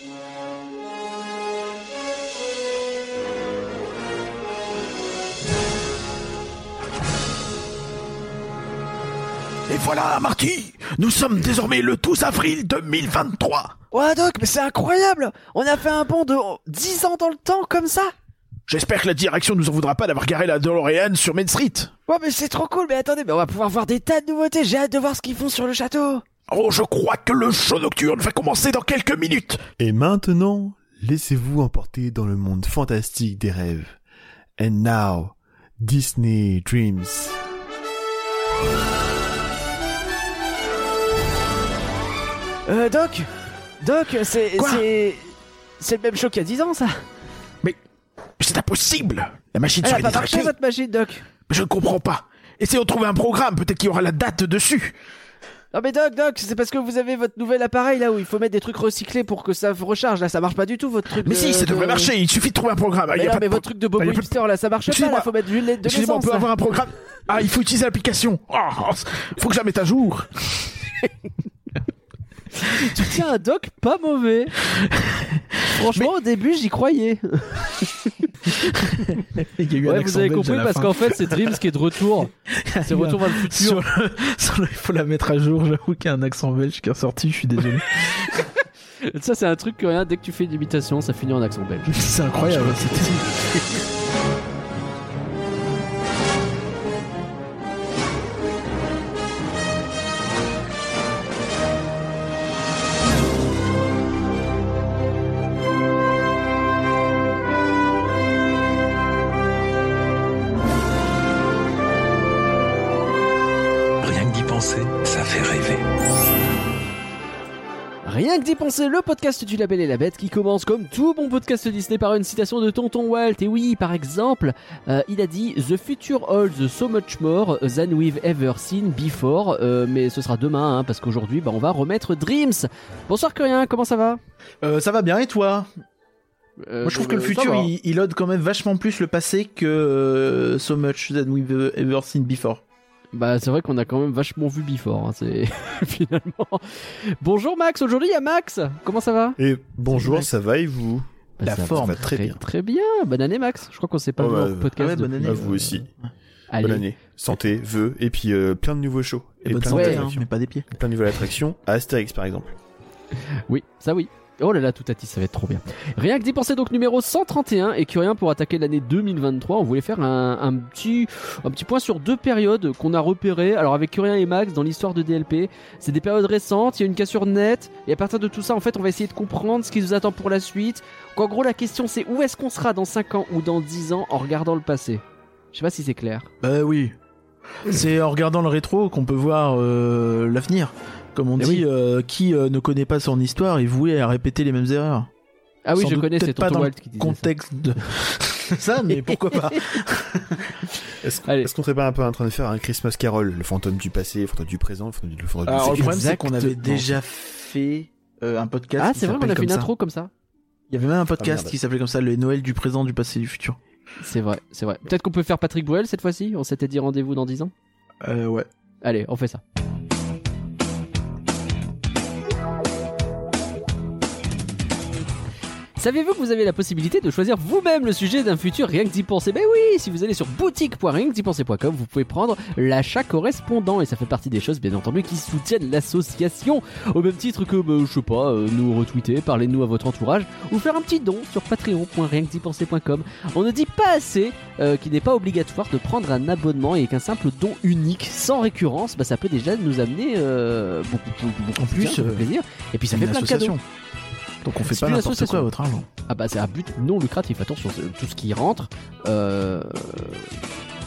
Et voilà, Marty Nous sommes désormais le 12 avril 2023 Ouais, Doc, mais c'est incroyable. On a fait un bond de 10 ans dans le temps comme ça. J'espère que la direction nous en voudra pas d'avoir garé la DeLorean sur Main Street. Ouais, mais c'est trop cool, mais attendez, mais on va pouvoir voir des tas de nouveautés, j'ai hâte de voir ce qu'ils font sur le château Oh, je crois que le show nocturne va commencer dans quelques minutes Et maintenant, laissez-vous emporter dans le monde fantastique des rêves. And now, Disney Dreams. Euh, Doc Doc, c'est... C'est... C'est le même show qu'il y a 10 ans, ça? Mais c'est impossible La machine Elle a serait pas marché, détraquée. votre machine, Doc? Mais je ne comprends pas. Essayons de trouver un programme, peut-être qu'il y aura la date dessus. Non mais Doc, Doc, c'est parce que vous avez votre nouvel appareil là où il faut mettre des trucs recyclés pour que ça recharge. Là, ça marche pas du tout votre truc. Mais de- si, ça devrait de- marcher, il suffit de trouver un programme. Il Mais y a non, pas mais de votre truc de Bobo Il y Hipster là, ça marche pas. Là, faut mettre du lait de Excusez-moi, on l'essence. peut là. avoir un programme Ah, il faut utiliser l'application. Oh, faut que je la mette à jour. Tu tiens un Doc pas mauvais. Franchement, au début, j'y croyais. Il y a eu un Ouais, vous avez compris parce qu'en fait, c'est Dreams qui est de retour. C'est retour vers le futur. Sur le- sur le- il faut la mettre à jour. J'avoue qu'il y a un accent belge qui est ressorti. Je suis désolé. Ça, c'est un truc que rien, dès que tu fais une imitation, ça finit en accent belge. C'est incroyable. C'était. 5 10 le podcast du Label et la Bête qui commence comme tout bon podcast Disney par une citation de Tonton Walt. Et oui, par exemple, euh, il a dit The future holds so much more than we've ever seen before. Euh, mais ce sera demain, hein, parce qu'aujourd'hui, bah, on va remettre Dreams. Bonsoir Curien, comment ça va? Euh, ça va bien et toi? Moi, je trouve que le futur, il, ode quand même vachement plus le passé que So Much Than We've Ever Seen Before. Bah c'est vrai qu'on a quand même vachement vu Before, hein, c'est finalement. Bonjour Max, aujourd'hui il y a Max. Comment ça va? Et bonjour, ça va et vous? Bah, La ça forme, va très bien. Très bien. Bonne année Max. Je crois qu'on s'est pas Oh, vu bah, en podcast. ah ouais, bonne année. À vous aussi. Allez. Bonne année. Santé, vœux, et puis euh, plein de nouveaux shows. Et, Et, bonne plein, santé, Ouais, hein, mais pas des pieds. plein de nouvelles attractions. À Astérix par exemple. Oui, ça oui. Oh là là, tout à dit, ça va être trop bien. Rien que d'y penser donc numéro 131 et Curien pour attaquer l'année 2023, on voulait faire un, un petit un petit point sur deux périodes qu'on a repérées. Alors avec Curien et Max dans l'histoire de DLP, c'est des périodes récentes, il y a une cassure nette et à partir de tout ça, en fait, on va essayer de comprendre ce qui nous attend pour la suite. Donc, en gros, la question c'est où est-ce qu'on sera dans 5 ans ou dans 10 ans en regardant le passé? Je sais pas si c'est clair. Bah oui. C'est en regardant le rétro qu'on peut voir euh, l'avenir. Comme on Eh dit, oui. euh, qui euh, ne connaît pas son histoire est voué à répéter les mêmes erreurs. Ah oui, Sans je doute connais, c'est pas dans Walt le disait ça. Contexte de ça, mais pourquoi pas Est-ce qu'on serait pas un peu en train de faire un Christmas Carol Le fantôme du passé, le fantôme du présent, le fantôme du, fantôme Alors le futur problème c'est qu'on avait déjà fait euh, un podcast. Ah, c'est vrai, on a fait une ça. intro comme ça. Il y avait même un podcast merde. qui s'appelait comme ça, le Noël du présent, du passé, du futur. C'est vrai, c'est vrai. Peut-être qu'on peut faire Patrick Bruel cette fois-ci On s'était dit rendez-vous dans 10 ans? Euh, ouais. Allez, on fait ça. Savez-vous que vous avez la possibilité de choisir vous-même le sujet d'un futur rien que d'y penser? Ben oui, si vous allez sur boutique.rienquedipenser.com, vous pouvez prendre l'achat correspondant et ça fait partie des choses bien entendu qui soutiennent l'association au même titre que, ben, je sais pas, euh, nous retweeter, parlez-nous à votre entourage ou faire un petit don sur patreon.rienquedipenser.com. On ne dit pas assez euh, qu'il n'est pas obligatoire de prendre un abonnement et qu'un simple don unique sans récurrence, bah, ça peut déjà nous amener euh, beaucoup, beaucoup, beaucoup En de plus, ça fait plaisir. Et puis ça fait plein de cadeaux. Donc on fait C'est pas n'importe quoi à votre argent? Ah bah c'est un but non lucratif. Attention, c'est- tout ce qui rentre euh,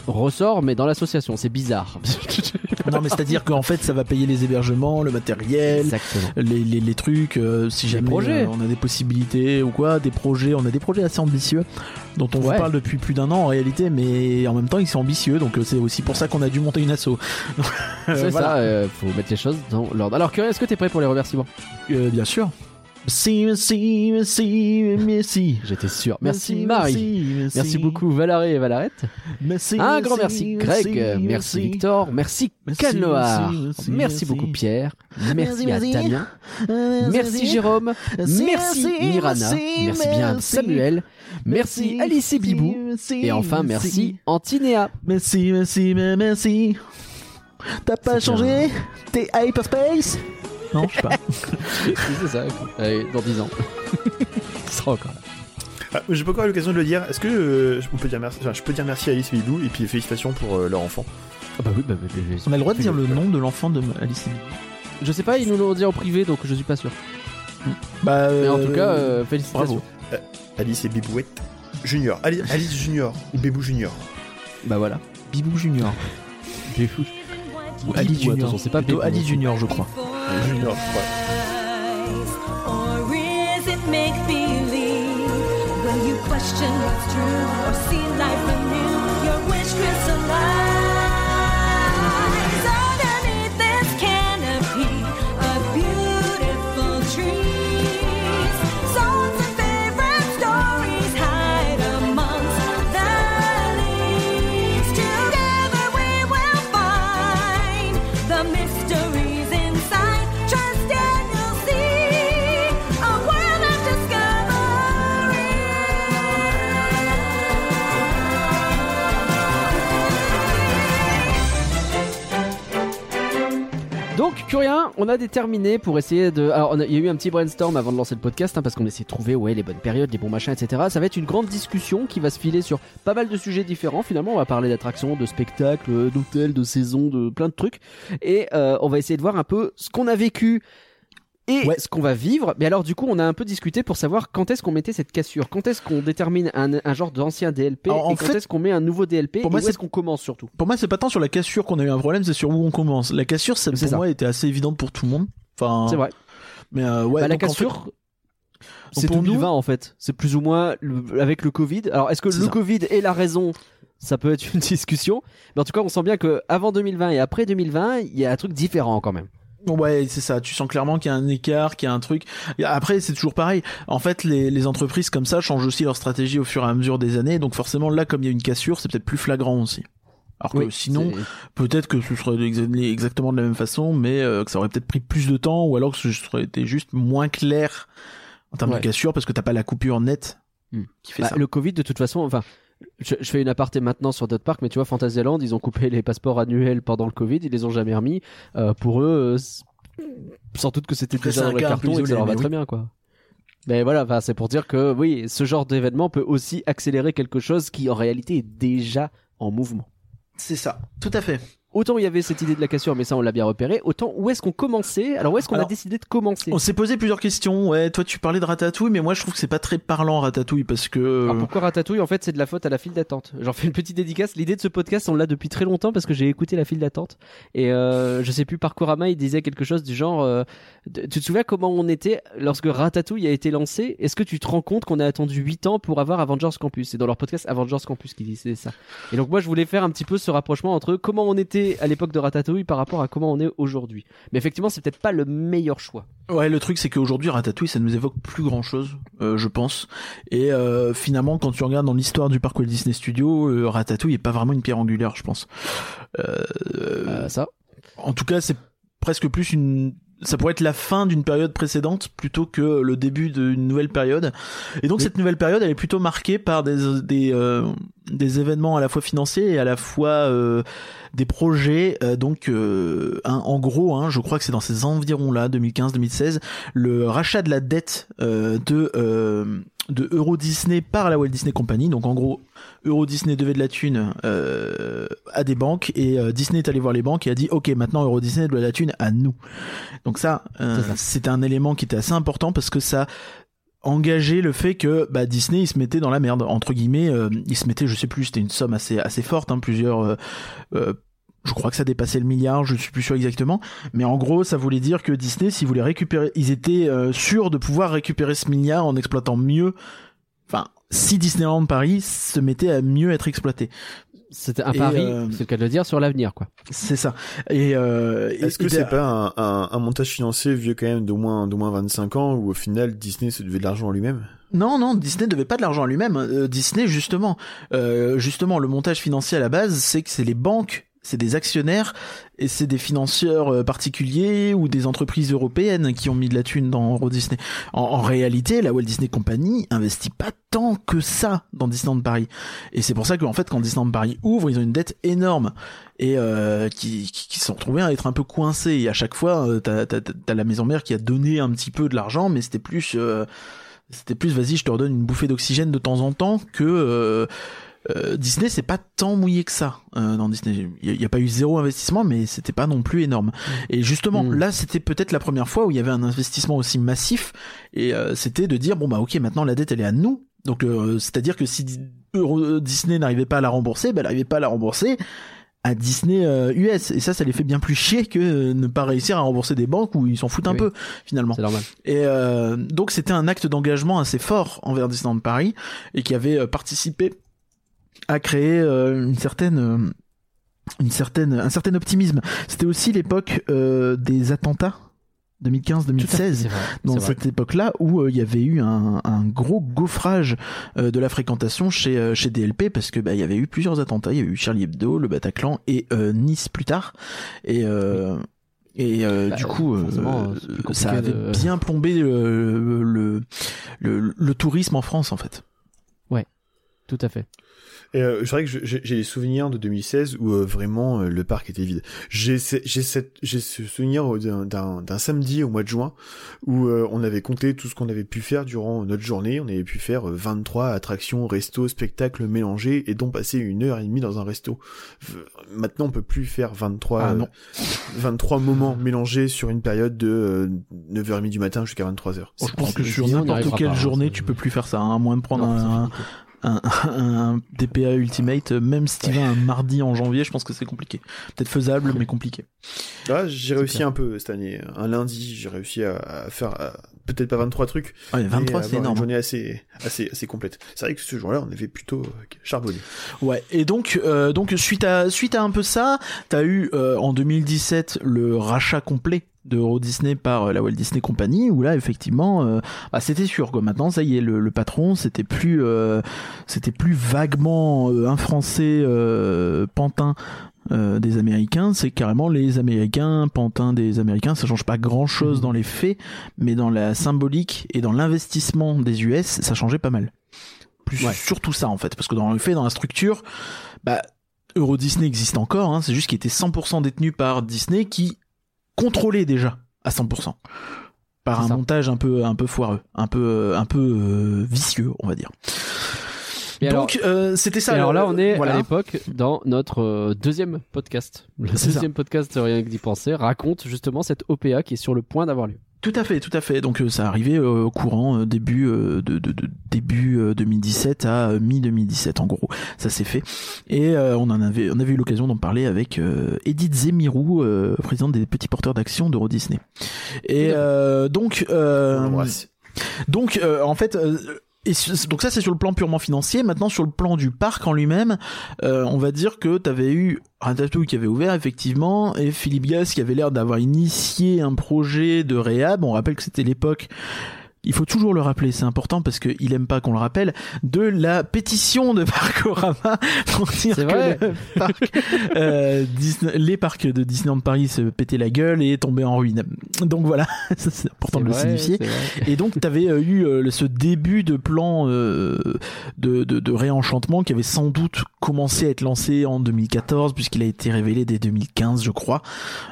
ressort, mais dans l'association. C'est bizarre. non mais c'est-à-dire qu'en fait ça va payer les hébergements, le matériel, les, les, les trucs, euh, si jamais projets. euh, on a des possibilités ou quoi, des projets, on a des projets assez ambitieux dont on Ouais. vous parle depuis plus d'un an en réalité, mais en même temps ils sont ambitieux, donc c'est aussi pour ça qu'on a dû monter une asso. C'est voilà. ça, euh, faut mettre les choses dans l'ordre. Alors, Curien, est-ce que t'es prêt pour les remerciements? Euh, bien sûr. Merci, merci, merci, merci. J'étais sûr. Merci, Marie. Merci, beaucoup Valaré et Valarette. Merci, Un grand merci Greg, merci, Victor, merci, Loire, merci, beaucoup. Pierre, merci, à. Damien, merci Jérôme, merci, Mirana, merci, bien. Samuel, merci, Alice et Bibou, et enfin merci Antinéa. Merci, merci, merci. T'as pas changé? T'es hyperspace? Non, je sais pas. C'est ça, Allez, dans 10 ans. Tu seras encore là. Ah, J'ai pas encore eu l'occasion de le dire. Est-ce que euh, on peut dire merci enfin, Je peux dire merci à Alice et Bibou et puis félicitations pour euh, leur enfant. Ah bah oui, bah, bah, bah, bah, On a le droit de dire le nom de l'enfant de Alice et Bibou. Je sais pas, ils nous l'ont dit en privé, donc je suis pas sûr. Bah, Mais en euh, tout cas, euh, félicitations. bravo. Alice et Bibouette Junior. Ali- Alice Junior ou Bibou Junior. Bah voilà. Bibou Junior. Fous. Ou Ali Junior. attention, c'est pas Ali non. Junior, je crois. Junior, je crois. Or is it make believe? Will you question what's true or see life Curien, on a déterminé pour essayer de. Alors, il y a eu un petit brainstorm avant de lancer le podcast, hein, parce qu'on essaie de trouver ouais, les bonnes périodes, les bons machins, etc. Ça va être une grande discussion qui va se filer sur pas mal de sujets différents. Finalement, on va parler d'attractions, de spectacles, d'hôtels, de saisons, de plein de trucs. Et euh, on va essayer de voir un peu ce qu'on a vécu. Et Ouais. ce qu'on va vivre. Mais alors, du coup, on a un peu discuté pour savoir quand est-ce qu'on mettait cette cassure, quand est-ce qu'on détermine un, un genre d'ancien DLP, Alors, en et quand est-ce qu'on met un nouveau DLP, pour et moi, où c'est- est-ce qu'on commence surtout? Pour moi, c'est pas tant sur la cassure qu'on a eu un problème, c'est sur où on commence. La cassure, ça, C'est pour ça. moi, était assez évidente pour tout le monde. Enfin, C'est vrai. Mais euh, ouais, Bah, la donc, en fait- cassure, c'est pour nous- 2020 en fait. C'est plus ou moins le- avec le Covid. Alors est-ce que le ça. Covid est la raison? Ça peut être une discussion. Mais en tout cas, on sent bien que avant 2020 et après 2020, il y a un truc différent quand même. Ouais, c'est ça. Tu sens clairement qu'il y a un écart, qu'il y a un truc. Après, c'est toujours pareil. En fait, les, les entreprises comme ça changent aussi leur stratégie au fur et à mesure des années. Donc forcément, là, comme il y a une cassure, c'est peut-être plus flagrant aussi. Alors que Oui, sinon, peut-être que ce serait exa- exactement de la même façon, mais euh, que ça aurait peut-être pris plus de temps, ou alors que ce serait été juste moins clair en termes Ouais. de cassure, parce que t'as pas la coupure nette Hmm. qui fait Bah, ça. le Covid, de toute façon, enfin, je, je fais une aparté maintenant sur d'autres parcs, mais tu vois, Fantasyland, ils ont coupé les passeports annuels pendant le Covid, ils les ont jamais remis. Euh, pour eux, euh, sans doute que c'était déjà dans le carton et que ça leur va très oui. bien, quoi. Mais voilà, c'est pour dire que oui, ce genre d'événement peut aussi accélérer quelque chose qui en réalité est déjà en mouvement. C'est ça. Tout à fait. Autant il y avait cette idée de la cassure, mais ça on l'a bien repéré. Autant où est-ce qu'on commençait? Alors où est-ce qu'on a décidé de commencer? On s'est posé plusieurs questions. Ouais, toi, tu parlais de Ratatouille, mais moi, je trouve que c'est pas très parlant Ratatouille parce que. Alors pourquoi Ratatouille? En fait, c'est de la faute à la file d'attente. J'en fais une petite dédicace. L'idée de ce podcast, on l'a depuis très longtemps parce que j'ai écouté la file d'attente. Et euh, je sais plus, Parcourama, il disait quelque chose du genre euh, Tu te souviens comment on était lorsque Ratatouille a été lancé? Est-ce que tu te rends compte qu'on a attendu 8 ans pour avoir Avengers Campus? C'est dans leur podcast Avengers Campus qui disait ça. Et donc moi, je voulais faire un petit peu ce rapprochement entre comment on était à l'époque de Ratatouille par rapport à comment on est aujourd'hui. Mais effectivement, c'est peut-être pas le meilleur choix. Ouais, le truc c'est qu'aujourd'hui Ratatouille ça nous évoque plus grand chose, je pense. Et euh, finalement, quand tu regardes dans l'histoire du parc Walt Disney Studio, euh, Ratatouille est pas vraiment une pierre angulaire, je pense. Euh, Euh, ça. en tout cas, c'est presque plus une ça pourrait être la fin d'une période précédente plutôt que le début d'une nouvelle période. Et donc Oui. cette nouvelle période, elle est plutôt marquée par des des euh, des événements à la fois financiers et à la fois euh, des projets. Euh, donc euh, hein, en gros, hein, je crois que c'est dans ces environs-là, 2015-2016, le rachat de la dette euh, de euh, de Euro Disney par la Walt Disney Company. Donc en gros, Euro Disney devait de la thune euh, à des banques et Disney est allé voir les banques et a dit ok maintenant Euro Disney doit de la thune à nous. Donc ça, euh, C'est ça. c'était un élément qui était assez important parce que ça engageait le fait que bah, Disney il se mettait dans la merde entre guillemets euh, il se mettait je sais plus c'était une somme assez assez forte hein, plusieurs euh, euh, je crois que ça dépassait le milliard, je suis plus sûr exactement, mais en gros, ça voulait dire que Disney, s'ils voulaient récupérer, ils étaient euh, sûrs de pouvoir récupérer ce milliard en exploitant mieux. Enfin, si Disneyland Paris se mettait à mieux être exploité. C'était un pari, euh, c'est le cas de le dire, sur l'avenir, quoi. C'est ça. Et euh, Est-ce que c'est pas un, un, un montage financier vieux quand même d'au moins, d'au moins 25 ans où au final Disney se devait de l'argent à lui-même? Non, non, Disney devait pas de l'argent à lui-même. Euh, Disney, justement, euh, justement, le montage financier à la base, c'est que c'est les banques, c'est des actionnaires et c'est des financeurs euh, particuliers ou des entreprises européennes qui ont mis de la thune dans Euro Disney. En, réalité, la Walt Disney Company investit pas tant que ça dans Disneyland Paris. Et c'est pour ça qu'en fait, quand Disneyland Paris ouvre, ils ont une dette énorme et euh, qui, qui, qui sont retrouvés à être un peu coincés. Et à chaque fois, euh, t'as, t'as, t'as la maison mère qui a donné un petit peu de l'argent, mais c'était plus euh, c'était plus vas-y je te redonne une bouffée d'oxygène de temps en temps que euh, euh, Disney c'est pas tant mouillé que ça euh, dans Disney il y, a pas eu zéro investissement mais c'était pas non plus énorme et justement Mm. là c'était peut-être la première fois où il y avait un investissement aussi massif et euh, c'était de dire bon bah ok maintenant la dette elle est à nous donc euh, c'est à dire que si Euro- Disney n'arrivait pas à la rembourser bah elle n'arrivait pas à la rembourser à Disney euh, US et ça ça les fait bien plus chier que euh, ne pas réussir à rembourser des banques où ils s'en foutent un Oui. peu finalement normal. et euh, donc c'était un acte d'engagement assez fort envers Disneyland Paris et qui avait euh, participé à créer euh, une certaine euh, une certaine un certain optimisme. C'était aussi l'époque euh, des attentats 2015-2016 C'est vrai. dans cette époque-là où euh, il y avait eu un, un gros gaufrage euh, de la fréquentation chez chez DLP parce que bah il y avait eu plusieurs attentats, il y a eu Charlie Hebdo, le Bataclan et Nice plus tard et et euh, Bah, du coup, euh, ça avait de- bien plombé euh, le, le, le tourisme en France en fait. Tout à fait. Euh, c'est vrai que je- j'ai j'ai des souvenirs de 2016 où euh, vraiment euh, le parc était vide. J'ai ce- j'ai cette- j'ai ce souvenir euh, d'un- samedi au mois de juin où euh, on avait compté tout ce qu'on avait pu faire durant notre journée. On avait pu faire euh, 23 attractions, restos, spectacles mélangés et donc passer une heure et demie dans un resto. Maintenant, on peut plus faire 23 Ah euh, non. 23 moments mélangés sur une période de euh, 9h30 du matin jusqu'à 23h. Bon, je pense que sur n'importe quelle pas, hein, journée, tu peux plus faire ça, hein, à moins de prendre Non, un. Un, un DPA Ultimate. Même si tu vas un mardi en janvier, je pense que c'est compliqué. Peut-être faisable, mais compliqué. Ah, j'ai réussi clair. un peu cette année. Un lundi, j'ai réussi à, à faire à- peut-être pas 23 trucs, Ouais, mais 23, avoir c'est Une énorme. journée assez, assez, assez complète. C'est vrai que ce jour-là, on avait plutôt euh, charbonné. Ouais, et donc, euh, donc suite à suite à un peu ça, t'as eu euh, en 2017 le rachat complet de Euro Disney par euh, la Walt Disney Company, où là effectivement, euh, bah, c'était sûr quoi. Maintenant, ça y est, le, le patron, c'était plus, euh, c'était plus vaguement euh, un Français euh, pantin. euh, des Américains, c'est carrément les Américains, pantins des Américains, ça change pas grand chose dans les faits, mais dans la symbolique et dans l'investissement des US, ça changeait pas mal. Plus Ouais. surtout ça en fait, parce que dans le fait, dans la structure, bah, Euro Disney existe encore, hein, c'est juste qu'il était 100% détenu par Disney qui contrôlait déjà à 100%. Par un ça. montage un peu, un peu foireux, un peu, un peu euh, vicieux, on va dire. Et Donc, euh, c'était ça. Et alors là, on est voilà. à l'époque dans notre euh, deuxième podcast. Le ça. deuxième podcast, rien que d'y penser, raconte justement cette OPA qui est sur le point d'avoir lieu. Tout à fait, tout à fait. Donc euh, ça arrivait euh, au courant euh, début euh, de, de- de- début euh, 2017 à euh, mi 2017 en gros. Ça s'est fait et euh, on en avait on avait eu l'occasion d'en parler avec euh, Edith Zemirou, euh, présidente des petits porteurs d'action d'Euro Disney. Et à euh, donc euh, donc euh, en fait euh, et donc ça c'est sur le plan purement financier. Maintenant sur le plan du parc en lui-même, euh, on va dire que t'avais eu Ratatouille qui avait ouvert effectivement et Philippe Gas qui avait l'air d'avoir initié un projet de réhab. On rappelle que c'était l'époque. Il faut toujours le rappeler, c'est important parce qu'il aime pas qu'on le rappelle, de la pétition de Parcorama pour dire que le parc, euh, Disney- les parcs de Disneyland Paris se pétaient la gueule et tombaient en ruine. Donc voilà, c'est important de le signifier. Et donc, tu avais eu euh, ce début de plan euh, de, de, de réenchantement qui avait sans doute commencé à être lancé en 2014, puisqu'il a été révélé dès 2015, je crois.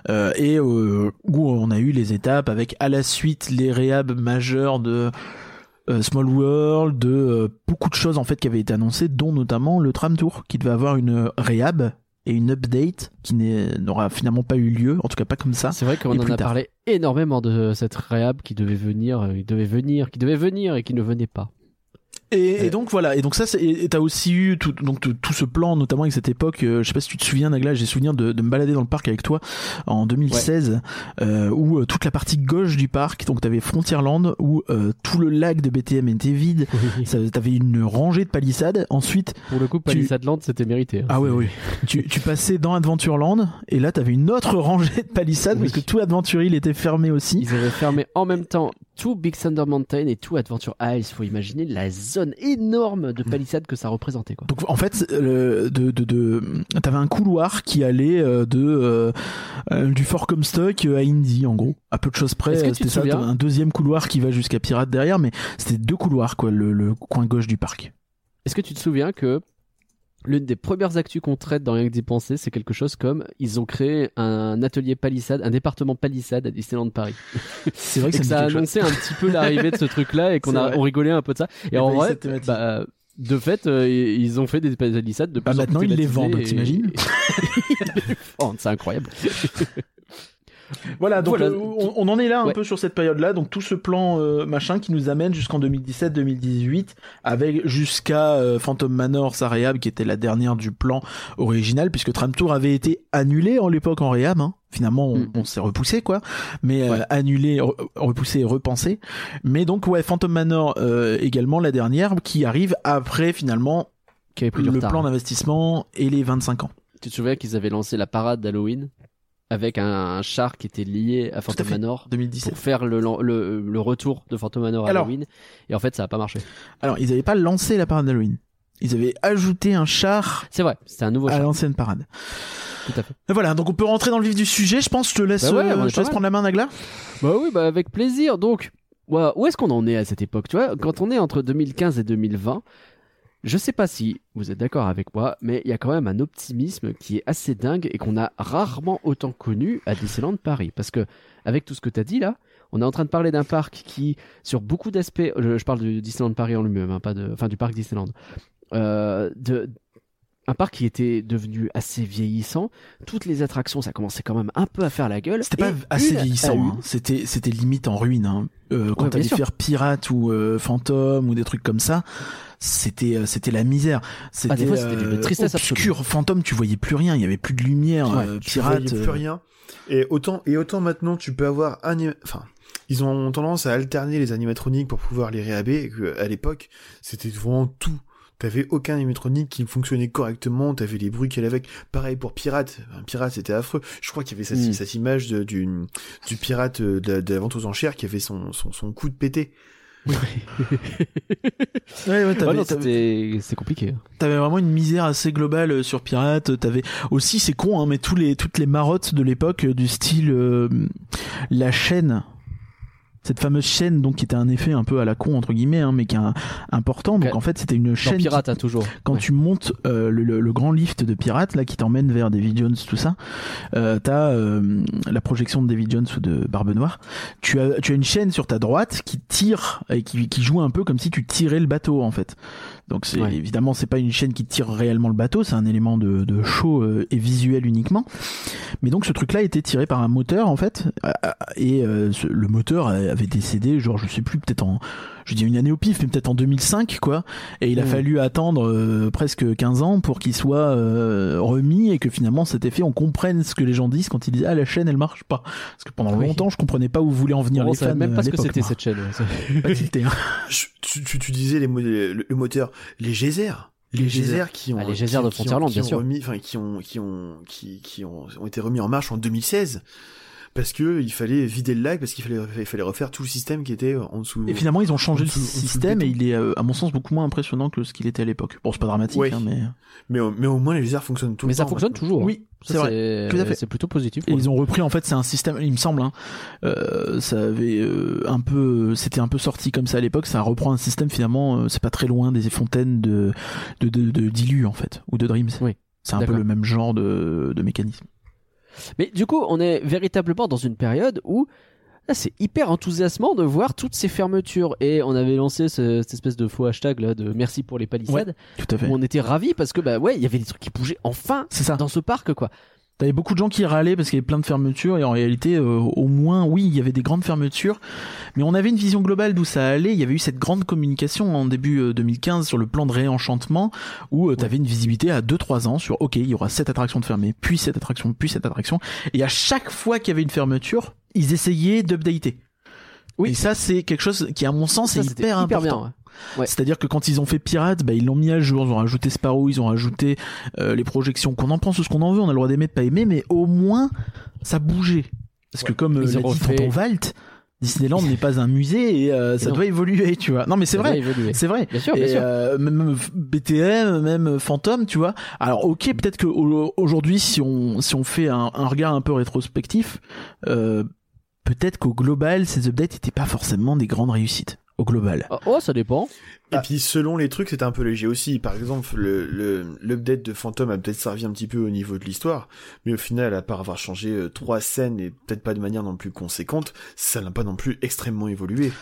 Euh, et euh, où on a eu les étapes avec à la suite les réhabs majeurs de euh, Small World, de euh, beaucoup de choses en fait qui avaient été annoncées, dont notamment le tram tour qui devait avoir une réhab et une update qui n'aura finalement pas eu lieu, en tout cas pas comme ça. C'est vrai qu'on en a tard. parlé énormément de cette réhab qui devait venir, euh, qui devait venir, qui devait venir et qui ne venait pas. Et, donc voilà, et donc ça, c'est- et et t'as aussi eu tout, donc tout, tout ce plan, notamment avec cette époque. euh, je sais pas si tu te souviens, Nagla, j'ai souvenir de, de me balader dans le parc avec toi en 2016, euh, où euh, toute la partie gauche du parc, donc t'avais Frontierland, où euh, tout le lac de BTM était vide. Ça- T'avais une rangée de palissades. Ensuite, Pour le coup, Palisade Land, c'était mérité. hein. ah ouais, oui. tu, tu passais dans Adventureland, et là t'avais une autre rangée de palissades Oui. parce que tout Adventure Hill était fermé aussi. Ils avaient fermé en même temps tout Big Thunder Mountain et tout Adventure Isles. Faut imaginer la zone énorme de palissades que ça représentait, quoi. Donc en fait, le, de, de, de, t'avais un couloir qui allait euh, de euh, euh, du Fort Comstock à Indy en gros, à peu de choses près. C'était ça, un deuxième couloir qui va jusqu'à Pirate derrière, mais c'était deux couloirs quoi, le, le coin gauche du parc. Est-ce que tu te souviens que l'une des premières actus qu'on traite dans Rien que d'y penser, c'est quelque chose comme ils ont créé un atelier palissade, un département palissade à Disneyland Paris. C'est vrai et que que ça, ça a chose. annoncé un petit peu l'arrivée de ce truc-là et qu'on a on rigolait un peu de ça. Et en vrai, bah, de fait, euh, ils ont fait des palissades de Bah, plus en maintenant, plus ils les vendent, et- t'imagines Ils les vendent, C'est incroyable. Voilà, donc Voilà. on, on en est là un Ouais. peu sur cette période-là, donc tout ce plan euh, machin qui nous amène jusqu'en 2017-2018, avec jusqu'à euh, Phantom Manor, sa réhab, qui était la dernière du plan original, puisque Tram Tour avait été annulé en l'époque en réhab. Hein. Finalement, on, Mm. on s'est repoussé quoi, mais euh, annulé, re- repoussé repensé. Mais donc ouais, Phantom Manor euh, également la dernière, qui arrive après finalement Qui avait pris du le retard. plan d'investissement et les 25 ans. Tu te souviens qu'ils avaient lancé la parade d'Halloween? Avec un, un char qui était lié à Phantom. Manor 2017. pour faire le, le, le retour de Phantom Manor à Alors. Halloween. Et en fait, ça a pas marché. Alors ils n'avaient pas lancé la parade d'Halloween. Ils avaient ajouté un char C'est vrai, c'était un nouveau à char. l'ancienne parade. Tout à fait. Et Voilà, donc on peut rentrer dans le vif du sujet. Je pense, je te laisse, Bah ouais, euh, je te laisse prendre la main, Nagla. Bah oui, bah avec plaisir. Donc, où est-ce qu'on en est à cette époque Tu vois, quand on est entre 2015 et 2020, je sais pas si vous êtes d'accord avec moi, mais il y a quand même un optimisme qui est assez dingue et qu'on a rarement autant connu à Disneyland Paris. Parce que, avec tout ce que tu as dit là, on est en train de parler d'un parc qui, sur beaucoup d'aspects, je, je parle du Disneyland Paris en lui-même, hein, pas de, enfin du parc Disneyland, euh, de, un parc qui était devenu assez vieillissant. Toutes les attractions, ça commençait quand même un peu à faire la gueule. C'était pas assez vieillissant. hein. C'était, c'était limite en ruine. Hein. Euh, quand Ouais, t'allais faire pirate ou euh, fantôme ou des trucs comme ça, c'était, euh, c'était la misère. C'était Ah, des fois, c'était d'une tristesse obscur. Fantôme, tu voyais plus rien. Il y avait plus de lumière. Ouais, euh, tu pirate. voyais euh, plus rien. Et autant, et autant maintenant, tu peux avoir anim... enfin, ils ont tendance à alterner les animatroniques pour pouvoir les réhaber, et que, à l'époque, c'était vraiment tout. T'avais aucun animatronique qui fonctionnait correctement, t'avais les bruits qu'elle avec. Pareil pour Pirate. Un pirate, c'était affreux. Je crois qu'il y avait cette, Mm. cette image de- du, du pirate euh, de, la- de la vente aux enchères qui avait son, son, son coup de pété. Ouais, ouais, c'est compliqué. T'avais vraiment une misère assez globale euh, sur Pirate. T'avais aussi, c'est con, hein, mais tous les, toutes les marottes de l'époque euh, du style euh, la chaîne. Cette fameuse chaîne, donc, qui était un effet un peu à la con, entre guillemets, hein, mais qui est un- important. Donc, Ouais. en fait, c'était une Dans chaîne. qui- Pirate, hein, toujours. quand Ouais. tu montes euh, le, le- le grand lift de Pirate, là, qui t'emmène vers Davy Jones, tout ça, euh, t'as euh, la projection de Davy Jones ou de Barbe Noire. Tu as, tu as une chaîne sur ta droite qui tire et qui, qui joue un peu comme si tu tirais le bateau, en fait. Donc c'est Ouais. évidemment c'est pas une chaîne qui tire réellement le bateau, c'est un élément de, de show euh, et visuel uniquement. Mais donc ce truc-là était tiré par un moteur en fait, euh, et euh, ce- le moteur avait décédé, genre je sais plus peut-être en, je dis une année au pif, mais peut-être en 2005 quoi. Et il a Mhm. fallu attendre euh, presque 15 ans pour qu'il soit euh, remis et que finalement cet effet on comprenne ce que les gens disent quand ils disent ah la chaîne elle marche pas. Parce que pendant Oui. longtemps je comprenais pas où voulaient en venir on les fans. même euh, pas à ce que c'était cette chaîne. ouais. Pas tilté, hein. Je- tu, tu, tu disais les, mo- le, le moteur, les geysers. Les geysers qui ont, Ah, les geysers qui- de qui ont- Frontierland, qui bien ont sûr. remis- enfin, qui ont, qui ont, qui, qui ont, ont été remis en marche en 2016. Parce que il fallait vider le lac, parce qu'il fallait, il fallait refaire tout le système qui était en dessous. Et finalement, ils ont changé le dessous- système et il est, euh, à mon sens, beaucoup moins impressionnant que ce qu'il était à l'époque. Bon, c'est pas dramatique, Ouais. hein, mais. mais, au- mais au moins les geysers fonctionnent tout Mais le ça fonctionne maintenant. toujours. Oui, Ça, c'est vrai. Tout à fait. C'est plutôt positif. Et ils ont repris, en fait, c'est un système, il me semble, hein, euh, ça avait euh, un peu, c'était un peu sorti comme ça à l'époque, ça reprend un système finalement, euh, c'est pas très loin des fontaines de, de, de, de Dilu, en fait, ou de Dreams. Oui. C'est un peu le même genre de, de mécanisme. Mais du coup, on est véritablement dans une période où là, c'est hyper enthousiasmant de voir toutes ces fermetures. Et on avait lancé ce- cette espèce de faux hashtag là de merci pour les palissades. Tout à fait. Où on était ravis parce que bah ouais, il y avait des trucs qui bougeaient enfin C'est ça. dans ce parc quoi. T'avais beaucoup de gens qui râlaient parce qu'il y avait plein de fermetures et en réalité, euh, au moins, oui, il y avait des grandes fermetures, mais on avait une vision globale d'où ça allait. Il y avait eu cette grande communication en début euh, 2015 sur le plan de réenchantement où euh, t'avais une visibilité à 2-3 ans sur OK, il y aura cette attraction de fermée, puis cette attraction, puis cette attraction. Et à chaque fois qu'il y avait une fermeture, ils essayaient d'updater. Oui. Et ça, c'est quelque chose qui, à mon sens, Ça, est hyper, important. bien. ouais. Ouais. C'est-à-dire que quand ils ont fait Pirates, bah, ils l'ont mis à jour, ils ont rajouté Sparrow, ils ont rajouté euh, les projections. Qu'on en pense ou ce qu'on en veut, on a le droit d'aimer, de pas aimer, mais au moins ça bougeait. Parce que comme euh, Ils l'a ont dit refait- Tonton Valt, Disneyland n'est pas un musée et euh, Et ça non. doit évoluer, tu vois. Non mais c'est vrai, évoluer. c'est vrai. Bien sûr, bien Et, sûr. euh, même BTM, même Phantom, tu vois. Alors ok, peut-être que au- aujourd'hui, si on si on fait un, un regard un peu rétrospectif, euh, peut-être qu'au global, ces updates n'étaient pas forcément des grandes réussites. Au global. Oh, oh, ça dépend. Et puis selon les trucs, c'était un peu léger aussi. Par exemple, le le- l'update de Phantom a peut-être servi un petit peu au niveau de l'histoire, mais au final, à part avoir changé euh, trois scènes et peut-être pas de manière non plus conséquente, ça n'a pas non plus extrêmement évolué.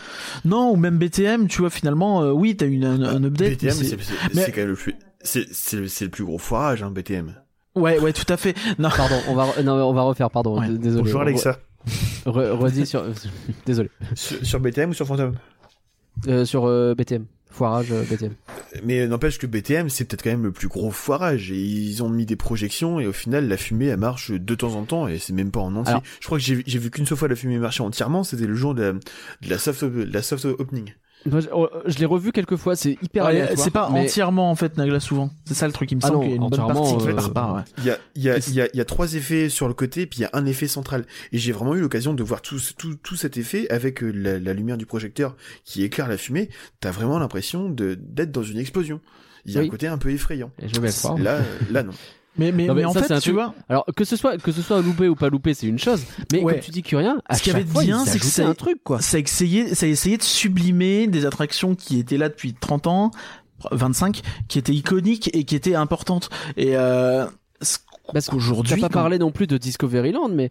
Non, ou même BTM, tu vois, finalement, euh, oui, t'as eu un, un update. BTM, mais c'est mais- quand même le plus, c'est c'est le- plus gros foirage, hein, BTM. Ouais, ouais, tout à fait. Non. Pardon, on va, re- non, on va refaire, pardon. Ouais. Désolé. Bonjour Alexa. re- redis sur. Désolé. Sur, sur BTM ou sur Phantom? Euh, sur euh, BTM. Foirage euh, BTM. Mais n'empêche que BTM, c'est peut-être quand même le plus gros foirage. Et ils ont mis des projections et au final, la fumée, elle marche de temps en temps et c'est même pas en entier. Alors- Je crois que j'ai vu qu'une seule fois la fumée marcher entièrement, c'était le jour de la, de la soft, de la soft opening. Moi, je, oh, je l'ai revu quelques fois, c'est hyper aléatoire. c'est pas mais- entièrement en fait Nagla souvent. C'est ça le truc, il me Ah semble non, qu'il y a une bonne partie qui euh. Ouais. Il y a, il y, a, il y, a, il y a trois effets sur le côté, puis il y a un effet central. Et j'ai vraiment eu l'occasion de voir tout, ce- tout, tout cet effet avec euh, la, la lumière du projecteur qui éclaire la fumée. T'as vraiment l'impression de d'être dans une explosion. Il y a Oui. un côté un peu effrayant. Je vais le croire. Là, euh, là non. Mais, mais, Non, mais mais en ça, c'est fait, tu truc- vois, Alors que ce soit que ce soit loupé ou pas loupé, c'est une chose. Mais Ouais. comme tu dis que rien, à Ce qu'il y avait de bien, c'est que ça- un truc quoi. ça a essayé, ça a essayé de sublimer des attractions qui étaient là depuis 30 ans, 25, qui étaient iconiques et qui étaient importantes. Et euh, ce Parce qu'aujourd'hui, T'as pas quand- parlé non plus de Discoveryland, mais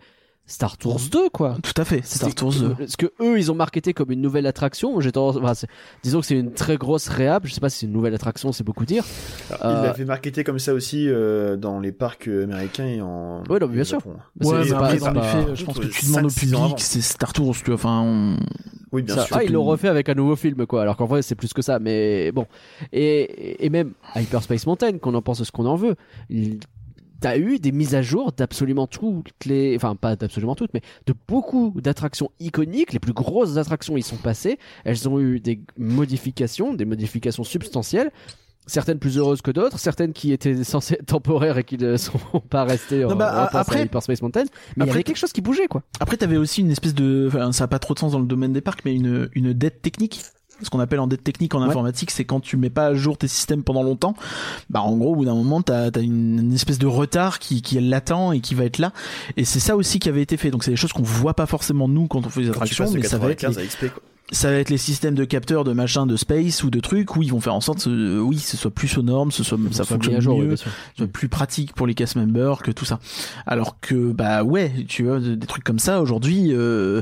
Star Tours 2 quoi. tout à fait, Star Tours 2. Ce que eux ils ont marketé comme une nouvelle attraction, j'ai tendance, enfin, c'est- disons que c'est une très grosse réhab. Je sais pas si c'est une nouvelle attraction, c'est beaucoup dire. Alors, Euh, Il l'avait marketé comme ça aussi euh, dans les parcs américains et en. Ouais, non, mais bien sûr. Ouais, mais pas- après, les faits, je pense que tu demandes au 5-6 ans avant. public, c'est Star Tours, tu vois, enfin, on... Oui, bien Ça- sûr. ah, ils l'ont refait avec un nouveau film, quoi. Alors qu'en vrai, c'est plus que ça. Mais bon. Et, et même Hyperspace Mountain, qu'on en pense ce qu'on en veut. il- T'as eu des mises à jour d'absolument toutes les, enfin pas d'absolument toutes, mais de beaucoup d'attractions iconiques. Les plus grosses attractions y sont passées. Elles ont eu des modifications, des modifications substantielles. Certaines plus heureuses que d'autres, certaines qui étaient censées être temporaires et qui ne sont pas restées. Non, en- bah, repense à après- Hyperspace Mountain, mais il y après- avait quelque chose qui bougeait, quoi. Après, t'avais aussi une espèce de, enfin, ça a pas trop de sens dans le domaine des parcs, mais une, une dette technique. Ce qu'on appelle en dette technique en Ouais. informatique, c'est quand tu mets pas à jour tes systèmes pendant longtemps. Bah, en gros, au bout d'un moment, t'as as une, une espèce de retard qui, qui est latent et qui va être là. Et c'est ça aussi qui avait été fait. Donc, c'est des choses qu'on voit pas forcément nous quand on fait des attractions, mais ça va être 95 les, XP, ça va être les systèmes de capteurs de machin de space ou de trucs où ils vont faire en sorte que, oui, ce soit plus aux normes, ce soit, ça Ils fonctionne jour, oui, mieux, sûr. soit plus pratique pour les cast members que tout ça. Alors que bah ouais, tu vois des trucs comme ça aujourd'hui euh,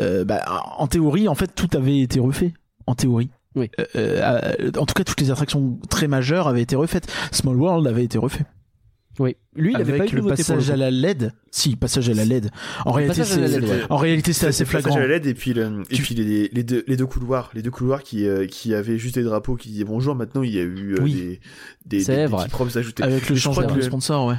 euh, bah, en théorie en fait tout avait été refait en théorie. Oui. Euh, euh, en tout cas toutes les attractions très majeures avaient été refaites. Small World avait été refait. Oui. Lui, il avait avec pas eu le passage le à la LED. Si, passage à la LED. En réalité c'est LED, ouais. en réalité c'est assez le passage flagrant. à la LED et puis, le- et Tu- puis les, les, deux, les deux couloirs, les deux couloirs qui, euh, qui avaient juste des drapeaux qui disaient bonjour. Maintenant, il y a eu euh, Oui. des, des, C'est des, des vrai. petits props ajoutés. Avec le changement de sponsor, ouais.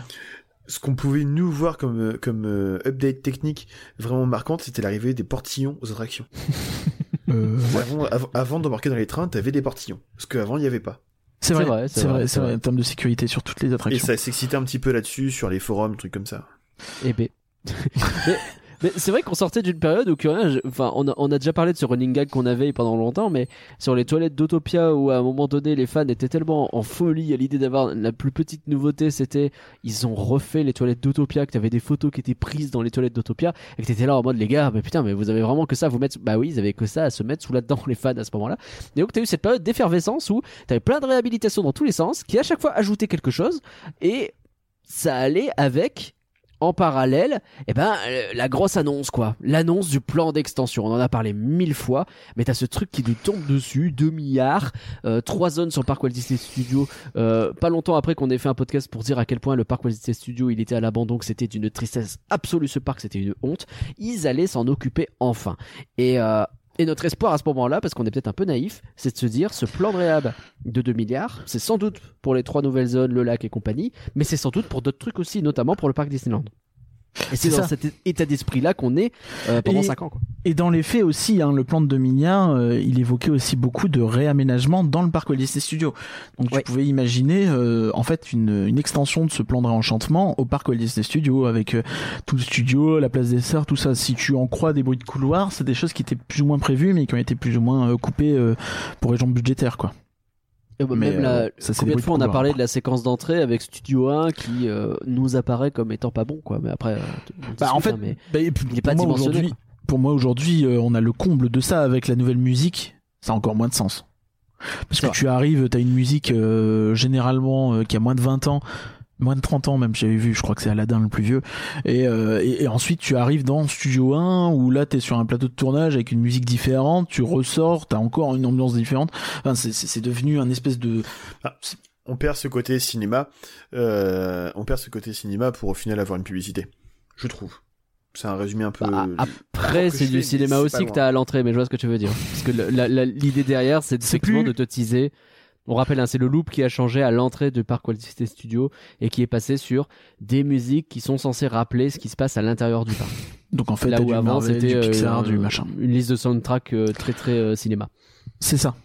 ce qu'on pouvait nous voir comme, euh, comme euh, update technique vraiment marquante, c'était l'arrivée des portillons aux attractions. Euh, Avant, av- avant d'embarquer dans les trains, t'avais des portillons. Parce qu'avant, il n'y avait pas. C'est vrai, c'est vrai, c'est vrai, vrai. en termes de sécurité sur toutes les Et attractions. ça s'excitait un petit peu là-dessus, sur les forums, trucs comme ça. Eh ben. mais c'est vrai qu'on sortait d'une période où Curien, je- enfin, on a, on a déjà parlé de ce running gag qu'on avait pendant longtemps, mais sur les toilettes d'Autopia où à un moment donné les fans étaient tellement en folie à l'idée d'avoir la plus petite nouveauté, c'était ils ont refait les toilettes d'Autopia, que t'avais des photos qui étaient prises dans les toilettes d'Autopia et que t'étais là en mode les gars, mais putain, mais vous avez vraiment que ça à vous mettre, bah oui, ils avaient que ça à se mettre sous là-dedans les fans à ce moment-là. Et donc t'as eu cette période d'effervescence où t'avais plein de réhabilitations dans tous les sens, qui à chaque fois ajoutaient quelque chose et ça allait avec En parallèle, eh ben, euh, la grosse annonce, quoi. L'annonce du plan d'extension. On en a parlé mille fois, mais t'as ce truc qui nous tombe dessus. 2 milliards, euh, 3 zones sur le parc Walt Disney Studio. Euh, pas longtemps après qu'on ait fait un podcast pour dire à quel point le parc Walt Disney Studio, il était à l'abandon, que c'était d'une tristesse absolue ce parc, c'était une honte. Ils allaient s'en occuper enfin. Et, euh, et notre espoir à ce moment-là, parce qu'on est peut-être un peu naïf, c'est de se dire, ce plan de réhab de 2 milliards, c'est sans doute pour les trois nouvelles zones, le lac et compagnie, mais c'est sans doute pour d'autres trucs aussi, notamment pour le parc Disneyland. Et c'est dans cet état d'esprit-là qu'on est euh, pendant Et- 5 ans. Quoi. Et dans les faits aussi, hein, le plan de 2 milliards, euh, il évoquait aussi beaucoup de réaménagement dans le parc Walt Disney Studios. Donc Ouais. tu pouvais imaginer euh, en fait une, une extension de ce plan de réenchantement au parc Walt Disney Studios avec euh, tout le studio, la place des sœurs, tout ça. Si tu en crois des bruits de couloir, c'est des choses qui étaient plus ou moins prévues mais qui ont été plus ou moins euh, coupées euh, pour raisons budgétaires quoi. Bah, Mais, même la, euh, ça, combien de fois on a parlé de la séquence d'entrée avec Studio 1 qui euh, nous apparaît comme étant pas bon, quoi. Mais après, euh, Bah, en fait, mais bah, et il est pour pas moi dimensionné. aujourd'hui, quoi. pour moi aujourd'hui, euh, on a le comble de ça avec la nouvelle musique. Ça a encore moins de sens. Parce que vrai. tu arrives, t'as une musique généralement qui a moins de 20 ans, moins de 30 ans même, j'avais vu, je crois que c'est Aladdin le plus vieux. Et, euh, et, et ensuite tu arrives dans Studio 1 où là t'es sur un plateau de tournage avec une musique différente, tu ressors, t'as encore une ambiance différente. Enfin, c'est- devenu un espèce de... On perd ce côté cinéma, euh, on perd ce côté cinéma pour au final avoir une publicité. Je trouve. C'est un résumé un peu. Bah, après, c'est du fais, cinéma aussi que t'as à l'entrée, mais je vois ce que tu veux dire. Parce que l'idée derrière, c'est C'est effectivement plus- de te teaser. On rappelle, hein, c'est le loop qui a changé à l'entrée du parc Disney Studio et qui est passé sur des musiques qui sont censées rappeler ce qui se passe à l'intérieur du parc. Donc en fait, Là où du avant c'était euh, du machin. une liste de soundtrack euh, très très euh, cinéma. C'est ça.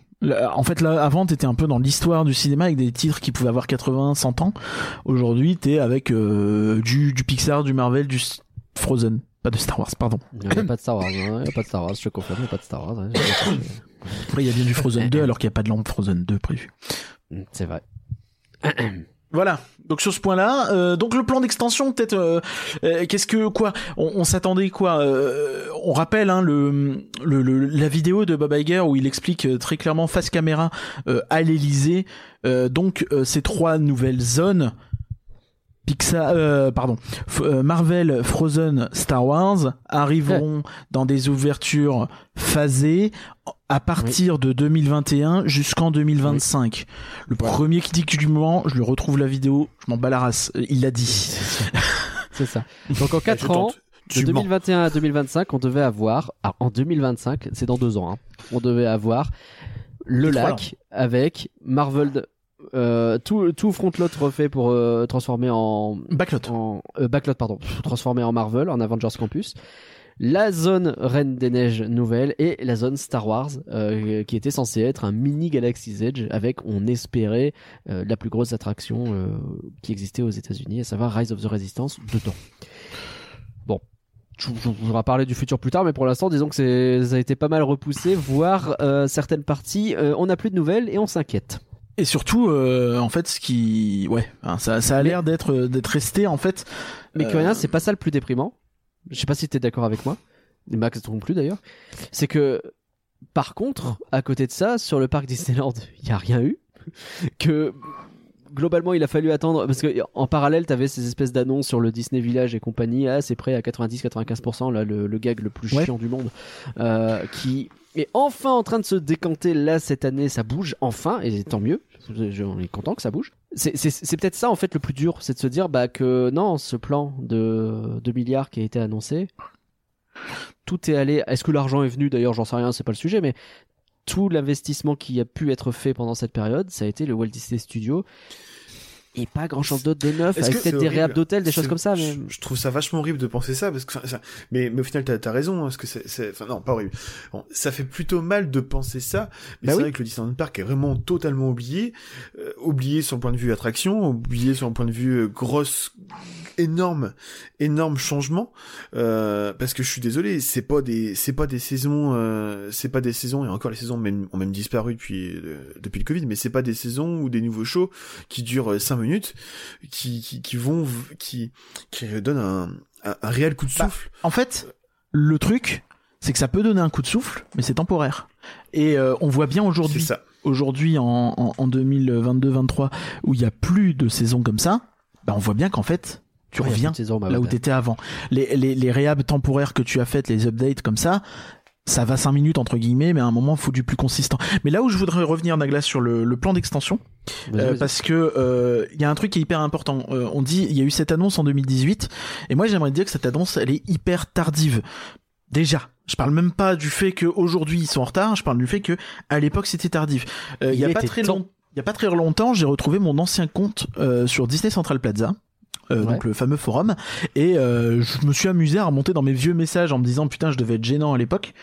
En fait, là, avant, t'étais un peu dans l'histoire du cinéma avec des titres qui pouvaient avoir 80, 100 ans. Aujourd'hui, t'es avec du, du Pixar, du Marvel, du Frozen. Pas de Star Wars, pardon. Il n'y a pas de Star Wars, hein, n'y a pas de Star Wars, je confirme, il n'y a pas de Star Wars. hein. Après, il y a bien du Frozen 2 alors qu'il n'y a pas de lampe Frozen 2 prévu. C'est vrai. Voilà. Donc sur ce point-là, euh, donc le plan d'extension, peut-être, euh, euh, qu'est-ce que quoi On, on s'attendait quoi euh, On rappelle hein, le, le, le- la vidéo de Bob Iger où il explique euh, très clairement face caméra euh, à l'Elysée. euh, donc euh, ces trois nouvelles zones. Pixar, euh, pardon, F- euh, Marvel, Frozen, Star Wars arriveront dans des ouvertures phasées à partir de 2021 jusqu'en 2025. Le premier qui dit que du moment, je lui retrouve la vidéo, je m'en bats la race. Euh, Il l'a dit. C'est ça. Donc en Je 4 ans, tente. de Tu mens. 2021 à 2025, on devait avoir, alors, en 2025, c'est dans deux ans, hein, on devait avoir le lac avec Marvel, euh, tout, tout Frontlot refait pour euh, transformer en, Backlot. en euh, backlot pardon. Transformé en Marvel en Avengers Campus. La zone Reine des Neiges nouvelle et la zone Star Wars qui était censée être un mini Galaxy's Edge avec on espérait la plus grosse attraction qui existait aux États-Unis à savoir Rise of the Resistance dedans. Bon. Je vais parler du futur plus tard mais pour l'instant disons que ça a été pas mal repoussé voire euh, certaines parties euh, on n'a plus de nouvelles et on s'inquiète Et surtout, euh, en fait, ce qui, ouais, hein, ça, ça a l'air d'être d'être resté en fait. Mais Euh, que c'est pas ça le plus déprimant. Je sais pas si t'es d'accord avec moi. Et Max non plus d'ailleurs. C'est que, par contre, à côté de ça, sur le parc Disneyland, il y a rien eu. Que globalement, il a fallu attendre parce que en parallèle, t'avais ces espèces d'annonces sur le Disney Village et compagnie. Ah, c'est prêt à 90-95%, là, le, le gag le plus Ouais. chiant du monde, euh, qui est enfin en train de se décanter là cette année. Ça bouge enfin et tant mieux. On est content que ça bouge. C'est peut-être ça en fait le plus dur, c'est de se dire bah que non, ce plan de 2 milliards qui a été annoncé, tout est allé. Est-ce que l'argent est venu? D'ailleurs, j'en sais rien, c'est pas le sujet, mais tout l'investissement qui a pu être fait pendant cette période, ça a été le Walt Disney Studio. Et pas grand chose d'autre de neuf, Est-ce avec que peut-être c'est des réhab d'hôtel, des choses comme ça. Mais... je, trouve ça vachement horrible de penser ça parce que ça, mais mais au final t'as as raison hein, parce que c'est c'est- enfin non pas horrible Bon, ça fait plutôt mal de penser ça mais Bah c'est oui. vrai que le Disneyland Park est vraiment totalement oublié euh, oublié sur le point de vue attraction oublié sur le point de vue euh, grosse énorme énorme changement euh, parce que je suis désolé c'est pas des c'est pas des saisons euh, c'est pas des saisons et encore les saisons ont même, ont même disparu depuis depuis le Covid mais c'est pas des saisons ou des nouveaux shows qui durent 5 minutes qui, qui, qui vont, qui, qui donnent un, un, un réel coup de Bah, souffle. En fait, le truc, c'est que ça peut donner un coup de souffle, mais c'est temporaire. Et euh, on voit bien aujourd'hui, ça. aujourd'hui en, en, en 2022-23, où il y a plus de saisons comme ça, bah on voit bien qu'en fait, tu Ouais, reviens saison, bah, là où ouais. t'étais avant. Les, les, les réhab temporaires que tu as faites, les updates comme ça, ça va 5 minutes entre guillemets, mais à un moment, il faut du plus consistant. Mais là où je voudrais revenir, Naglas, sur le, le plan d'extension, euh, parce que euh, il y a un truc qui est hyper important. Euh, on dit, il y a eu cette annonce en 2018, et moi j'aimerais dire que cette annonce, elle est hyper tardive. Déjà, je parle même pas du fait qu'aujourd'hui ils sont en retard, je parle du fait que à l'époque c'était tardif. Euh, Il y a pas très longtemps. Il y a pas très longtemps, j'ai retrouvé mon ancien compte euh, sur Disney Central Plaza. Euh, Ouais. donc le fameux forum et euh, je me suis amusé à remonter dans mes vieux messages en me disant putain je devais être gênant à l'époque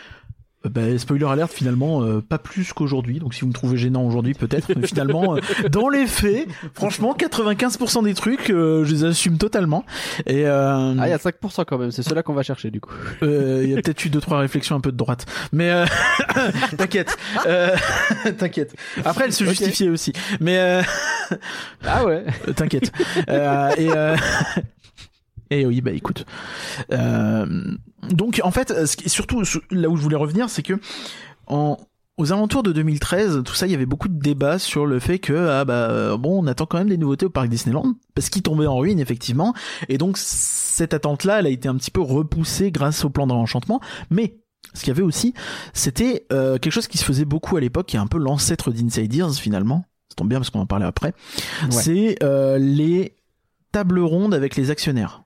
Bah, spoiler alert finalement euh, pas plus qu'aujourd'hui donc si vous me trouvez gênant aujourd'hui peut-être mais finalement euh, dans les faits franchement 95% des trucs euh, je les assume totalement et euh, Ah, il y a 5% quand même, c'est ceux-là qu'on va chercher du coup. euh, il y a peut-être eu deux trois réflexions un peu de droite mais euh, t'inquiète euh, t'inquiète après elle se justifiait aussi mais euh, Ah ouais T'inquiète. Euh, et, euh... et oui, bah écoute. Euh, Donc en fait, ce qui- surtout là où je voulais revenir, c'est que en aux alentours de 2013, tout ça, il y avait beaucoup de débats sur le fait que ah bah euh, bon, on attend quand même des nouveautés au parc Disneyland parce qu'il tombait en ruine effectivement, et donc cette attente-là, elle a été un petit peu repoussée grâce au plan de l'enchantement, mais ce qu'il y avait aussi, c'était euh, quelque chose qui se faisait beaucoup à l'époque, qui est un peu l'ancêtre d'Inside Ears finalement. Ça tombe bien parce qu'on en parlait après. C'est euh, les tables rondes avec les actionnaires.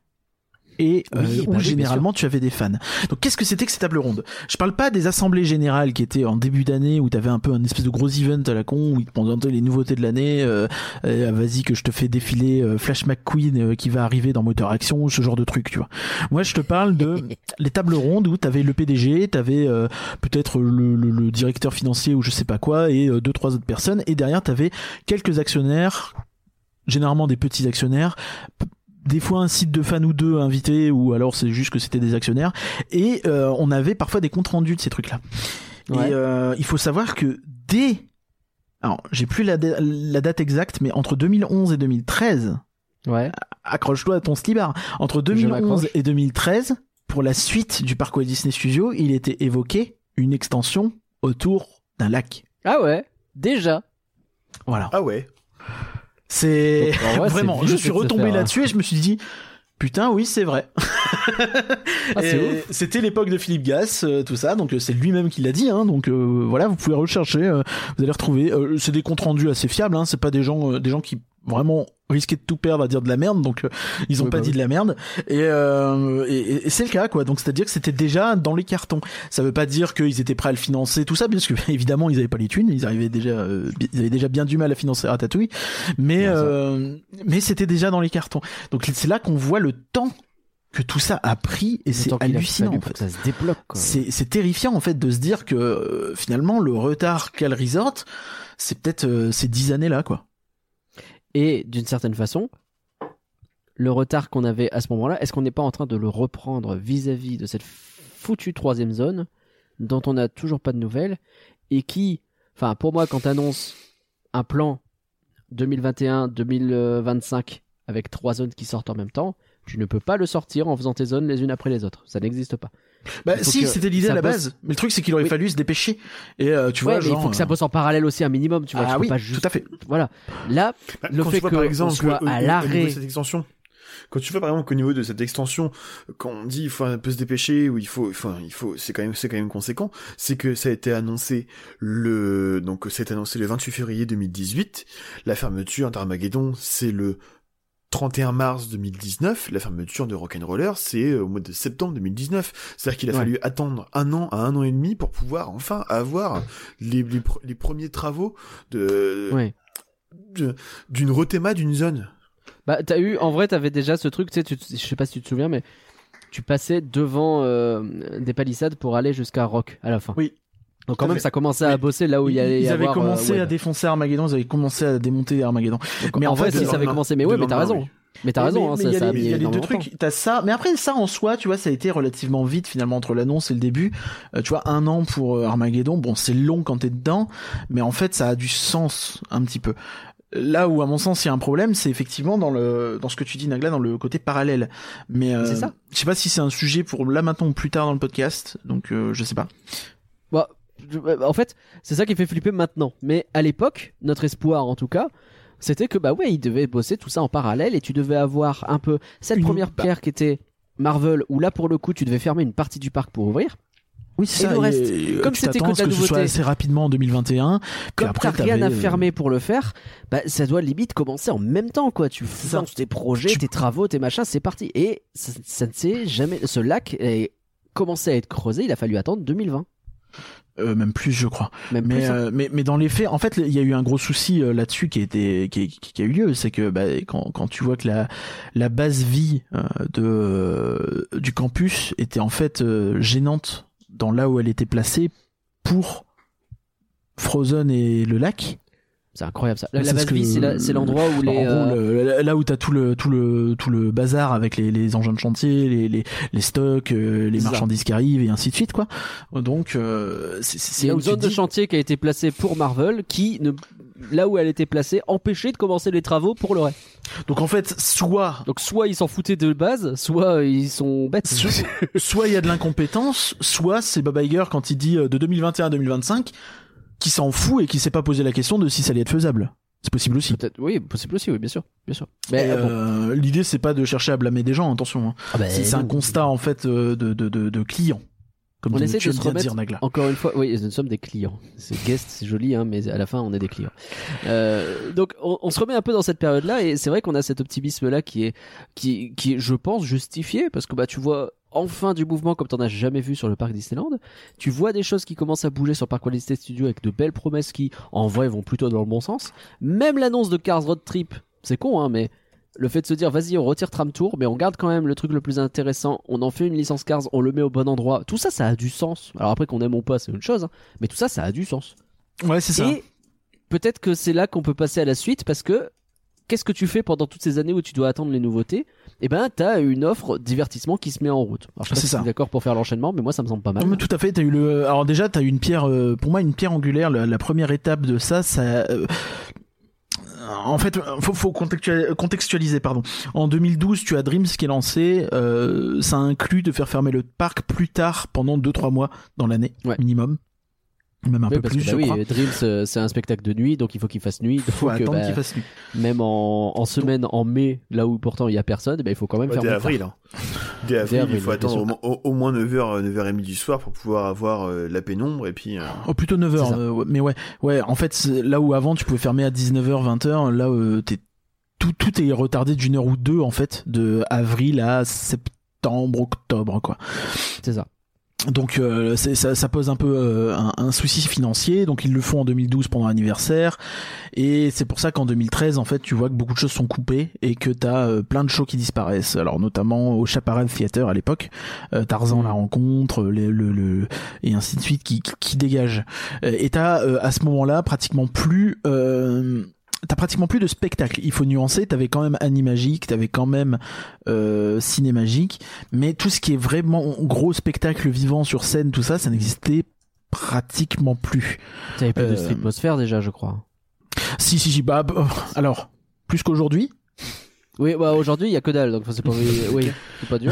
Et euh, Oui, où bah généralement tu avais des fans. Donc qu'est-ce que c'était que ces tables rondes Je parle pas des assemblées générales qui étaient en début d'année où t'avais un peu un espèce de gros event à la con où ils te présentaient les nouveautés de l'année. Euh, euh, Vas-y que je te fais défiler euh, Flash McQueen euh, qui va arriver dans Motor Action, ce genre de truc, tu vois. Moi je te parle de les tables rondes où t'avais le PDG, t'avais euh, peut-être le, le, le directeur financier ou je sais pas quoi et euh, deux trois autres personnes et derrière t'avais quelques actionnaires généralement des petits actionnaires des fois un site de fans ou deux invités ou alors c'est juste que c'était des actionnaires et euh, on avait parfois des comptes rendus de ces trucs là Ouais. et euh, il faut savoir que dès alors j'ai plus la, da- la date exacte mais entre 2011 et 2013 Ouais. accroche-toi à ton slibard. Entre Je 2011 m'accroche. et 2013, pour la suite du parc Walt Disney Studios, il était évoqué une extension autour d'un lac. Ah ouais, déjà. Voilà. Ah ouais. C'est vraiment, je suis retombé faire, là-dessus et je me suis dit, putain, oui, c'est vrai. Ah. C'était l'époque de Philippe Gas, euh, tout ça, donc euh, c'est lui-même qui l'a dit, hein, donc euh, voilà, vous pouvez rechercher, euh, vous allez retrouver. euh, c'est des comptes rendus assez fiables, hein, c'est pas des gens, euh, des gens qui vraiment risquaient de tout perdre à dire de la merde, donc euh, ils ont Oui, pas bah dit oui. de la merde. Et, euh, et, et- c'est le cas, quoi. Donc c'est-à-dire que c'était déjà dans les cartons. Ça veut pas dire qu'ils étaient prêts à le financer, tout ça, parce que évidemment ils avaient pas les thunes, ils arrivaient déjà, euh, ils avaient déjà bien du mal à financer Ratatouille, mais euh, mais c'était déjà dans les cartons. Donc c'est là qu'on voit le temps que tout ça a pris et c'est hallucinant en fait. ça se débloque. Quoi. C'est c'est terrifiant en fait de se dire que euh, finalement le retard qu'a le resort, c'est peut-être euh, ces dix années là quoi. Et d'une certaine façon, le retard qu'on avait à ce moment-là, est-ce qu'on n'est pas en train de le reprendre vis-à-vis de cette foutue troisième zone dont on n'a toujours pas de nouvelles et qui, enfin pour moi, quand t'annonces un plan 2021-2025 avec trois zones qui sortent en même temps, tu ne peux pas le sortir en faisant tes zones les unes après les autres. Ça n'existe pas. Bah si c'était l'idée à la bosse. base, mais le truc c'est qu'il aurait Oui. fallu se dépêcher et euh, tu vois ouais, mais genre, il faut que ça euh, bosse en parallèle aussi un minimum, tu vois. ah tu peux oui, pas juste... tout à fait. Voilà. Là, Bah, Le quand fait tu vois, que par exemple soit à l'arrêt- de cette extension, quand tu vois par exemple qu'au niveau de cette extension, quand on dit il faut un peu se dépêcher ou il faut, enfin il faut, c'est quand même, c'est quand même conséquent, c'est que ça a été annoncé le, donc c'est annoncé le 28 février 2018, la fermeture d'Armageddon c'est le 31 mars 2019, la fermeture de Rock'n'Roller c'est euh, au mois de septembre 2019. C'est-à-dire qu'il a Ouais. fallu attendre un an à un an et demi pour pouvoir enfin avoir les, les, pr- les premiers travaux de, ouais. d'une rethéma d'une zone. Bah, t'as eu, en vrai, t'avais déjà ce truc, tu sais, tu- je sais pas si tu te souviens, mais tu passais devant euh, des palissades pour aller jusqu'à Rock à la fin. Oui. Donc quand même, ça commençait à bosser là où il y allait ils avaient euh, commencé à défoncer Armageddon, ils avaient commencé à démonter Armageddon. Mais en fait, si ça avait commencé, mais ouais, mais t'as raison. Mais t'as raison, mais- hein, mais ça, il y a ça a les- mis il y a les deux trucs, t'as ça, mais après ça en soi, tu vois, ça a été relativement vite finalement entre l'annonce et le début. Euh, tu vois, un an pour euh, Armageddon, bon, c'est long quand t'es dedans, mais en fait, ça a du sens un petit peu. Là où, à mon sens, il y a un problème, c'est effectivement dans le dans ce que tu dis, Nagla, dans le côté parallèle. Mais euh, C'est ça. je sais pas si c'est un sujet pour là maintenant ou plus tard dans le podcast, donc euh, je sais pas. Bah, je- en fait, c'est ça qui fait flipper maintenant. Mais à l'époque, notre espoir, en tout cas, c'était que bah ouais, ils devaient bosser tout ça en parallèle et tu devais avoir un peu cette Une- première bah. pierre qui était Marvel où là pour le coup tu devais fermer une partie du parc pour ouvrir. Oui, c'est ça. le reste, euh, comme c'était que de la que ce soit assez rapidement en 2021. Puis Comme après, t'as rien à euh, fermer pour le faire, bah ça doit limite commencer en même temps quoi. Tu lances tes projets, Tu- tes travaux, tes machins, c'est parti. Et ça, ça ne s'est jamais. Ce lac est commencé à être creusé. Il a fallu attendre 2020, euh, même plus, je crois. même Mais, plus. hein. euh, mais mais dans les faits, en fait, il y a eu un gros souci euh, là-dessus qui a été qui, qui- qui a eu lieu, c'est que bah, quand quand tu vois que la la base vie de du campus était en fait gênante dans là où elle était placée pour Frozen et le lac. C'est incroyable ça. La, la base vie, c'est l'endroit où les. En gros, euh, le- là où t'as tout le tout le tout le bazar avec les, les engins de chantier, les les, les stocks, euh, les ça. marchandises qui arrivent et ainsi de suite quoi. Donc euh, c'est une où zone de chantier qui a été placée pour Marvel, qui ne là où elle était placée empêchait de commencer les travaux pour le reste. Donc en fait, soit Donc soit ils s'en foutaient de base, soit ils sont bêtes. So- soit il y a de l'incompétence, soit c'est Bob Iger quand il dit euh, de 2021 à 2025 qui s'en fout et qui s'est pas posé la question de si ça allait être faisable. C'est possible aussi. Peut-être, oui, possible aussi, oui, bien sûr, bien sûr. Mais euh, bon. euh, l'idée c'est pas de chercher à blâmer des gens, attention. hein. Ah bah, C'est un constat en fait euh, de de de, de clients. Comme On essaie de se remettre dire. Encore une fois, oui, nous sommes des clients. C'est guest, c'est joli, hein, mais à la fin, on est des clients. Euh, donc, on, on se remet un peu dans cette période-là, et c'est vrai qu'on a cet optimisme-là qui est, qui, qui est, je pense, justifié, parce que bah, tu vois enfin du mouvement comme t'en as jamais vu sur le parc Disneyland. Tu vois des choses qui commencent à bouger sur le parc Walt Disney Studios avec de belles promesses qui, en vrai, vont plutôt dans le bon sens. Même l'annonce de Cars Road Trip, c'est con, hein, mais le fait de se dire vas-y on retire Tram Tour mais on garde quand même le truc le plus intéressant on en fait une licence Cars on le met au bon endroit tout ça ça a du sens alors après qu'on aime ou pas c'est une chose hein, mais tout ça ça a du sens Ouais, c'est ça. et peut-être que c'est là qu'on peut passer à la suite parce que qu'est-ce que tu fais pendant toutes ces années où tu dois attendre les nouveautés? Eh ben t'as une offre divertissement qui se met en route alors, je sais pas si t'es d'accord pour faire l'enchaînement mais moi ça me semble pas mal Non, mais tout à fait. T'as eu le. Alors déjà, t'as eu une pierre. euh, pour moi, une pierre angulaire. La, la première étape de ça, ça. euh, En fait, faut, faut contextualiser, contextualiser, pardon. En 2012, tu as Dreams qui est lancé. euh, ça inclut de faire fermer le parc plus tard, pendant 2-3 mois dans l'année Ouais. minimum, même un Oui, peu parce plus, que, bah je oui, crois. Dreams euh, c'est un spectacle de nuit donc il faut qu'il fasse nuit Faut donc euh, attendre bah, qu'il fasse nuit. même en, en semaine en mai là où pourtant il y a personne bah, il faut quand même Ouais, faire dès avril. Hein. Dès avril, avril, il faut attendre au, moins- au- au moins 9h, 9h30 du soir pour pouvoir avoir euh, la pénombre et puis. euh, Oh, plutôt 9h. C'est ça. euh, ouais, mais ouais, ouais. En fait, là où avant tu pouvais fermer à 19h, 20h, là euh, t'es tout tout est retardé d'une heure ou deux en fait, de avril à septembre, octobre quoi. c'est ça Donc euh, ça, ça pose un peu euh, un, un souci financier. Donc ils le font en 2012 pendant l'anniversaire, et c'est pour ça qu'en 2013 en fait tu vois que beaucoup de choses sont coupées et que t'as euh, plein de shows qui disparaissent. Alors notamment au Chaparral Theater à l'époque, euh, Tarzan la rencontre, le, le et ainsi de suite qui qui, qui dégagent. Euh, Et t'as euh, à ce moment-là pratiquement plus T'as pratiquement plus de spectacle. Il faut nuancer. T'avais quand même Animagique, t'avais quand même euh, Cinémagique, mais tout ce qui est vraiment gros spectacle vivant sur scène, tout ça, ça n'existait pratiquement plus. t'avais plus de Euh, streetmosphère déjà je crois Si, si, si, bah, bah, alors, plus qu'aujourd'hui. Oui, bah aujourd'hui il y a que dalle, donc c'est pas oui, c'est pas dur.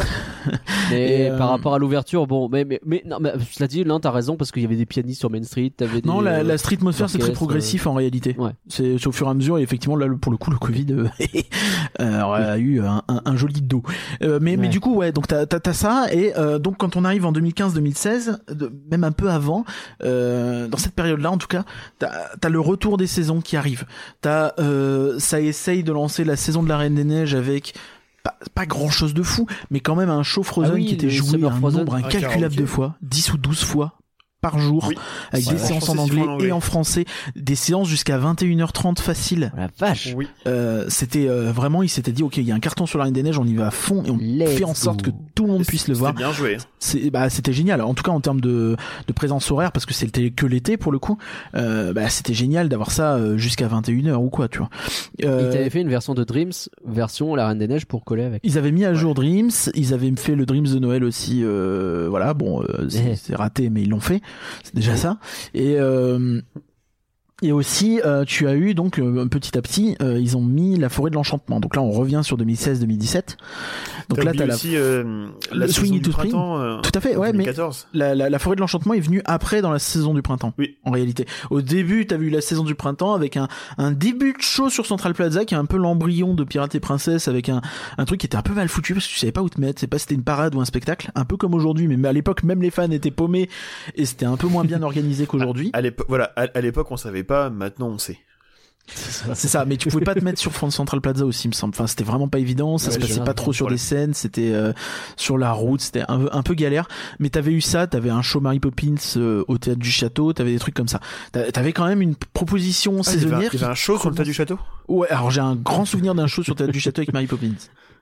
Mais euh, par rapport à l'ouverture, bon, mais mais mais non, mais cela dit, là t'as raison parce qu'il y avait des pianistes sur Main Street, t'avais des Non, la, euh, la streetmosphère, c'est très orchestres, progressif en réalité. ouais. C'est au fur et à mesure, et effectivement, là, pour le coup, le Covid euh, euh, a eu un, un, un joli dos. Euh, mais, mais du coup, ouais, donc t'as as, ça, et euh, donc quand on arrive en 2015-2016, de- même un peu avant, euh, dans cette période-là, en tout cas, t'as as le retour des saisons qui arrive. T'as, euh, ça essaye de lancer la saison de la Reine des Neiges avec pas, pas grand chose de fou, mais quand même un show Frozen Ah oui, qui était joué un nombre Ah, incalculable de fois, 10 ou 12 fois par jour, Oui. avec des séances en anglais souvent en anglais. et en français, des séances jusqu'à 21h30 facile. La vache. Oui. Euh, c'était euh, vraiment, il s'était dit, ok, il y a un carton sur la Reine des Neiges, on y va à fond et on Let's fait en sorte go. que tout le monde puisse le C'était voir. bien joué. C'est, bah, c'était génial. En tout cas, en termes de, de présence horaire, parce que c'était que l'été pour le coup, euh, bah, c'était génial d'avoir ça euh, jusqu'à 21h ou quoi, tu vois. Ils Euh, t'avaient fait une version de Dreams, version La Reine des Neiges pour coller avec. Ils avaient mis à jour Dreams, ils avaient fait le Dreams de Noël aussi. euh, voilà, bon, euh, c'est Eh. c'est raté, mais ils l'ont fait. C'est déjà ça. Et euh, Et aussi, euh, tu as eu donc euh, petit à petit, euh, ils ont mis la forêt de l'enchantement. Donc là, on revient sur 2016-2017. Donc là, t'as la, euh, la Swing du printemps. euh, Tout à fait, ouais, mais 2014. la, la, la forêt de l'enchantement est venue après dans la saison du printemps. Oui. En réalité, au début, t'as vu la saison du printemps avec un, un début de show sur Central Plaza qui est un peu l'embryon de Pirates et Princesse avec un, un truc qui était un peu mal foutu parce que tu savais pas où te mettre. C'est pas si c'était une parade ou un spectacle, un peu comme aujourd'hui. Mais à l'époque, même les fans étaient paumés et c'était un peu moins bien organisé qu'aujourd'hui. À l'époque, voilà, à, à l'époque, on savait pas, maintenant on sait. C'est ça, mais tu pouvais pas te mettre sur Front Central Plaza aussi, il me semble. Enfin, c'était vraiment pas évident, ça Ouais, se passait pas trop sur voilà. des scènes, c'était euh, sur la route, c'était un, peu- un peu galère. Mais t'avais eu ça, t'avais un show Mary Poppins euh, au théâtre du château, t'avais des trucs comme ça. T'a- T'avais quand même une proposition Ah, un- saisonnière. y avait un show sur le tas du château? Ouais, alors j'ai un grand souvenir d'un show sur le théâtre du château avec Mary Poppins.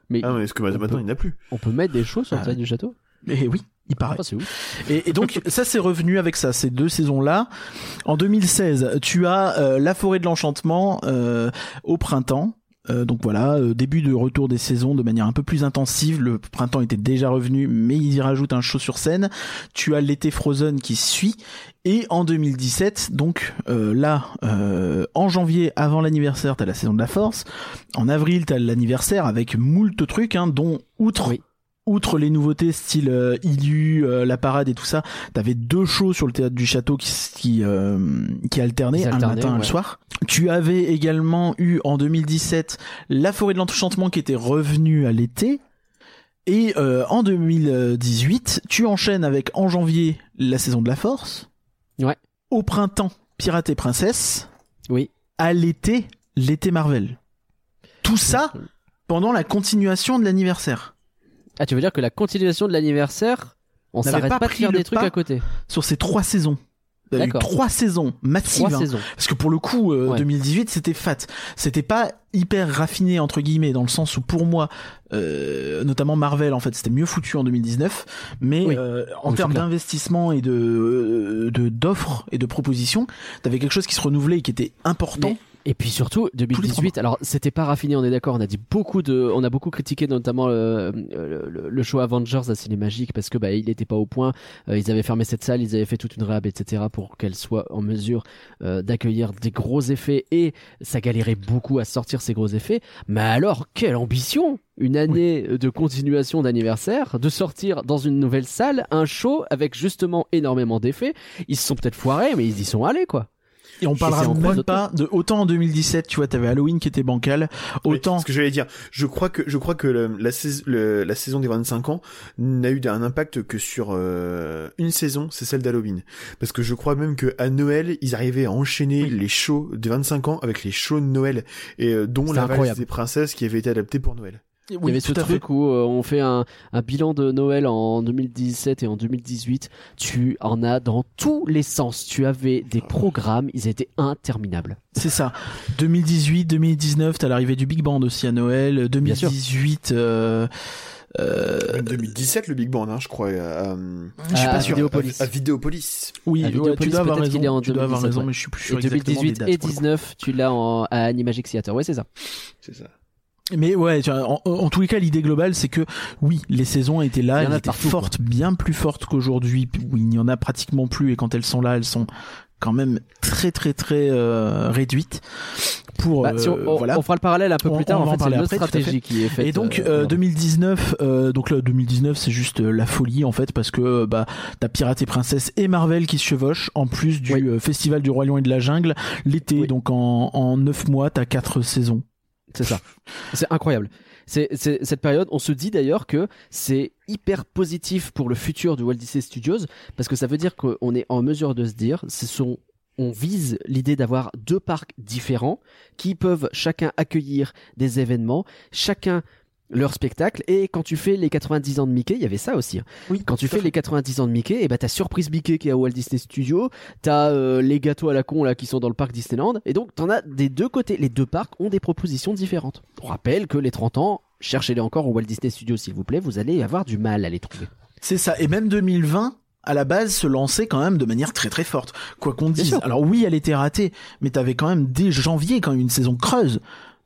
Mais Ah, mais est-ce que maintenant il n'y en a plus on peut mettre des choses sur le Ah tête du château? Et oui, il paraît. Ah, ouf. Et, et donc ça c'est revenu avec ça, ces deux saisons-là. En 2016, tu as euh, La Forêt de l'Enchantement euh, au printemps. Euh, donc voilà, euh, début de retour des saisons de manière un peu plus intensive. Le printemps était déjà revenu, mais ils y rajoutent un show sur scène. Tu as l'été Frozen qui suit. Et en 2017, donc euh, là, euh, en janvier, avant l'anniversaire, t'as la saison de la Force. En avril, t'as l'anniversaire avec moult trucs, hein, dont outre Oui. Outre les nouveautés style euh, Ilu, euh, la parade et tout ça, t'avais deux shows sur le théâtre du château qui qui, euh, qui alternaient, un matin, un le ouais. soir. Tu avais également eu en 2017 la forêt de l'enchantement qui était revenue à l'été. Et euh, en 2018, tu enchaînes avec en janvier la saison de la force. Ouais. Au printemps, Pirates et Princesse. Oui. À l'été, l'été Marvel. Tout ça pendant la continuation de l'anniversaire. Ah, tu veux dire que la continuation de l'anniversaire, on s'arrête pas pas, de faire des trucs à côté. sur ces trois saisons. Il y a eu trois saisons massives. Trois hein. saisons. Parce que pour le coup, euh, Ouais. 2018, c'était fat. C'était pas hyper raffiné entre guillemets dans le sens où pour moi, euh, notamment Marvel, en fait, c'était mieux foutu en 2019. Mais Oui. euh, en Oui, termes d'investissement et de euh, de d'offres et de propositions, t'avais quelque chose qui se renouvelait et qui était important. Mais- Et puis surtout, les trois 2018, alors c'était pas raffiné, on est d'accord, on a dit beaucoup de, on a beaucoup critiqué notamment le, le, le show Avengers à Cinémagique parce que bah il était pas au point, Euh, ils avaient fermé cette salle, ils avaient fait toute une réhab, etc. pour qu'elle soit en mesure euh, d'accueillir des gros effets et ça galérait beaucoup à sortir ces gros effets. Mais alors, quelle ambition une année de continuation d'anniversaire, de sortir dans une nouvelle salle un show avec justement énormément d'effets. Ils se sont peut-être foirés, mais ils y sont allés quoi. Et on parlera même pas de autant en 2017, tu vois, t'avais Halloween qui était bancal, Oui, autant ce que j'allais dire, je crois que je crois que le- la, sais- le- la saison des 25 ans n'a eu un impact que sur euh, une saison, c'est celle d'Halloween. Parce que je crois même que à Noël, ils arrivaient à enchaîner les shows des 25 ans avec les shows de Noël et euh, dont la incroyable. des princesses qui avait été adaptée pour Noël. Il y avait ce truc où euh, on fait un, un bilan de Noël en 2017 et en 2018. Tu en as dans tous les sens. Tu avais des programmes, ils étaient interminables. C'est ça. 2018, 2019, t'as l'arrivée du Big Band aussi à Noël. Bien sûr. 2018, euh, euh, Même 2017 le Big Band, hein, je crois. À, je suis à pas sûr. Vidéopolis. À, à Vidéopolis. Oui, à ouais, tu Vidéopolis, dois avoir raison. qu'il est en tu dois avoir 2017, raison, ouais. mais je suis plus sûr Et exactement 2018 des dates. et pour le coup. 19, tu l'as en, à Animagic Theater. Ouais, c'est ça. C'est ça. Mais ouais, en, en tous les cas, l'idée globale, c'est que oui, les saisons étaient là, en elles étaient partout, fortes, bien plus fortes qu'aujourd'hui. où il n'y en a pratiquement plus, et quand elles sont là, elles sont quand même très très très euh, réduites. Pour Bah, si on, euh, voilà. on fera le parallèle un peu On- plus tard. on va en en fait, c'est parler après, stratégie qui est faite. Et donc euh, euh, aujourd'hui. 2019, euh, donc là 2019 c'est juste euh, la folie en fait parce que euh, bah t'as Pirates et Princesse et Marvel qui se chevauchent en plus du Oui. euh, festival du roi lion et de la jungle l'été Oui. donc en en neuf mois t'as quatre saisons. C'est ça. C'est incroyable. C'est, cette période, on se dit d'ailleurs que c'est hyper positif pour le futur du Walt Disney Studios parce que ça veut dire qu'on est en mesure de se dire, on vise l'idée d'avoir deux parcs différents qui peuvent chacun accueillir des événements, chacun leur spectacle et quand tu fais les 90 ans de Mickey, il y avait ça aussi. hein. Oui. Quand tu fais les 90 ans de Mickey, et ben t'as Surprise Mickey qui est à Walt Disney Studios, t'as euh, les gâteaux à la con là qui sont dans le parc Disneyland, et donc t'en as des deux côtés. Les deux parcs ont des propositions différentes. On rappelle que les 30 ans, cherchez-les encore au Walt Disney Studios s'il vous plaît, vous allez avoir du mal à les trouver. C'est ça et même 2020 à la base se lançait quand même de manière très très forte. Quoi qu'on dise. Alors oui, elle était ratée, mais t'avais quand même dès janvier quand même une saison creuse.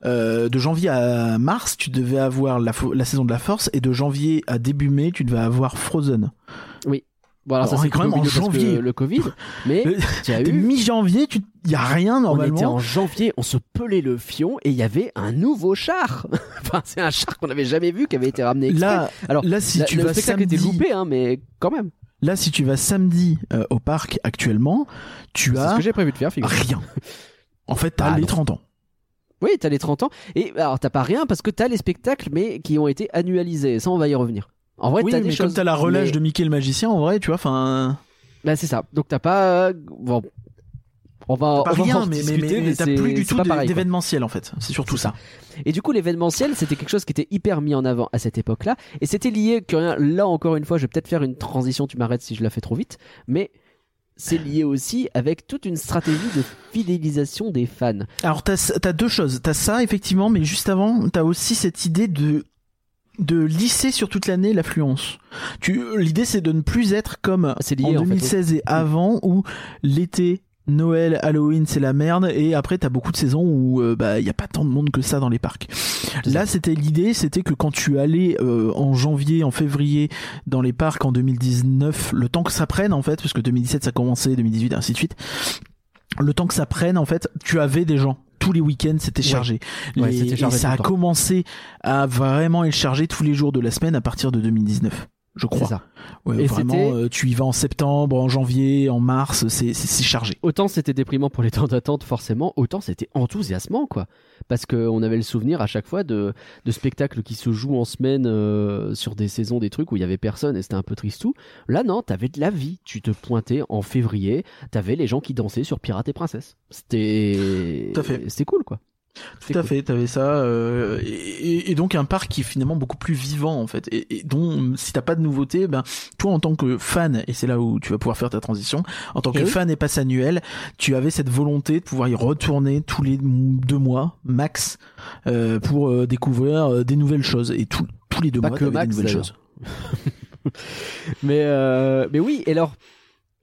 Euh, de janvier à mars, tu devais avoir la, saison de la force et de janvier à début mai, tu devais avoir Frozen. Bon, alors ça c'est est quand même en janvier. le Covid, mais as eu. mi-janvier, tu y a rien On était normalement. en janvier, on se pelait le fion et il y avait un nouveau char. enfin, c'est un char qu'on n'avait jamais vu qui avait été ramené exprès. Là, Alors, là si La- tu le vas spectacle était samedi, loupé, hein, mais quand même. là si tu vas samedi euh, au parc actuellement, tu C'est ce as que j'ai prévu de faire, figure. rien. En fait, t'as Ah, les non. 30 ans. Oui, t'as les 30 ans. Et alors, t'as pas rien parce que t'as les spectacles, mais qui ont été annualisés. Ça, on va y revenir. En vrai, oui, t'as mais des comme choses. t'as la relâche mais- de Mickey le magicien, en vrai, tu vois, enfin, Bah, c'est ça. Donc, t'as pas. Bon. On va, pas on rien, en mais, mais, discuter, mais, mais t'as plus du tout d'événementiel en fait. C'est surtout C'est ça. Et du coup, l'événementiel, c'était quelque chose qui était hyper mis en avant à cette époque-là. Et c'était lié, que rien, là encore une fois, je vais peut-être faire une transition, tu m'arrêtes si je la fais trop vite. Mais c'est lié aussi avec toute une stratégie de fidélisation des fans. Alors t'as as deux choses. T'as ça effectivement, mais juste avant, t'as aussi cette idée de de lisser sur toute l'année l'affluence. Tu l'idée c'est de ne plus être comme en en fait, 2016 et avant où l'été Noël, Halloween, c'est la merde, et après t'as beaucoup de saisons où euh, bah y a pas tant de monde que ça dans les parcs. Là, c'était l'idée, c'était que quand tu allais euh, en janvier, en février dans les parcs en 2019, le temps que ça prenne en fait, parce que 2017 ça commençait, 2018 ainsi de suite, le temps que ça prenne en fait, tu avais des gens. Tous les week-ends, c'était chargé. Ouais, Les- c'était et chargé ça a temps. commencé à vraiment être chargé tous les jours de la semaine à partir de 2019. Je C'est crois. ça. Ouais, Et vraiment, euh, tu y vas en septembre, en janvier, en mars, c'est c'est- c'est chargé. Autant c'était déprimant pour les temps d'attente, forcément, autant c'était enthousiasmant, quoi. Parce qu'on avait le souvenir à chaque fois de, de spectacles qui se jouent en semaine euh, sur des saisons, des trucs où il y avait personne et c'était un peu tristou. Là, non, t'avais de la vie. Tu te pointais en février, t'avais les gens qui dansaient sur Pirates et Princesses. C'était. Tout à fait. C'était cool, quoi. Tout à fait, t'avais ça, euh, et, donc un parc qui est finalement beaucoup plus vivant en fait, et, et dont si t'as pas de nouveauté, ben toi en tant que fan, et c'est là où tu vas pouvoir faire ta transition, en tant que Eh oui. fan et passe annuel, tu avais cette volonté de pouvoir y retourner tous les deux mois max euh, pour euh, découvrir des nouvelles choses, et tous tous les deux Pas mois que des nouvelles choses. mais, mais oui, et alors,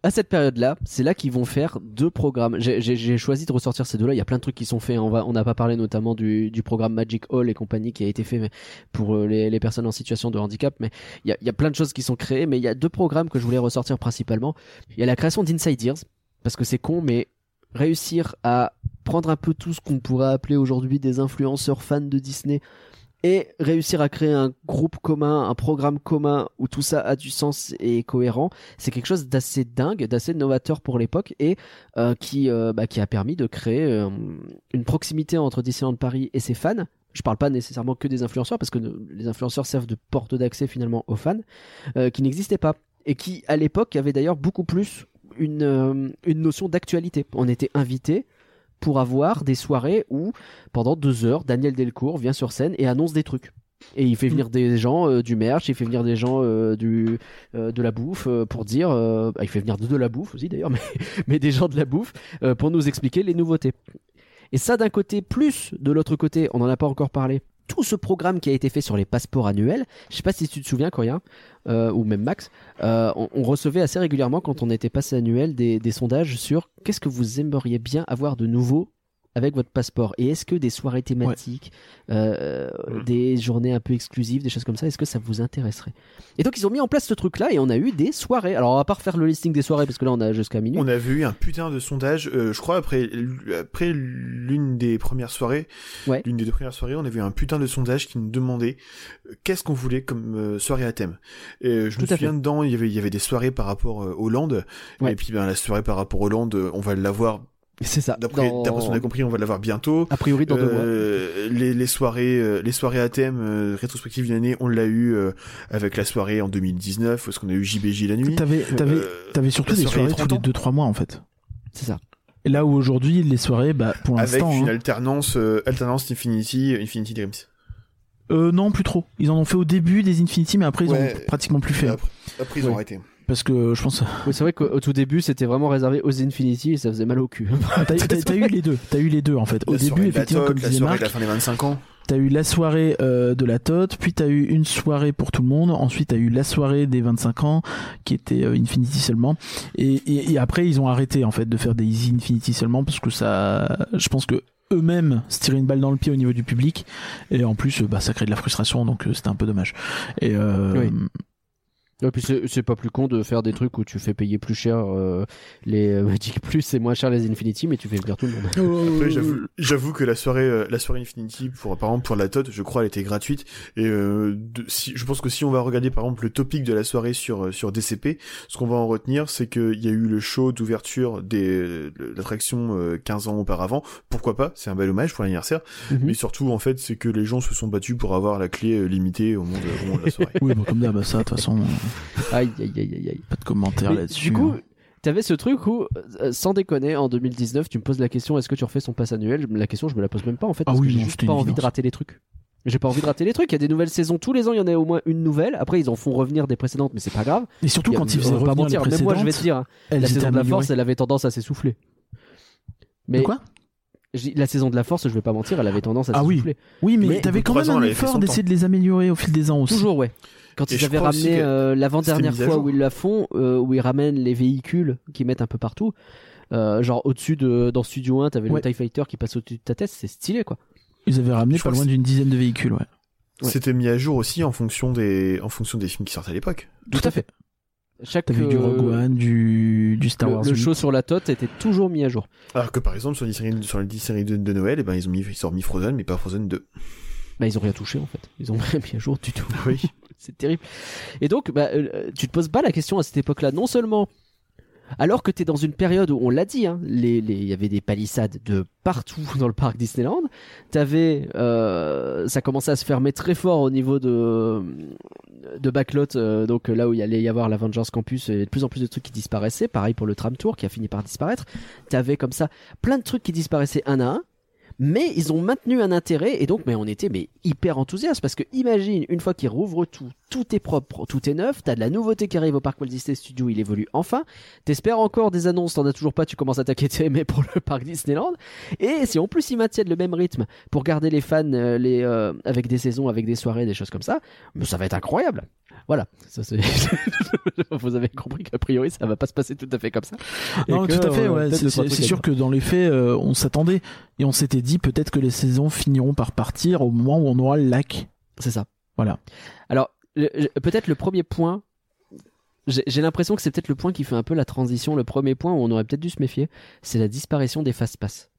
à cette période-là, c'est là qu'ils vont faire deux programmes. J'ai- choisi de ressortir ces deux-là. Il y a plein de trucs qui sont faits. On n'a pas parlé notamment du, programme Magic Hall et compagnie qui a été fait pour euh, les, personnes en situation de handicap. Mais il y a, plein de choses qui sont créées. Mais il y a deux programmes que je voulais ressortir principalement. Il y a la création d'Inside Ears parce que c'est con, mais réussir à prendre un peu tout ce qu'on pourrait appeler aujourd'hui des influenceurs fans de Disney et réussir à créer un groupe commun, un programme commun où tout ça a du sens et est cohérent, c'est quelque chose d'assez dingue, d'assez novateur pour l'époque et euh, qui, euh, bah, qui a permis de créer euh, une proximité entre Disneyland Paris et ses fans. Je parle pas nécessairement que des influenceurs parce que les influenceurs servent de porte d'accès finalement aux fans qui n'existaient pas et qui à l'époque avaient d'ailleurs beaucoup plus une, une notion d'actualité. On était invités pour avoir des soirées où pendant deux heures, Daniel Delcourt vient sur scène et annonce des trucs. Et il fait venir des gens euh, du merch, il fait venir des gens euh, du euh, de la bouffe pour dire, bah, il fait venir de, de la bouffe aussi d'ailleurs, mais, mais des gens de la bouffe pour nous expliquer les nouveautés. Et ça d'un côté, plus de l'autre côté, on n'en a pas encore parlé. Tout ce programme qui a été fait sur les passeports annuels, je sais pas si tu te souviens, Coria, euh, ou même Max, euh, on, on recevait assez régulièrement quand on était passé annuel des, des sondages sur qu'est-ce que vous aimeriez bien avoir de nouveau avec votre passeport et est-ce que des soirées thématiques, euh, Mm. des journées un peu exclusives, des choses comme ça, est-ce que ça vous intéresserait? Et donc ils ont mis en place ce truc-là et on a eu des soirées. Alors on va pas refaire le listing des soirées parce que là on a jusqu'à minuit. On avait eu un putain de sondage, euh, je crois après après l'une des premières soirées, Ouais. l'une des deux premières soirées, on avait eu un putain de sondage qui nous demandait euh, qu'est-ce qu'on voulait comme euh, soirée à thème. Et euh, je me Tout à souviens dedans, il y avait il y avait des soirées par rapport euh, aux Landes, Ouais. et puis ben la soirée par rapport aux Landes, on va l'avoir C'est ça. d'après Dans- d'après ce qu'on a compris, on va l'avoir bientôt. A priori dans deux mois. Euh, les, les soirées euh, les soirées à thème euh, rétrospectives d'une année on l'a eu euh, avec la soirée en 2019 où est-ce qu'on a eu JBJ la nuit T'avais t'avais Euh, t'avais surtout des soirée soirées 30 tous les ans. 2-3 mois en fait. C'est ça. Et là où aujourd'hui les soirées, bah pour avec l'instant. une hein, alternance euh, alternance Infinity Infinity Dreams euh, non, plus trop. Ils en ont fait au début des Infinity, mais après ils Ouais. ont pratiquement plus fait. après, après, ils ont Ouais. arrêté Parce que je pense. Oui, c'est vrai qu'au tout début c'était vraiment réservé aux Infinity et ça faisait mal au cul. T'as t'as- t'as eu les deux. T'as eu les deux en fait. Au la soirée début, de la effectivement, TOT, comme la disait soirée Marc, de la fin des 25 ans t'as eu la soirée euh, de la TOT, puis t'as eu une soirée pour tout le monde. Ensuite, t'as eu la soirée des 25 ans, qui était euh, Infinity seulement. Et, et, et après, ils ont arrêté en fait de faire des Easy Infinity seulement parce que ça, je pense que eux-mêmes se tiraient une balle dans le pied au niveau du public et en plus euh, bah ça crée de la frustration donc euh, c'était un peu dommage et euh, Oui. Et puis c'est c'est pas plus con de faire des trucs où tu fais payer plus cher euh, les euh, Magic Plus et moins cher les Infinity, mais tu fais venir tout le monde. Après, j'avoue- j'avoue que la soirée, euh, la soirée Infinity, pour, par exemple, pour la TOT, je crois, elle était gratuite. Et euh, de- si, je pense que si on va regarder, par exemple, le topic de la soirée sur, euh, sur DCP, ce qu'on va en retenir, c'est qu'il y a eu le show d'ouverture des, de l'attraction euh, 15 ans auparavant. Pourquoi pas? C'est un bel hommage pour l'anniversaire. Mhm. Mais surtout, en fait, c'est que les gens se sont battus pour avoir la clé limitée au moment de, au moment de la soirée. Oui, bon, comme d'hab, ça, de toute façon, Aïe aïe aïe aïe aïe. pas de commentaires Mais là-dessus. Du coup, hein. t'avais ce truc où, euh, sans déconner, en 2019, tu me poses la question est-ce que tu refais son pass annuel? La question, je me la pose même pas en fait, Ah oui, que j'ai juste pas envie de rater les trucs. J'ai pas envie de rater les trucs. Il y a des nouvelles saisons tous les ans. Il y en a au moins une nouvelle. Après, ils en font revenir des précédentes, mais c'est pas grave. Et surtout Il y a- quand ils faisaient revenir les mentir. Même moi, je vais te précédentes, dire, hein, la saison de la. Force, elle avait tendance à s'essouffler. Mais De quoi la saison de la Force, je vais pas mentir, elle avait tendance à Ah oui. s'essouffler. Oui, mais, Mais t'avais quand même ans, un effort d'essayer de les améliorer au fil des ans aussi. Toujours, ouais. Quand Et ils avaient ramené euh, l'avant-dernière fois où ils la font, euh, où ils ramènent les véhicules qu'ils mettent un peu partout, euh, genre au-dessus de dans Studio 1, t'avais Ouais. le TIE Fighter qui passe au-dessus de ta tête, c'est stylé quoi. Ils avaient ramené Je pas loin d'une dizaine de véhicules, ouais. Ouais. C'était mis à jour aussi en fonction des, en fonction des films qui sortaient à l'époque. Tout à fait. Chaque T'avais du euh, Rogue One, du, du Star le, Wars. le 8. show sur la tote était toujours mis à jour. Alors que par exemple, sur les séries, sur les 10 séries de, de Noël, eh ben, ils ont mis, ils ont mis Frozen, mais pas Frozen 2. Bah ils ont rien touché en fait. Ils ont rien mis à jour du tout. Oui. C'est terrible. Et donc, bah, euh, tu te poses pas la question à cette époque-là. Non seulement, alors que tu es dans une période où on l'a dit, hein, il y avait des palissades de partout dans le parc Disneyland. T'avais, euh, ça commençait à se fermer très fort au niveau de de backlot, euh, donc là où il allait y avoir l'Avengers Campus, et de plus en plus de trucs qui disparaissaient. Pareil pour le tram tour qui a fini par disparaître. T'avais comme ça plein de trucs qui disparaissaient un à un. Mais ils ont maintenu un intérêt et donc mais on était mais hyper enthousiaste parce que imagine une fois qu'ils rouvrent tout, tout est propre, tout est neuf, t'as de la nouveauté qui arrive au parc Walt Disney Studio, il évolue enfin. T'espères encore des annonces, t'en as toujours pas, tu commences à t'inquiéter mais pour le parc Disneyland. Et si en plus ils maintiennent le même rythme pour garder les fans euh, les euh, avec des saisons, avec des soirées, des choses comme ça, mais ça va être incroyable. Voilà, ça c'est vous avez compris qu'a priori ça va pas se passer tout à fait comme ça. Non, que, tout à fait, euh, ouais. C'est sûr que dans les faits, euh, on s'attendait et on s'était dit peut-être que les saisons finiront par partir au moment où on aura le lac. C'est ça. Voilà. Alors, peut-être le premier point, j'ai l'impression que c'est peut-être le point qui fait un peu la transition. Le premier point où on aurait peut-être dû se méfier, c'est la disparition des fast-pass.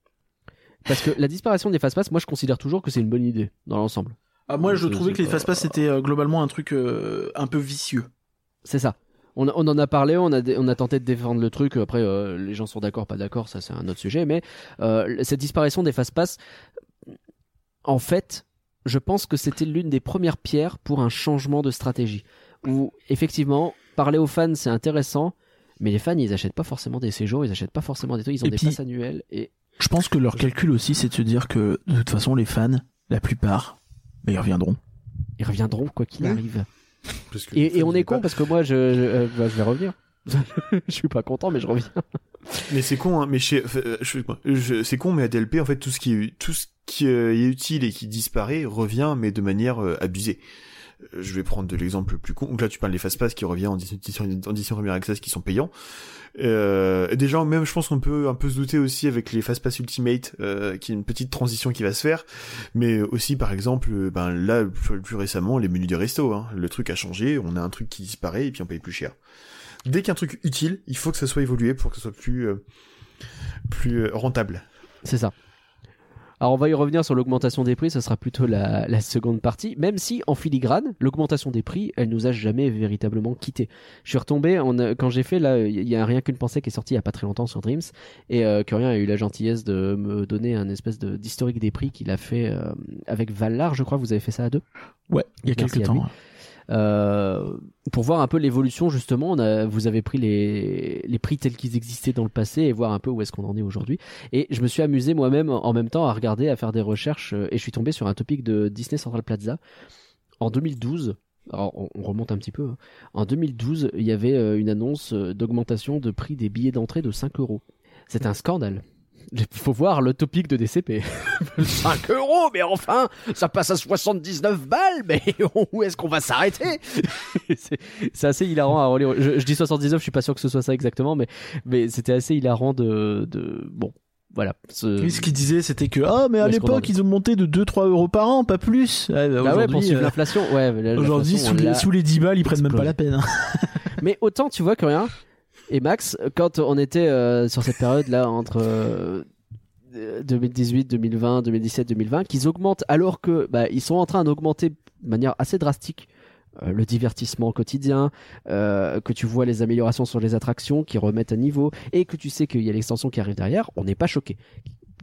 Parce que la disparition des fast-pass, moi je considère toujours que c'est une bonne idée dans l'ensemble. Ah, moi, je trouvais que les pas- fast-pass c'était euh, globalement un truc euh, un peu vicieux. C'est ça. On, en a parlé, on a, dé- on a tenté de défendre le truc. Après, euh, les gens sont d'accord, pas d'accord, ça c'est un autre sujet. Mais euh, cette disparition des fast-pass, en fait, je pense que c'était l'une des premières pierres pour un changement de stratégie. Où effectivement, parler aux fans c'est intéressant, mais les fans ils achètent pas forcément des séjours, ils achètent pas forcément des trucs, ils ont Et des puis- passes annuelles et Je pense que leur calcul aussi, c'est de se dire que de toute façon, les fans, la plupart, bah, ils reviendront. ils reviendront quoi qu'il arrive. Parce que Et, et on est con pas. parce que moi je, je, euh, bah, je vais revenir. je suis pas content mais je reviens. Mais c'est con, hein, mais chez, euh, je- c'est con, mais à DLP, en fait, tout ce qui est, tout ce qui euh, est utile et qui disparaît revient, mais de manière abusée. Je vais prendre de l'exemple le plus con. Donc là, tu parles des fast-pass qui revient en édition, Premier Access qui sont payants. Euh, et déjà, même, je pense qu'on peut un peu se douter aussi avec les fast-pass Ultimate, euh, qu'il y a une petite transition qui va se faire. Mais aussi, par exemple, euh, ben là, plus, récemment, les menus des restos. Hein. Le truc a changé, on a un truc qui disparaît et puis on paye plus cher. Dès qu'un truc utile, il faut que ça soit évolué pour que ce soit plus euh, plus rentable. C'est ça. Alors on va y revenir sur l'augmentation des prix, ça sera plutôt la, la seconde partie, même si en filigrane, l'augmentation des prix, elle nous a jamais véritablement quitté. Je suis retombé, on a- quand j'ai fait là, il y a rien qu'une pensée qui est sortie il y a pas très longtemps sur Dreams, et euh, Curien a eu la gentillesse de me donner un espèce de d'historique des prix qu'il a fait euh, avec Valar, je crois, vous avez fait ça à deux? Ouais, il y a Merci quelques temps. Euh, pour voir un peu l'évolution justement. On a, vous avez pris les, les prix tels qu'ils existaient dans le passé et voir un peu où est-ce qu'on en est aujourd'hui. Et je me suis amusé moi-même en même temps à regarder, à faire des recherches euh, et je suis tombé sur un topic de Disney Central Plaza en 2012. Alors, on on remonte un petit peu. hein. En 2012, il y avait euh, une annonce d'augmentation de prix des billets d'entrée de 5 euros. C'est un scandale. Il faut voir le topic de DCP. 5 euros, mais enfin, ça passe à 79 balles, mais où est-ce qu'on va s'arrêter? C'est assez hilarant à relire. Je, je dis 79, je suis pas sûr que ce soit ça exactement, mais, mais c'était assez hilarant de, de bon. voilà. ce- Oui, ce qu'il disait, c'était que ah mais à l'époque ils ont monté de 2-3 euros par an, pas plus. Ouais, bah, Bah ouais, pour suivre euh, l'inflation. Ouais, aujourd'hui sous, sous les 10 balles, ils prennent même pas la peine. hein. Mais autant tu vois que rien. Et Max, quand on était euh, sur cette période là entre euh, 2018, 2020, 2017, 2020, qu'ils augmentent alors que bah, ils sont en train d'augmenter de manière assez drastique euh, le divertissement quotidien, euh, que tu vois les améliorations sur les attractions qui remettent à niveau et que tu sais qu'il y a l'extension qui arrive derrière, on n'est pas choqué.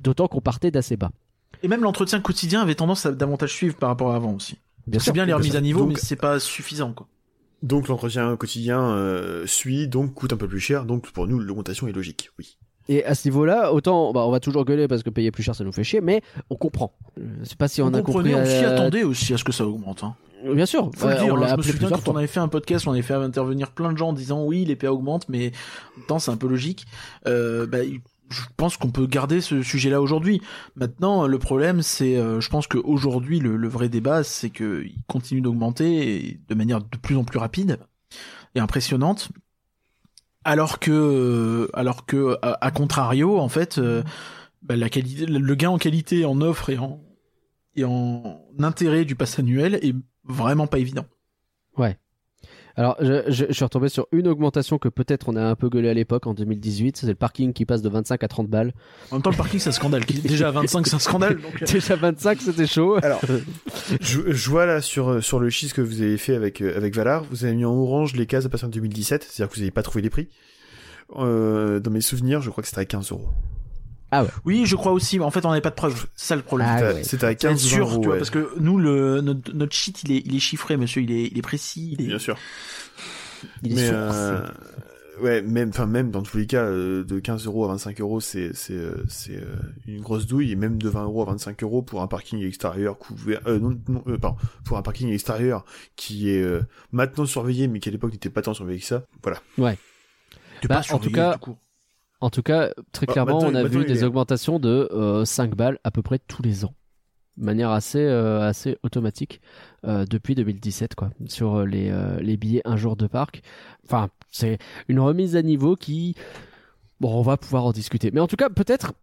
D'autant qu'on partait d'assez bas. Et même l'entretien quotidien avait tendance à davantage suivre par rapport à avant aussi. Bien C'est bien les remises à niveau, Donc- mais c'est pas suffisant quoi. Donc l'entretien quotidien euh, suit, donc coûte un peu plus cher, donc pour nous l'augmentation est logique, oui. Et à ce niveau-là, autant bah, on va toujours gueuler parce que payer plus cher ça nous fait chier, mais on comprend. Je sais pas si on, on a compris. on s'y attendait aussi à ce que ça augmente. Hein. Bien sûr, Faut le dire, on hein, l'a je me souviens quand on avait fait un podcast, on avait fait intervenir plein de gens en disant oui, les PA augmentent, mais en même temps c'est un peu logique. Euh, bah, je pense qu'on peut garder ce sujet-là aujourd'hui. Maintenant, le problème, c'est, euh, je pense qu'aujourd'hui, le, le vrai débat, c'est que il continue d'augmenter de manière de plus en plus rapide et impressionnante. Alors que, alors que, à, à contrario, en fait, euh, bah, la qualité, le gain en qualité, en offre et en et en intérêt du pass annuel est vraiment pas évident. Alors, je, je- je suis retombé sur une augmentation que peut-être on a un peu gueulé à l'époque en 2018. C'est le parking qui passe de 25 à 30 balles. En même temps, le parking, c'est un scandale. Déjà à 25, c'est un scandale. Donc... euh, Déjà 25, c'était chaud. Alors, je, je vois là sur, euh, sur le chiffre que vous avez fait avec, euh, avec Valar, vous avez mis en orange les cases à partir de 2017, c'est-à-dire que vous n'avez pas trouvé les prix. Euh, dans mes souvenirs, je crois que c'était à 15 euros. Oui, je crois aussi. mais En fait, on n'avait pas de preuves. C'est ça le problème. Ah C'était à- ouais. C'était à Faut être 15 sûr, euros. tu vois, ouais. parce que nous, le, notre, notre sheet, il est, il est chiffré, monsieur. Il est, il est précis. Il est... Bien sûr. Il est Mais euh, ouais, même, enfin même dans tous les cas, euh, de 15 euros à 25 euros, c'est c'est euh, c'est une grosse douille, et même de 20 euros à 25 euros pour un parking extérieur couvert, euh, non, non euh, pardon, pour un parking extérieur qui est euh, maintenant surveillé, mais qui à l'époque n'était pas tant surveillé que ça. Voilà. T'es Bah, pas en tout cas, tout court. En tout cas, très Bah, clairement, maintenant- on a maintenant, vu des augmentations de euh, 5 balles à peu près tous les ans. De manière assez, euh, assez automatique euh, depuis 2017, quoi. Sur euh, les, euh, les billets un jour de parc. Enfin, c'est une remise à niveau qui. Bon, on va pouvoir en discuter. Mais en tout cas, peut-être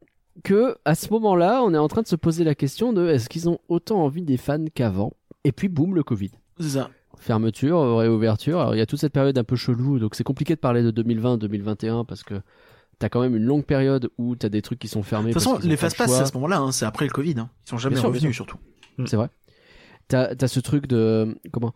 que à ce moment-là, on est en train de se poser la question de est-ce qu'ils ont autant envie des fans qu'avant? Et puis, boum, le Covid C'est ça. fermeture, euh, réouverture. Alors il y a toute cette période un peu chelou, donc c'est compliqué de parler de 2020-2021 parce que t'as quand même une longue période où t'as des trucs qui sont fermés. De toute façon, les fast pass, c'est à ce moment-là. Hein, c'est après le Covid. Hein. Ils sont jamais sûr, revenus, surtout. C'est vrai. T'as as ce truc de comment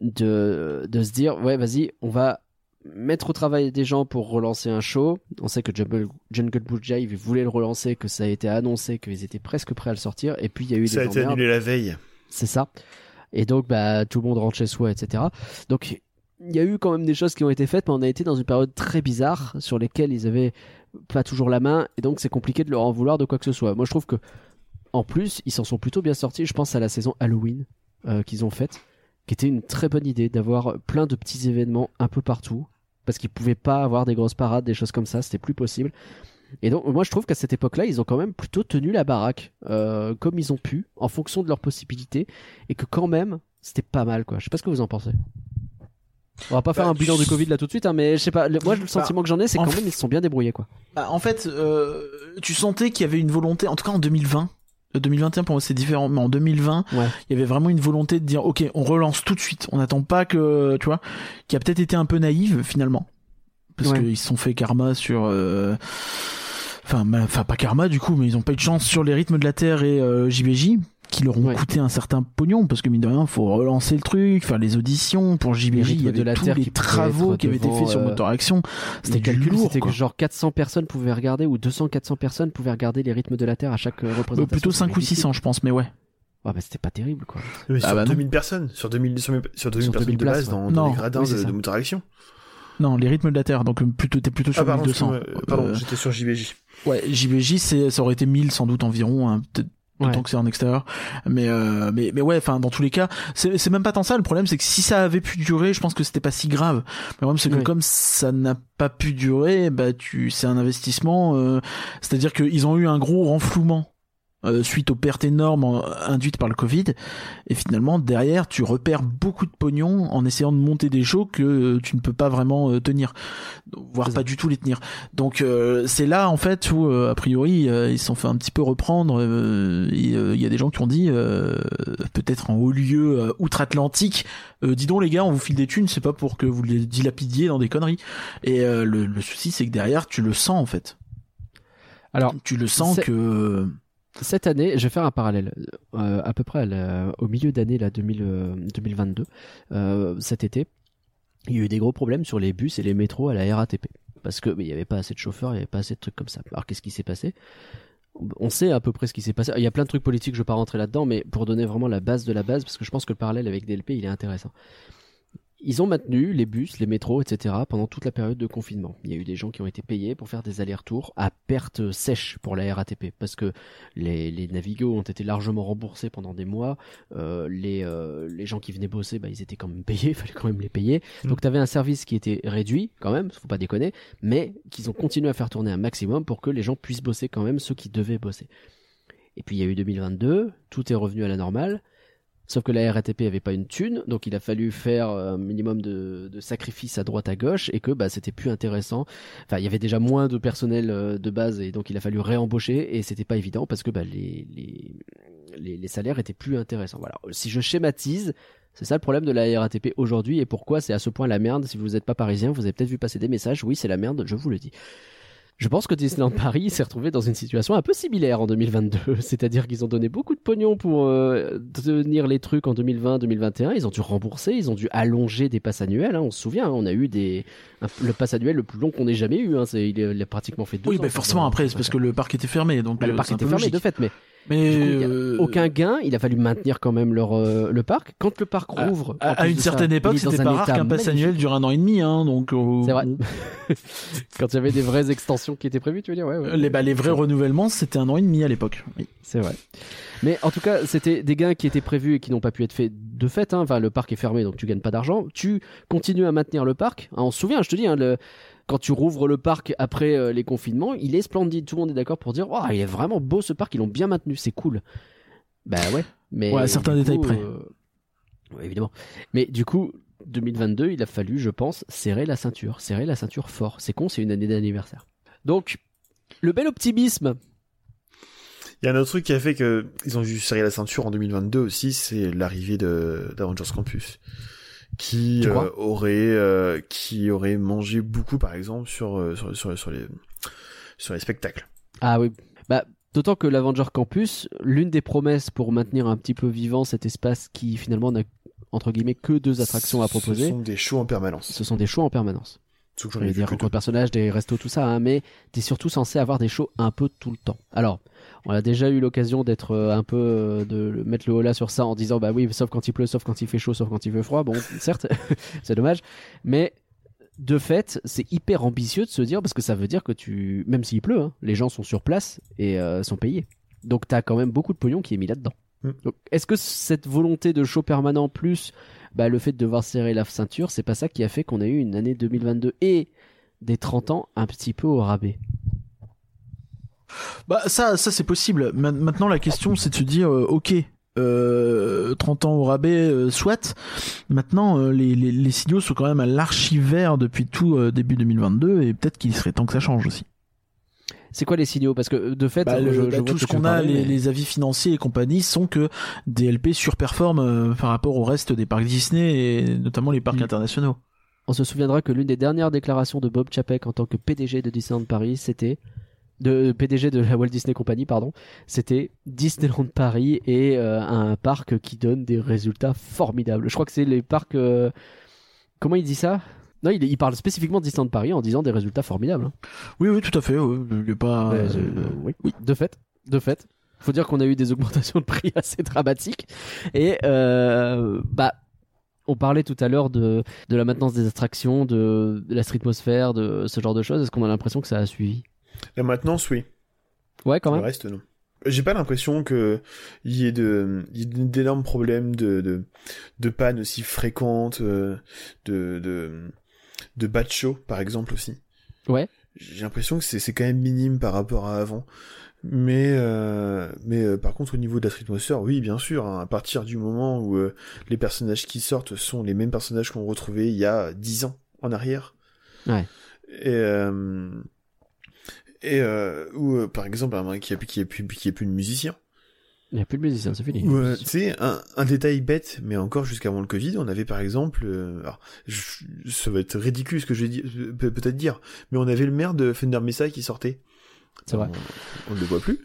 de de se dire ouais vas-y on va mettre au travail des gens pour relancer un show. On sait que Jungle, Jungle Book Jive voulait le relancer, que ça a été annoncé, qu'ils étaient presque prêts à le sortir, et puis il y a eu Ça a des été emmerdes. annulé la veille. C'est ça. Et donc, bah, tout le monde rentre chez soi, etc. Donc, il y a eu quand même des choses qui ont été faites, mais on a été dans une période très bizarre sur lesquelles ils avaient pas toujours la main, et donc c'est compliqué de leur en vouloir de quoi que ce soit. Moi, je trouve que, en plus, ils s'en sont plutôt bien sortis. Je pense à la saison Halloween euh, qu'ils ont faite, qui était une très bonne idée d'avoir plein de petits événements un peu partout, parce qu'ils pouvaient pas avoir des grosses parades, des choses comme ça, c'était plus possible. Et donc, moi, je trouve qu'à cette époque-là, ils ont quand même plutôt tenu la baraque euh, comme ils ont pu, en fonction de leurs possibilités, et que quand même, c'était pas mal, quoi. Je sais pas ce que vous en pensez. On va pas faire Bah, un bilan du Covid là tout de suite, hein, mais je sais pas. le- moi, le Bah, sentiment que j'en ai, c'est quand f- même ils se sont bien débrouillés, quoi. Bah, en fait, euh, tu sentais qu'il y avait une volonté, en tout cas en 2020. Euh, 2021 pour moi c'est différent, mais en 2020, Ouais. il y avait vraiment une volonté de dire ok, on relance tout de suite. On n'attend pas que, tu vois, qui a peut-être été un peu naïve finalement, parce Ouais. qu'ils se sont fait karma sur, euh, enfin, pas karma du coup, mais ils ont pas eu de chance sur les rythmes de la terre et euh, JBJ qui leur ont Ouais. coûté un certain pognon parce que mine de rien faut relancer le truc faire les auditions pour JBJ il y avait de la tous Terre les travaux qui avaient été faits sur euh, Motor Action c'était lourd c'était que genre 400 personnes pouvaient regarder, ou 200-400 personnes pouvaient regarder les rythmes de la Terre à chaque euh, Euh, représentation. plutôt C'est 5 ou ridicule. 600 je pense mais ouais Ouais, bah c'était pas terrible, quoi. Mais Ah sur bah non. 2000 personnes, sur 2000, sur, sur 2000 Sur personnes 2000 de base places, dans, ouais. dans Non, les gradins oui, c'est de, de Motor Action. Non, les rythmes de la Terre, donc plutôt t'es plutôt sur Ah pardon, 1200. excuse-moi, euh, pardon, Euh, j'étais sur JBJ. ouais, JBJ, c'est ça aurait été 1000 sans doute environ, hein, peut-être Ouais. autant que c'est en extérieur. Mais euh, mais mais ouais, enfin dans tous les cas, c'est c'est même pas tant ça. Le problème, c'est que si ça avait pu durer, je pense que c'était pas si grave. Mais le problème, c'est que Oui. comme ça n'a pas pu durer, bah tu, c'est un investissement. euh, C'est-à-dire qu'ils ont eu un gros renflouement. Euh, suite aux pertes énormes euh, induites par le Covid. Et finalement, derrière, tu repères beaucoup de pognon en essayant de monter des shows que euh, tu ne peux pas vraiment euh, tenir, voire ça. pas du tout les tenir. Donc euh, c'est là en fait où euh, a priori euh, ils se sont fait un petit peu reprendre. Il y a des gens qui ont dit euh, peut-être en haut lieu euh, outre-Atlantique, euh, dis donc les gars, on vous file des thunes, c'est pas pour que vous les dilapidiez dans des conneries. Et euh, le, le souci c'est que derrière tu le sens en fait. Alors, Tu le sens que cette année, je vais faire un parallèle. Euh, à peu près au milieu d'année là, 2000, euh, 2022, euh, cet été, il y a eu des gros problèmes sur les bus et les métros à la RATP. Parce que mais il n'y avait pas assez de chauffeurs, il n'y avait pas assez de trucs comme ça. Alors qu'est-ce qui s'est passé? On sait à peu près ce qui s'est passé. Il y a plein de trucs politiques, je ne vais pas rentrer là-dedans, mais pour donner vraiment la base de la base, parce que je pense que le parallèle avec DLP, il est intéressant. Ils ont maintenu les bus, les métros, etc. pendant toute la période de confinement. Il y a eu des gens qui ont été payés pour faire des allers-retours à perte sèche pour la RATP parce que les, les navigos ont été largement remboursés pendant des mois. Euh, les, euh, les gens qui venaient bosser, bah, ils étaient quand même payés, il fallait quand même les payer. Donc tu avais un service qui était réduit quand même, faut pas déconner, mais qu'ils ont continué à faire tourner un maximum pour que les gens puissent bosser quand même ceux qui devaient bosser. Et puis il y a eu 2022, tout est revenu à la normale. Sauf que la RATP avait pas une thune, donc il a fallu faire un minimum de, sacrifices à droite à gauche et que bah c'était plus intéressant. Enfin, il y avait déjà moins de personnel euh, de base et donc il a fallu réembaucher et c'était pas évident parce que bah, les, les, les, les salaires étaient plus intéressants. Voilà. Si je schématise, c'est ça le problème de la RATP aujourd'hui et pourquoi c'est à ce point la merde. Si vous n'êtes pas parisien, vous avez peut-être vu passer des messages. Oui, c'est la merde, je vous le dis. Je pense que Disneyland Paris s'est retrouvé dans une situation un peu similaire en 2022. C'est-à-dire qu'ils ont donné beaucoup de pognon pour euh, tenir les trucs en 2020-2021. Ils ont dû rembourser, ils ont dû allonger des passes annuelles. hein. On se souvient, hein, on a eu des un- le pass annuel le plus long qu'on ait jamais eu. hein. C'est- il, a pratiquement fait deux oui, ans. bah forcément après c'est parce que le parc était fermé donc Bah, le euh, parc était fermé logique. de fait, mais Mais du coup, il y a euh, aucun gain. Il a fallu maintenir quand même leur euh, le parc. Quand le parc à- rouvre, à, une ça, certaine époque, c'était pas rare qu'un pass annuel dure un an et demi, hein, donc. euh, C'est vrai. Quand il y avait des vraies extensions qui étaient prévues, tu veux dire, ouais. ouais. Les, bah, les vrais renouvellements, c'était un an et demi à l'époque. Oui. C'est vrai. Mais en tout cas, c'était des gains qui étaient prévus et qui n'ont pas pu être faits de fait. hein. Enfin, le parc est fermé, donc tu gagnes pas d'argent. Tu continues à maintenir le parc. Hein, on se souvient, je te dis, hein, le- quand tu rouvres le parc après euh, les confinements, il est splendide. Tout le monde est d'accord pour dire, oh, il est vraiment beau ce parc. Ils l'ont bien maintenu, c'est cool. Bah ouais. Mais Ouais, à certains détails coup, près. euh, ouais, évidemment. Mais du coup. 2022, il a fallu, je pense, serrer la ceinture, serrer la ceinture fort. C'est con, c'est une année d'anniversaire. Donc, le bel optimisme Il y a un autre truc qui a fait que ils ont dû serrer la ceinture en 2022 aussi, c'est l'arrivée de d'Avengers Campus, qui euh, aurait euh, qui aurait mangé beaucoup par exemple sur euh, sur, sur, sur les sur les spectacles. Ah oui. Bah, d'autant que l'Avenger Campus, l'une des promesses pour maintenir un petit peu vivant cet espace qui finalement n'a entre guillemets que deux attractions à Ce proposer, sont des shows en permanence. ce sont des shows en permanence. Sauf que Je j'en ai veux vu dire que rencontre deux. personnages, des restos, tout ça, hein, mais t'es surtout censé avoir des shows un peu tout le temps. Alors, on a déjà eu l'occasion d'être euh, un peu euh, de mettre le holà sur ça en disant bah oui, sauf quand il pleut, sauf quand il fait chaud, sauf quand il fait froid. Bon, certes, c'est dommage, mais de fait, c'est hyper ambitieux de se dire parce que ça veut dire que tu, même s'il pleut, hein, les gens sont sur place et euh, sont payés. Donc t'as quand même beaucoup de pognon qui est mis là-dedans. Mm. Donc, Est-ce que cette volonté de show permanent plus bah, le fait de devoir serrer la ceinture, c'est pas ça qui a fait qu'on a eu une année 2022 et des 30 ans un petit peu au rabais? Bah ça, ça c'est possible. Ma- Maintenant la question c'est de se dire, euh, ok, euh, 30 ans au rabais, euh, soit. Maintenant euh, les, les, les signaux sont quand même à l'archivert depuis tout début 2022 et peut-être qu'il serait temps que ça change aussi. C'est quoi les signaux? Parce que de fait, Bah, je- le- je bah, tout ce qu'on a, les, avis financiers et compagnie sont que DLP surperforme par rapport au reste des parcs Disney et notamment les parcs Mm. internationaux. On se souviendra que l'une des dernières déclarations de Bob Chapek en tant que PDG de Disneyland Paris, c'était de PDG de la Walt Disney Company, pardon, c'était Disneyland Paris est euh, un parc qui donne des résultats formidables. Je crois que c'est les parcs. euh, Comment il dit ça? Non, il, il parle spécifiquement de Disneyland Paris en disant des résultats formidables. hein. Oui, oui, tout à fait. ouais, il a pas. Euh, je- oui. De fait, de fait. Faut dire qu'on a eu des augmentations de prix assez dramatiques. Et bah, on parlait tout à l'heure de, de la maintenance des attractions, de, de la streetmosphère, de ce genre de choses. Est-ce qu'on a l'impression que ça a suivi? La maintenance, oui. Ouais, quand Le même. reste, non. J'ai pas l'impression que il y ait de, il y ait d'énormes problèmes de, de, de panne aussi fréquentes, euh, de, de, de bad show, par exemple, aussi. Ouais. J'ai l'impression que c'est, quand même minime par rapport à avant. Mais, euh, mais euh, par contre, au niveau de la Street Monster, oui, bien sûr, hein, à partir du moment où euh, les personnages qui sortent sont les mêmes personnages qu'on retrouvait il y a 10 ans en arrière. Ouais. Et, et euh, ou euh, par exemple, un qui est qui est plus qui est plus de musicien. Il n'y a plus de musicien, c'est fini. Ou, euh, tu sais, un, un détail bête, mais encore jusqu'avant le Covid, on avait par exemple, euh, alors, je- ça va être ridicule ce que je vais peut-être dire, mais on avait le maire de Fender Mesa qui sortait. C'est vrai. On, ne le voit plus.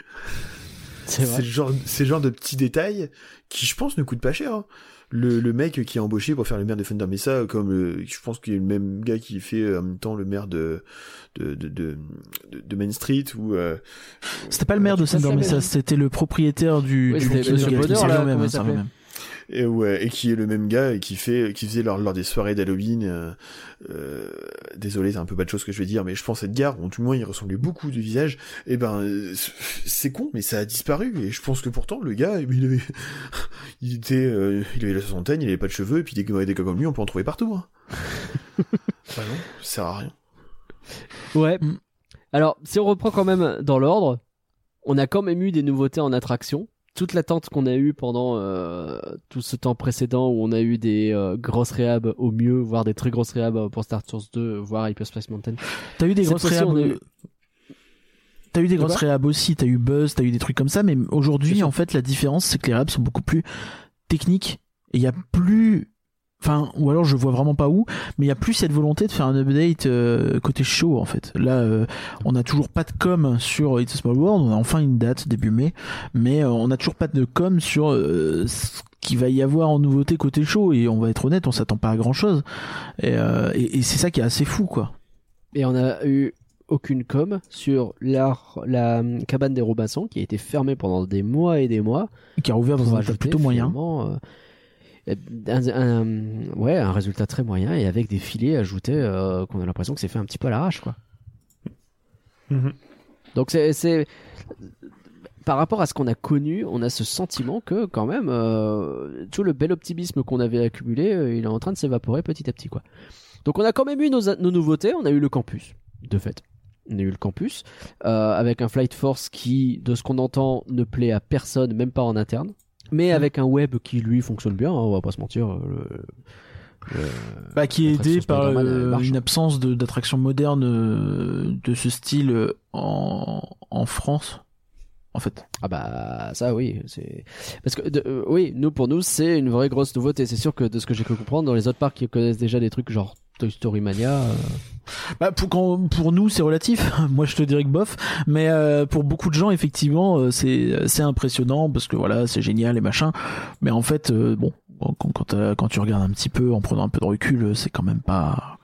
C'est le genre, c'est le genre de petits détails qui, je pense, ne coûtent pas cher. hein. Le, le mec qui est embauché pour faire le maire de Fender Mesa, comme euh, je pense qu'il est le même gars qui fait euh, en même temps le maire de de de de, de- Main Street ou euh, C'était pas le maire de mais- ça, c'était le propriétaire du, Oui, du du- Hein, et ouais et qui est le même gars et qui fait qui faisait lors lors des soirées d'Halloween. euh, euh, désolé, c'est un peu pas de choses que je vais dire, mais je pense Edgar, ou tout le moins il ressemblait beaucoup du visage. Et ben euh, c'est con, mais ça a disparu. Et je pense que pourtant le gars, il avait, il était, euh, il avait la soixantaine, il avait pas de cheveux, et puis des, des gars comme lui, on peut en trouver partout. Hein. bah non, ça sert à rien. Ouais. Alors, si on reprend quand même dans l'ordre, on a quand même eu des nouveautés en attraction. Toute l'attente qu'on a eue pendant euh, tout ce temps précédent où on a eu des euh, grosses réhab au mieux, voire des très grosses réhab pour Star Tours 2, voire Hyperspace Mountain. T'as eu des grosses réhab. eu- euh, T'as eu des De grosses réhab aussi, t'as eu Buzz, t'as eu des trucs comme ça, mais aujourd'hui, en fait, la différence, c'est que les réhabs sont beaucoup plus techniques. Et il y a plus, enfin, ou alors je vois vraiment pas où, mais il y a plus cette volonté de faire un update euh, côté show, en fait. Là, euh, on a toujours pas de com sur It's a Small World, on a enfin une date début mai, mais euh, on a toujours pas de com sur euh, ce qu'il va y avoir en nouveauté côté show, et on va être honnête, on s'attend pas à grand chose. Et, euh, et, et c'est ça qui est assez fou, quoi. Et on a eu aucune com sur la hum, cabane des Robinson qui a été fermée pendant des mois et des mois. Qui a rouvert dans un état plutôt moyen. Euh, un, un- ouais, un résultat très moyen et avec des filets ajoutés euh, qu'on a l'impression que c'est fait un petit peu à l'arrache, quoi. Mhm. Donc c'est, c'est par rapport à ce qu'on a connu, on a ce sentiment que quand même euh, tout le bel optimisme qu'on avait accumulé, euh, il est en train de s'évaporer petit à petit, quoi. Donc on a quand même eu nos, nos nouveautés, on a eu le campus, de fait. On a eu le campus euh, avec un Flight Force qui, de ce qu'on entend, ne plaît à personne, même pas en interne, mais avec un web qui lui fonctionne bien. hein, on va pas se mentir. euh, le- le- Bah, qui est aidé par euh, une absence d'attraction moderne euh, de ce style en, en France, en fait. Ah bah ça oui, c'est parce que de- euh, oui, nous pour nous c'est une vraie grosse nouveauté. C'est sûr que de ce que j'ai pu comprendre dans les autres parcs qui connaissent déjà des trucs genre Toy Story Mania, euh, Bah, pour, quand, pour nous, c'est relatif. Moi, je te dirais que bof. Mais euh, pour beaucoup de gens, effectivement, euh, c'est c'est impressionnant parce que voilà, c'est génial et machin. Mais en fait, euh, bon, quand, quand, euh, quand tu regardes un petit peu, en prenant un peu de recul, c'est quand même pas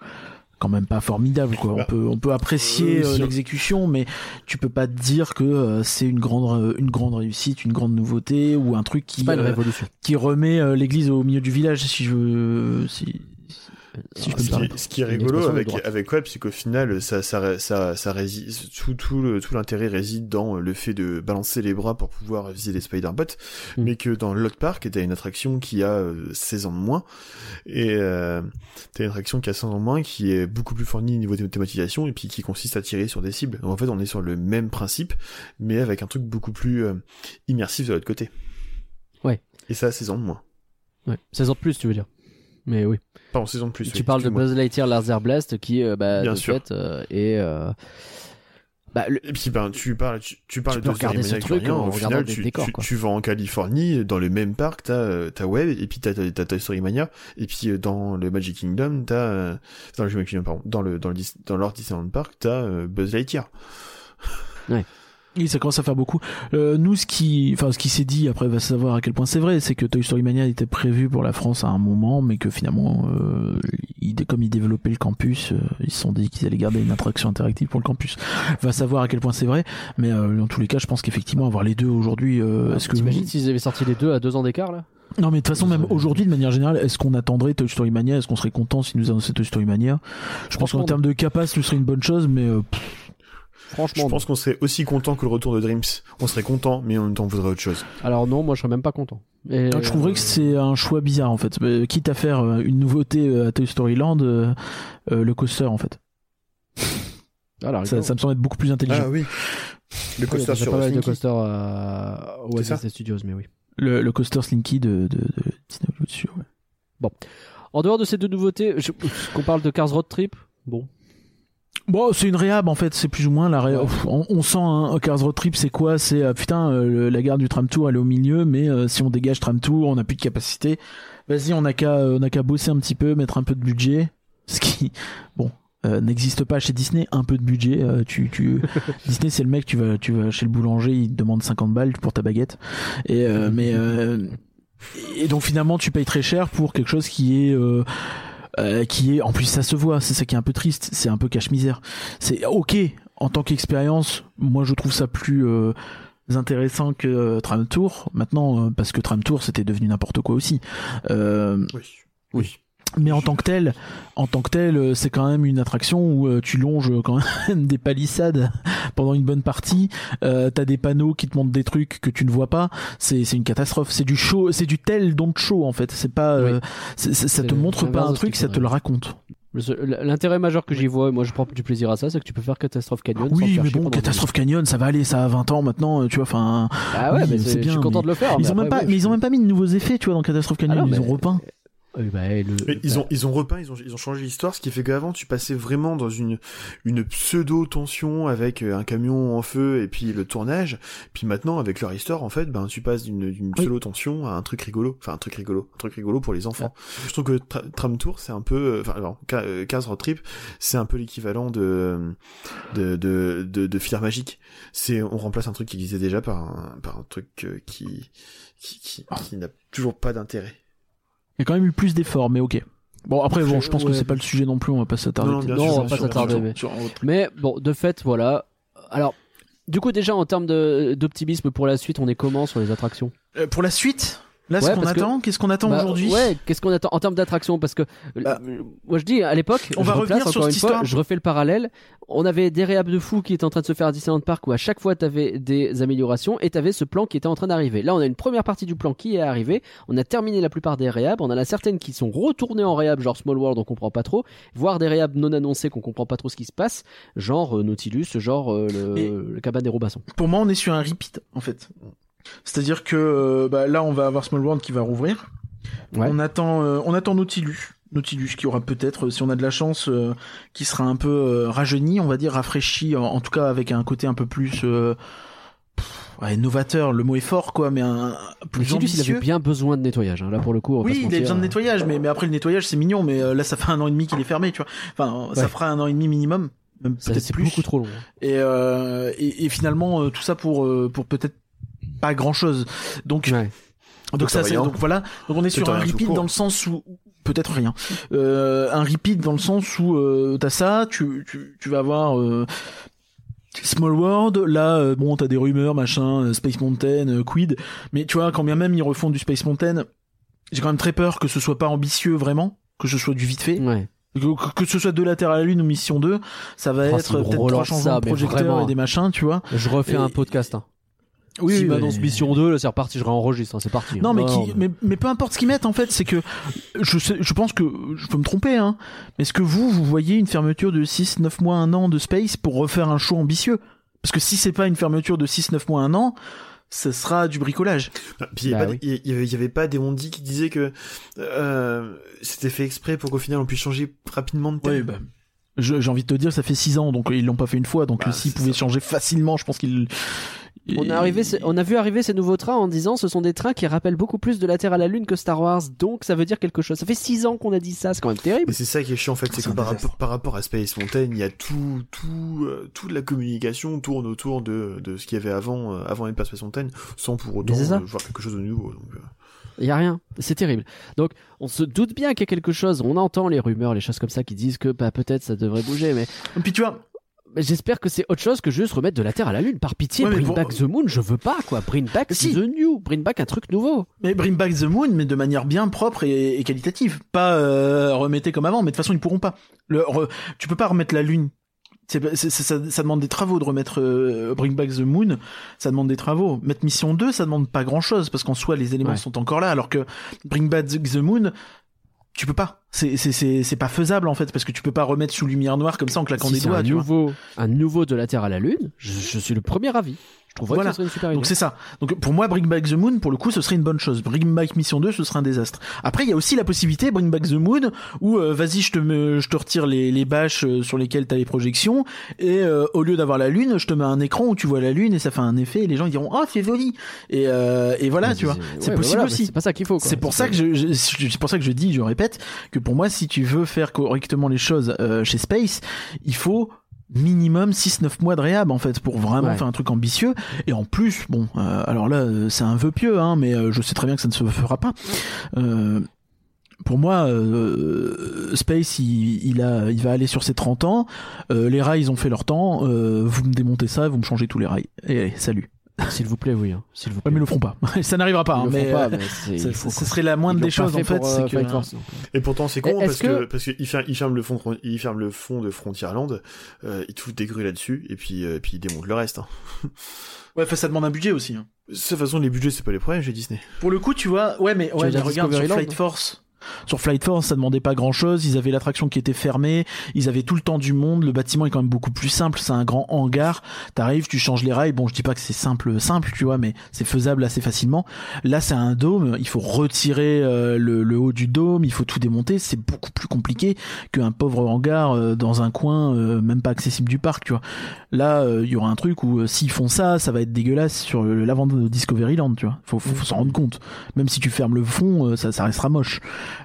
quand même pas formidable quoi. On Bah, peut on peut apprécier euh, l'exécution mais tu peux pas te dire que euh, c'est une grande euh, une grande réussite, une grande nouveauté ou un truc qui c'est pas une euh, révolution. qui remet euh, l'église au milieu du village si je veux si si je peux me ce, qui, permettre. ce qui est rigolo avec, avec Web, c'est qu'au final, ça, ça, ça, ça réside, tout, tout, le- tout l'intérêt réside dans le fait de balancer les bras pour pouvoir viser les Spider-Bots, Mm. mais que dans l'autre parc, t'as une attraction qui a euh, 16 ans de moins, et euh, t'as une attraction qui a 16 ans de moins, qui est beaucoup plus fournie au niveau de thématisation, et puis qui consiste à tirer sur des cibles. Donc en fait, on est sur le même principe, mais avec un truc beaucoup plus euh, immersif de l'autre côté. Ouais. Et ça a 16 ans de moins. Ouais. 16 ans de plus, tu veux dire. Mais oui. Pardon, 16 ans de plus. tu oui, parles de. Buzz Lightyear Laser Blast qui, euh, bah, Bien de sûr. fait, euh, est. euh, Bah, le- Et puis ben tu parles tu, tu parles peux de regarder ce truc en au final tu, décors, tu, tu vas en Californie dans le même parc t'as euh, t'as Web et puis t'as t'as t'as Toy Story Mania et puis dans le Magic Kingdom t'as dans le Magic Kingdom pardon dans le dans le dans leur Disneyland Park t'as Buzz Lightyear Oui, ça commence à faire beaucoup. Euh, nous, ce qui, enfin, ce qui s'est dit, après, va savoir à quel point c'est vrai, c'est que Toy Story Mania était prévu pour la France à un moment, mais que finalement, euh, ils- comme ils développaient le campus, euh, ils se sont dit qu'ils allaient garder une attraction interactive pour le campus. Va savoir à quel point c'est vrai, mais euh, dans tous les cas, je pense qu'effectivement, avoir les deux aujourd'hui, euh, est-ce que T'imagines s'ils avaient sorti les deux à deux ans d'écart là? Non, mais de toute façon, même aujourd'hui, de manière générale, est-ce qu'on attendrait Toy Story Mania? Est-ce qu'on serait content s'ils nous annonçaient Toy Story Mania? Je pense qu'en termes de capas, ce serait une bonne chose, mais euh, pff, Franchement. je pense qu'on serait aussi content que le retour de Dreams on serait content mais en même temps on voudrait autre chose. Alors non, moi je serais même pas content. Et, je trouverais que euh, c'est un choix bizarre en fait. Euh, Quitte à faire euh, une nouveauté euh, à Toy Story Land, euh, euh, le coaster en fait. Alors, Ça, ça me semble être beaucoup plus intelligent. Ah oui. Le coaster J'ai sur pas mal de Slinky. coaster à Disney Studios, mais oui. Le, le coaster Slinky de, de, de Disney Studios, ouais. En dehors de ces deux nouveautés, je- qu'on parle de Cars Road Trip, bon. Bon, c'est une réhab en fait, c'est plus ou moins la réhab. Ouais. On, on sent un, un Cars Road Trip, c'est quoi? C'est euh, putain, euh, la gare du tram tour elle est au milieu, mais euh, si on dégage tram tour, on n'a plus de capacité. Vas-y, on n'a qu'à euh, on a qu'à bosser un petit peu, mettre un peu de budget, ce qui bon euh, n'existe pas chez Disney. Un peu de budget, euh, tu tu Disney c'est le mec, tu vas tu vas chez le boulanger, il te demande 50 balles pour ta baguette, et euh, mais euh, et donc finalement tu payes très cher pour quelque chose qui est euh, qui est en plus ça se voit c'est ça qui est un peu triste c'est un peu cache misère c'est ok en tant qu'expérience moi je trouve ça plus euh, intéressant que euh, Tram Tour maintenant euh, parce que Tram Tour c'était devenu n'importe quoi aussi Oui. Oui. Mais en tant que tel en tant que tel euh, c'est quand même une attraction où euh, tu longes quand même des palissades pendant une bonne partie. Euh, t'as des panneaux qui te montrent des trucs que tu ne vois pas. C'est c'est une catastrophe. C'est du show c'est du tel don't show en fait. C'est pas ça te montre pas un truc ça te le raconte. L'intérêt majeur que j'y vois, et moi je prends du plaisir à ça, c'est que tu peux faire Catastrophe Canyon. oui mais bon catastrophe canyon ça va aller ça a 20 ans maintenant tu vois enfin Ah ouais, oui, mais c'est bien, Je suis content mais de le faire. ils ont même pas mais ils ont même pas mis de nouveaux effets tu vois dans catastrophe canyon Ah non, ils mais- ont repeint Oui, bah, le- ils ont ils ont repeint, ils ont ils ont changé l'histoire, ce qui fait qu'avant tu passais vraiment dans une une pseudo tension avec euh, un camion en feu et puis le tournage. Puis maintenant avec leur histoire en fait, ben tu passes d'une d'une Oui. pseudo tension à un truc rigolo, enfin un truc rigolo, un truc rigolo pour les enfants. Je trouve que Tra- Tram Tour c'est un peu, euh, enfin alors, Ca- euh, Cars Road Trip c'est un peu l'équivalent de de de de, de Filaire Magique. C'est on remplace un truc qui existait déjà par un par un truc euh, qui qui qui, qui n'a toujours pas d'intérêt. Il y a quand même eu plus d'efforts mais ok. Bon après bon je pense que c'est pas le sujet non plus on va pas s'attarder Non, non, Non, sûr, on va pas s'attarder, mais- Mais bon, de fait, voilà. Alors, du coup, déjà en termes de- d'optimisme pour la suite, on est comment sur les attractions? Euh, pour la suite là Ouais, ce qu'on attend qu'est-ce qu'on attend Bah, aujourd'hui Ouais, qu'est-ce qu'on attend en termes d'attractions Parce que Bah, moi je dis à l'époque, on je va replace revenir sur cette fois, histoire. je refais le parallèle. On avait des réhab de fous qui étaient en train de se faire à Disneyland Park où à chaque fois tu avais des améliorations et tu avais ce plan qui était en train d'arriver. Là, on a une première partie du plan qui est arrivée. On a terminé la plupart des réhab. On en a certaines qui sont retournées en réhab, genre Small World, on comprend pas trop, voire des réhab non annoncés qu'on comprend pas trop ce qui se passe, genre euh, Nautilus, genre euh, le, le cabane des Robinson. pour moi on est sur un repeat en fait c'est-à-dire que euh, bah, là on va avoir Small World qui va rouvrir Ouais. on attend euh, on attend Nautilus Nautilus qui aura peut-être si on a de la chance euh, qui sera un peu euh, rajeuni on va dire rafraîchi en, en tout cas avec un côté un peu plus euh, pff, ouais, novateur le mot est fort quoi mais un, plus Nautilus, il avait bien besoin de nettoyage. hein. Là pour le coup, on oui, il a mentir. besoin de nettoyage, mais, mais après le nettoyage c'est mignon, mais euh, là ça fait un an et demi qu'il est fermé, tu vois. Enfin, ça fera un an et demi minimum, peut-être c'est plus. beaucoup trop long. Et, euh, et, et finalement euh, tout ça pour euh, pour peut-être pas grand chose. Donc Ouais. donc ça c'est donc voilà. Donc on est sur Peut-être un repeat dans le sens où peut-être rien. Euh, un repeat dans le sens où euh, t'as ça, tu tu tu vas avoir euh, Small World, là, euh, bon, t'as des rumeurs, machin, euh, Space Mountain, euh, Quid, mais tu vois, quand bien même ils refont du Space Mountain, j'ai quand même très peur que ce soit pas ambitieux vraiment, que ce soit du vite fait, Ouais. que, que ce soit de la Terre à la Lune ou Mission 2, ça va Oh, être peut-être trois changements de projecteurs et des machins, tu vois. Je refais Et- un podcast. Hein. Oui, si oui, m'annonce mais- Mission 2, là c'est reparti, je réenregistre, hein, c'est parti. Non, mais, Non, qui, mais, mais peu importe ce qu'ils mettent en fait, c'est que je, sais, je pense que je peux me tromper, hein. Mais est-ce que vous, vous voyez une fermeture de 6, 9 mois, 1 an de Space pour refaire un show ambitieux? Parce que si c'est pas une fermeture de 6, 9 mois, 1 an, ce sera du bricolage. Ah, Puis il y, Bah avait pas- oui. il y- avait- il y avait pas des ondis qui disaient que euh, c'était fait exprès pour qu'au final on puisse changer rapidement de thème. bah, je- J'ai envie de te dire, ça fait 6 ans, donc ils l'ont pas fait une fois, donc Bah, s'ils pouvaient ça. changer facilement, je pense qu'ils. On, est arrivé, on a vu arriver ces nouveaux trains en disant ce sont des trains qui rappellent beaucoup plus de la Terre à la Lune que Star Wars, donc ça veut dire quelque chose. Ça fait 6 ans qu'on a dit ça, c'est quand même terrible. Mais c'est ça qui est chiant en fait, c'est C'est que par, rapport- par rapport à Space Mountain, il y a tout, tout, euh, toute la communication tourne autour de, de ce qu'il y avait avant, euh, avant pas Space Mountain, sans pour autant euh, voir quelque chose de nouveau. Donc, euh. Il y a rien, c'est terrible. Donc on se doute bien qu'il y a quelque chose, on entend les rumeurs, les choses comme ça qui disent que bah, peut-être ça devrait bouger, mais Et puis tu vois, j'espère que c'est autre chose que juste remettre de la Terre à la Lune. Par pitié, Ouais, bring back the moon, je veux pas quoi. Bring back Si. the new, bring back un truc nouveau. mais Bring Back the Moon, mais de manière bien propre et, et qualitative. Pas euh, remettez comme avant, mais de toute façon ils pourront pas. Le, re- tu peux pas remettre la Lune. Ça, ça demande des travaux de remettre euh, Bring Back the Moon. Ça demande des travaux. Mettre Mission 2, ça demande pas grand chose parce qu'en soi les éléments Ouais. sont encore là. Alors que Bring Back the Moon, tu peux pas. C'est c'est c'est pas faisable en fait parce que tu peux pas remettre sous lumière noire comme ça en claquant Si des doigts. un vois. nouveau, un nouveau de la Terre à la Lune, je, je suis le premier avis. Je trouve Voilà. que ce serait une super idée. Donc c'est ça. Donc pour moi, Bring Back the Moon, pour le coup, ce serait une bonne chose. Bring Back Mission 2, ce serait un désastre. Après, il y a aussi la possibilité, Bring Back the Moon, où euh, vas-y, je te me, je te retire les, les bâches euh, sur lesquelles t'as les projections, et euh, au lieu d'avoir la lune, je te mets un écran où tu vois la lune et ça fait un effet, et les gens ils diront oh c'est joli. Et euh, et voilà, Mais tu vois, c'est possible voilà, aussi. C'est pas ça qu'il faut. C'est pour ça que je, je- c'est pour ça que je dis, je répète, que pour moi, si tu veux faire correctement les choses euh, chez Space, il faut minimum 6-9 mois de réhab en fait pour vraiment Ouais. faire un truc ambitieux et en plus bon euh, alors là euh, c'est un vœu pieux hein mais euh, je sais très bien que ça ne se fera pas euh, pour moi, euh, Space, il, il a, il va aller sur ses 30 ans. Euh, les rails, ils ont fait leur temps. Euh, vous me démontez ça, vous me changez tous les rails. Et allez, salut. S'il vous plaît, oui. hein. S'il vous Ouais, plaît. mais ils le feront pas. ça n'arrivera pas. Ils hein, mais pas, euh, mais c'est- ça- ce serait la moindre ils des choses en fait. pour, euh, c'est que Force, donc. Et pourtant, c'est con parce que, que- parce qu'il ferme, il ferme le fond, de- il ferme le fond de Frontierland, euh, il te fout des grues là-dessus, et puis, euh, puis il démonte le reste. Hein. Ouais, enfin, ça demande un budget aussi. hein. De toute façon, les budgets, c'est pas les problèmes chez Disney. Pour le coup, tu vois, ouais, mais, ouais, mais regarde sur Flight Force. Sur Flight Force, ça demandait pas grand chose. Ils avaient l'attraction qui était fermée. Ils avaient tout le temps du monde. Le bâtiment est quand même beaucoup plus simple. C'est un grand hangar. T'arrives, tu changes les rails. Bon, je dis pas que c'est simple, simple, tu vois, mais c'est faisable assez facilement. Là, c'est un dôme. Il faut retirer euh, le, le haut du dôme. Il faut tout démonter. C'est beaucoup plus compliqué qu'un pauvre hangar euh, dans un coin, euh, même pas accessible du parc, tu vois. Là, euh, il y aura un truc où euh, s'ils font ça, ça va être dégueulasse sur l'avant de Discoveryland, tu vois. Faut, faut, faut s'en rendre compte. Même si tu fermes le fond, euh, ça, ça restera moche.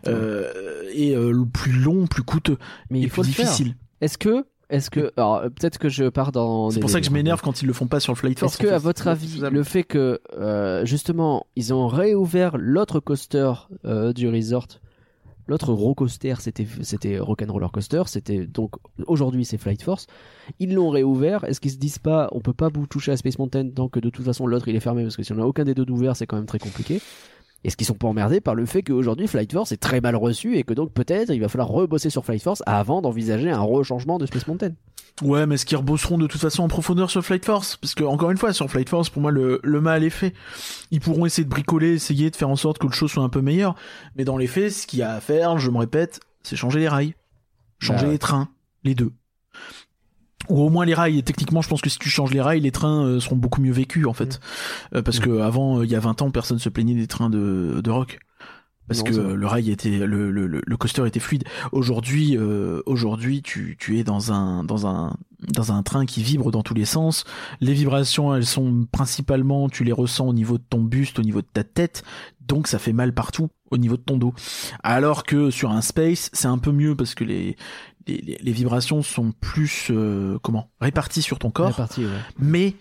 Euh, et euh, plus long, plus coûteux, Mais et il faut plus difficile. Est-ce que, est-ce que, alors euh, peut-être que je pars dans. C'est pour ça que je m'énerve quand ils le font pas sur le Flight Force. Est-ce que, à votre avis, le fait que euh, justement ils ont réouvert l'autre coaster euh, du resort, l'autre gros coaster, c'était c'était Rock'n'Roller Coaster, c'était donc aujourd'hui c'est Flight Force. Ils l'ont réouvert. Est-ce qu'ils se disent pas, on peut pas vous toucher à Space Mountain tant que de toute façon l'autre il est fermé parce que si on a aucun des deux d'ouvert, c'est quand même très compliqué. Est-ce qu'ils sont pas emmerdés par le fait qu'aujourd'hui Flight Force est très mal reçu et que donc peut-être il va falloir rebosser sur Flight Force avant d'envisager un rechangement de Space Mountain? Ouais, mais est-ce qu'ils rebosseront de toute façon en profondeur sur Flight Force? Parce que, encore une fois, sur Flight Force, pour moi, le, le mal est fait. Ils pourront essayer de bricoler, essayer de faire en sorte que le show soit un peu meilleur. Mais dans les faits, ce qu'il y a à faire, je me répète, c'est changer les rails. Changer Bah ouais. les trains. Les deux. Ou au moins les rails. Et techniquement, je pense que si tu changes les rails, les trains euh, seront beaucoup mieux vécus, en fait. Euh, parce que avant, euh, il y a 20 ans, personne se plaignait des trains de, de rock. Parce Non, que le rail était, le, le, le le coaster était fluide. Aujourd'hui, euh, aujourd'hui, tu, tu es dans un, dans un, dans un train qui vibre dans tous les sens. Les vibrations, elles sont principalement, tu les ressens au niveau de ton buste, au niveau de ta tête. Donc ça fait mal partout au niveau de ton dos. Alors que sur un space, c'est un peu mieux parce que les, les, les- vibrations sont plus, euh, comment, réparties sur ton corps Réparti, ouais. mais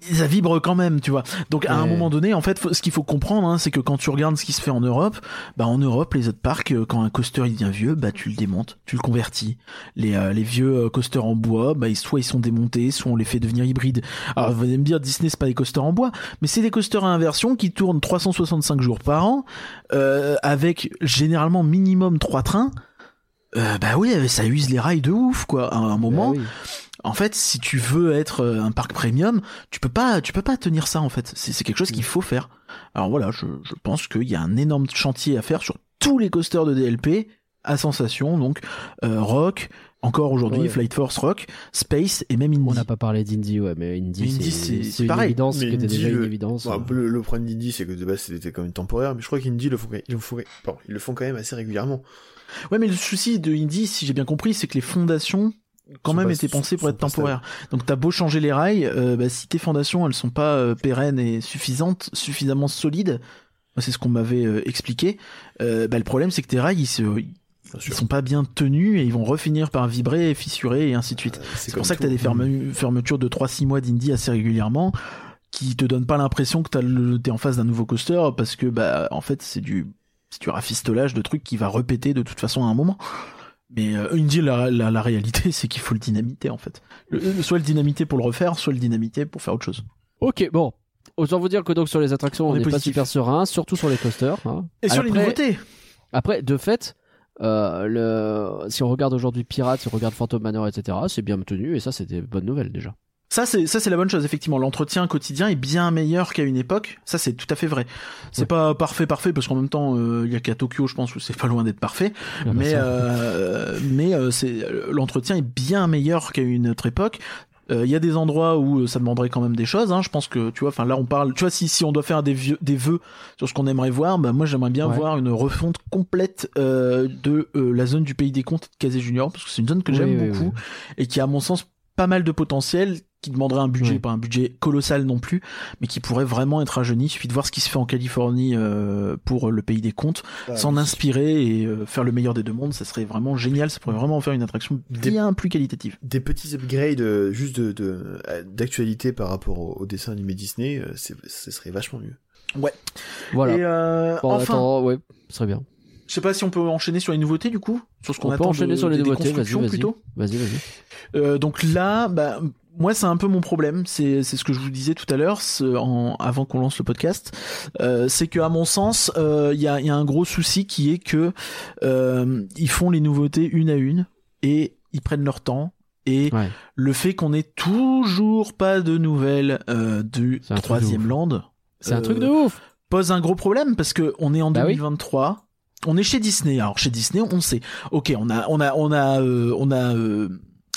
ça vibre quand même, tu vois. Donc à un moment donné, en fait, faut- ce qu'il faut comprendre, hein, c'est que quand tu regardes ce qui se fait en Europe, bah en Europe, les autres parcs, euh, quand un coaster il devient vieux, bah tu le démontes, tu le convertis. Les, euh, les vieux euh, coasters en bois, bah ils- soit ils sont démontés, soit on les fait devenir hybrides. Alors vous allez me dire, Disney c'est pas des coasters en bois, mais c'est des coasters à inversion qui tournent 365 jours par an, euh, avec généralement minimum trois trains. Euh, bah oui, ça use les rails de ouf, quoi. À un moment, Bah oui. En fait, si tu veux être euh, un parc premium, tu peux pas, tu peux pas tenir ça en fait. C'est c'est quelque chose qu'il faut faire. Alors voilà, je, je pense qu'il y a un énorme chantier à faire sur tous les coasters de DLP à sensation, donc euh, Rock, encore aujourd'hui Ouais. Flight Force Rock, Space et même Indy. On n'a pas parlé d'Indy, ouais, mais Indy, c'est c'est- c'est c'est une pareil. évidence était Indy, déjà une le- évidence. Bon, le, le problème d'Indy, c'est que de base, c'était quand même temporaire, mais je crois qu'Indy, le font, ils, le font, pardon, ils le font quand même assez régulièrement. Ouais, mais le souci de Indy, si j'ai bien compris, c'est que les fondations quand même étaient pensées pour être pas temporaires. Donc t'as beau changer les rails, euh, bah, si tes fondations elles sont pas euh, pérennes et suffisantes, suffisamment solides, c'est ce qu'on m'avait euh, expliqué. euh, bah, le problème c'est que tes rails ils, se, ils sont pas bien tenus et ils vont refinir par vibrer, fissurer et ainsi de suite. Euh, C'est pour ça que t'as des ferme- fermetures de 3-6 mois d'Indy assez régulièrement qui te donnent pas l'impression que t'es en face d'un nouveau coaster parce que bah en fait c'est du c'est du rafistolage de trucs qui va répéter de toute façon à un moment. Mais euh, Indy, la, la, la réalité, c'est qu'il faut le dynamiter en fait. Le- soit le dynamiter pour le refaire, soit le dynamiter pour faire autre chose. Ok, bon. Autant vous dire que donc sur les attractions, On on est n'est pas super serein, surtout sur les coasters. hein. Et sur les nouveautés Après, de fait, euh, le... si on regarde aujourd'hui Pirates, si on regarde Phantom Manor, etc., c'est bien tenu et ça, c'est des bonnes nouvelles déjà. Ça c'est ça c'est la bonne chose effectivement. L'entretien quotidien est bien meilleur qu'à une époque. Ça c'est tout à fait vrai. C'est Ouais. pas parfait parfait parce qu'en même temps euh, il y a qu'à Tokyo je pense où c'est pas loin d'être parfait. Ah bah mais euh, mais euh, c'est l'entretien est bien meilleur qu'à une autre époque. Euh, Il y a des endroits où euh, ça demanderait quand même des choses. Hein. Je pense que tu vois, enfin là on parle. Tu vois, si si on doit faire des vieux, des vœux sur ce qu'on aimerait voir, bah moi j'aimerais bien Ouais. voir une refonte complète euh, de euh, la zone du pays des comptes de Casé Junior parce que c'est une zone que Oui, j'aime oui, beaucoup oui. et qui a à mon sens pas mal de potentiel qui demanderait un budget, Oui. pas un budget colossal non plus, mais qui pourrait vraiment être rajeuni. Il suffit de voir ce qui se fait en Californie euh, pour le pays des comptes, s'en inspirer et euh, faire le meilleur des deux mondes. Ça serait vraiment génial. Ça pourrait vraiment en faire une attraction Des- bien plus qualitative. Des petits upgrades euh, juste de de- euh, d'actualité par rapport au, au dessin animé Disney, euh, c'est ce serait vachement mieux. Voilà. Et euh, Bon, enfin, attends, ouais, ce serait bien. je sais pas si on peut enchaîner sur les nouveautés du coup, sur ce qu'on On peut attend enchaîner de- sur les nouveautés, vas-y, vas-y. plutôt. Vas-y, vas-y. Euh, donc là, bah, moi, c'est un peu mon problème. C'est c'est ce que je vous disais tout à l'heure, avant qu'on lance le podcast. Euh, c'est que à mon sens, euh, il y, a, y a un gros souci qui est que euh, ils font les nouveautés une à une et ils prennent leur temps. Et Ouais. le fait qu'on ait toujours pas de nouvelles euh, du troisième land C'est un euh, truc de ouf. pose un gros problème parce que on est en Bah oui. 2023. On est chez Disney. Alors chez Disney, on sait. Ok, on a, on a, on a, euh, on a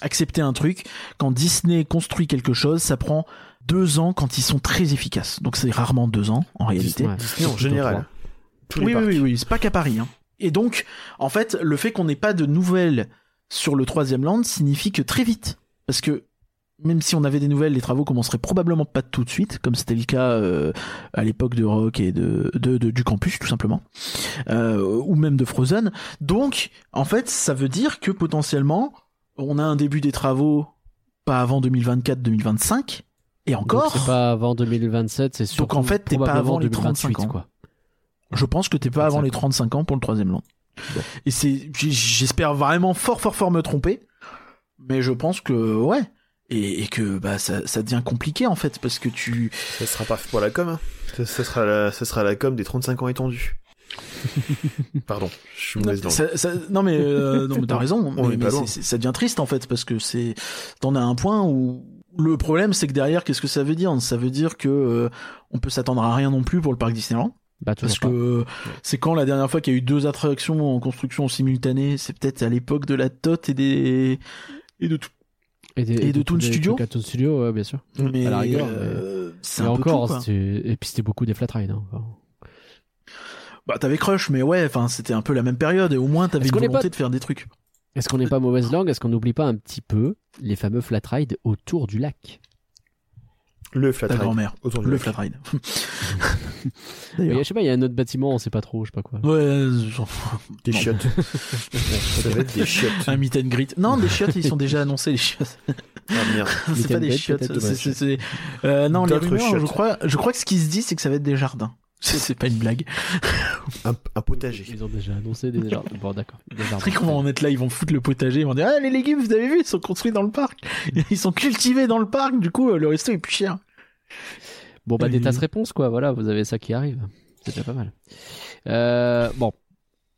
accepté un truc. Quand Disney construit quelque chose, ça prend deux ans quand ils sont très efficaces. Donc c'est rarement deux ans en réalité. Ouais. Disney en général. les Oui, oui, oui, oui, c'est pas qu'à Paris. Hein. Et donc, en fait, le fait qu'on n'ait pas de nouvelles sur le troisième land signifie que très vite, parce que même si on avait des nouvelles, les travaux commenceraient probablement pas tout de suite, comme c'était le cas euh, à l'époque de Rock et de, de, de- du campus, tout simplement, euh, ou même de Frozen. Donc, en fait, ça veut dire que potentiellement, on a un début des travaux pas avant 2024-2025, et encore. c'est pas avant 2027, c'est sûr. Donc, en fait, t'es pas avant les 35 ans. quoi. Je pense que t'es pas avant les 35 ans pour le troisième land. Bon. Et c'est, j'espère vraiment fort, fort, fort me tromper. Mais je pense que, ouais. Et, et que, bah, ça, ça devient compliqué, en fait, parce que tu, Ça sera pas pour la com. Hein. Ça, ça sera la, ça sera la com des 35 ans étendus. Pardon, je suis mauvaise. Ça- ça- non mais, euh, non mais t'as raison. Mais, mais ça devient triste en fait parce que c'est, t'en as un point où le problème c'est que derrière qu'est-ce que ça veut dire? Ça veut dire que euh, on peut s'attendre à rien non plus pour le parc Disneyland Bah, parce pas. que euh, c'est quand la dernière fois qu'il y a eu deux attractions en construction simultanée C'est peut-être à l'époque de la TOT et des et de tout. Et, des- et de tous Toon Studio Studio, ouais, bien sûr. Mais À la rigueur, euh, c'est Mais un peu encore, tout, et puis c'était beaucoup des flat rides. hein, enfin. Bah t'avais Crush, mais ouais, enfin c'était un peu la même période et au moins t'avais une volonté pas- de faire des trucs. Est-ce qu'on n'est pas mauvaise langue? Est-ce qu'on n'oublie pas un petit peu les fameux flat rides autour du lac? Le flat Ta du le lac. flat ride. Il y D'ailleurs. a- Je sais pas, il y a un autre bâtiment, on sait pas trop, je sais pas quoi. Ouais, genre, Des Non. chiottes. ça va être des chiottes. un meet and greet. Non, des chiottes, ils sont déjà annoncés les chiottes. Ah merde. c'est pas des chiottes. c'est- c'est- c'est- Euh, non, les rumeurs, je chiottes. crois, je crois que ce qui se dit, c'est que ça va être des jardins. C'est pas une blague. Un, un potager. Ils ont déjà annoncé des jardins. Bon, d'accord. Des. Après, comment en être là Ils vont foutre le potager, ils vont dire Ah, les légumes, vous avez vu, ils sont construits dans le parc. Ils sont cultivés dans le parc, du coup, le resto est plus cher. Bon, bah, des Oui. tasses réponses, quoi. Voilà, vous avez ça qui arrive. C'est déjà pas mal. Euh, bon.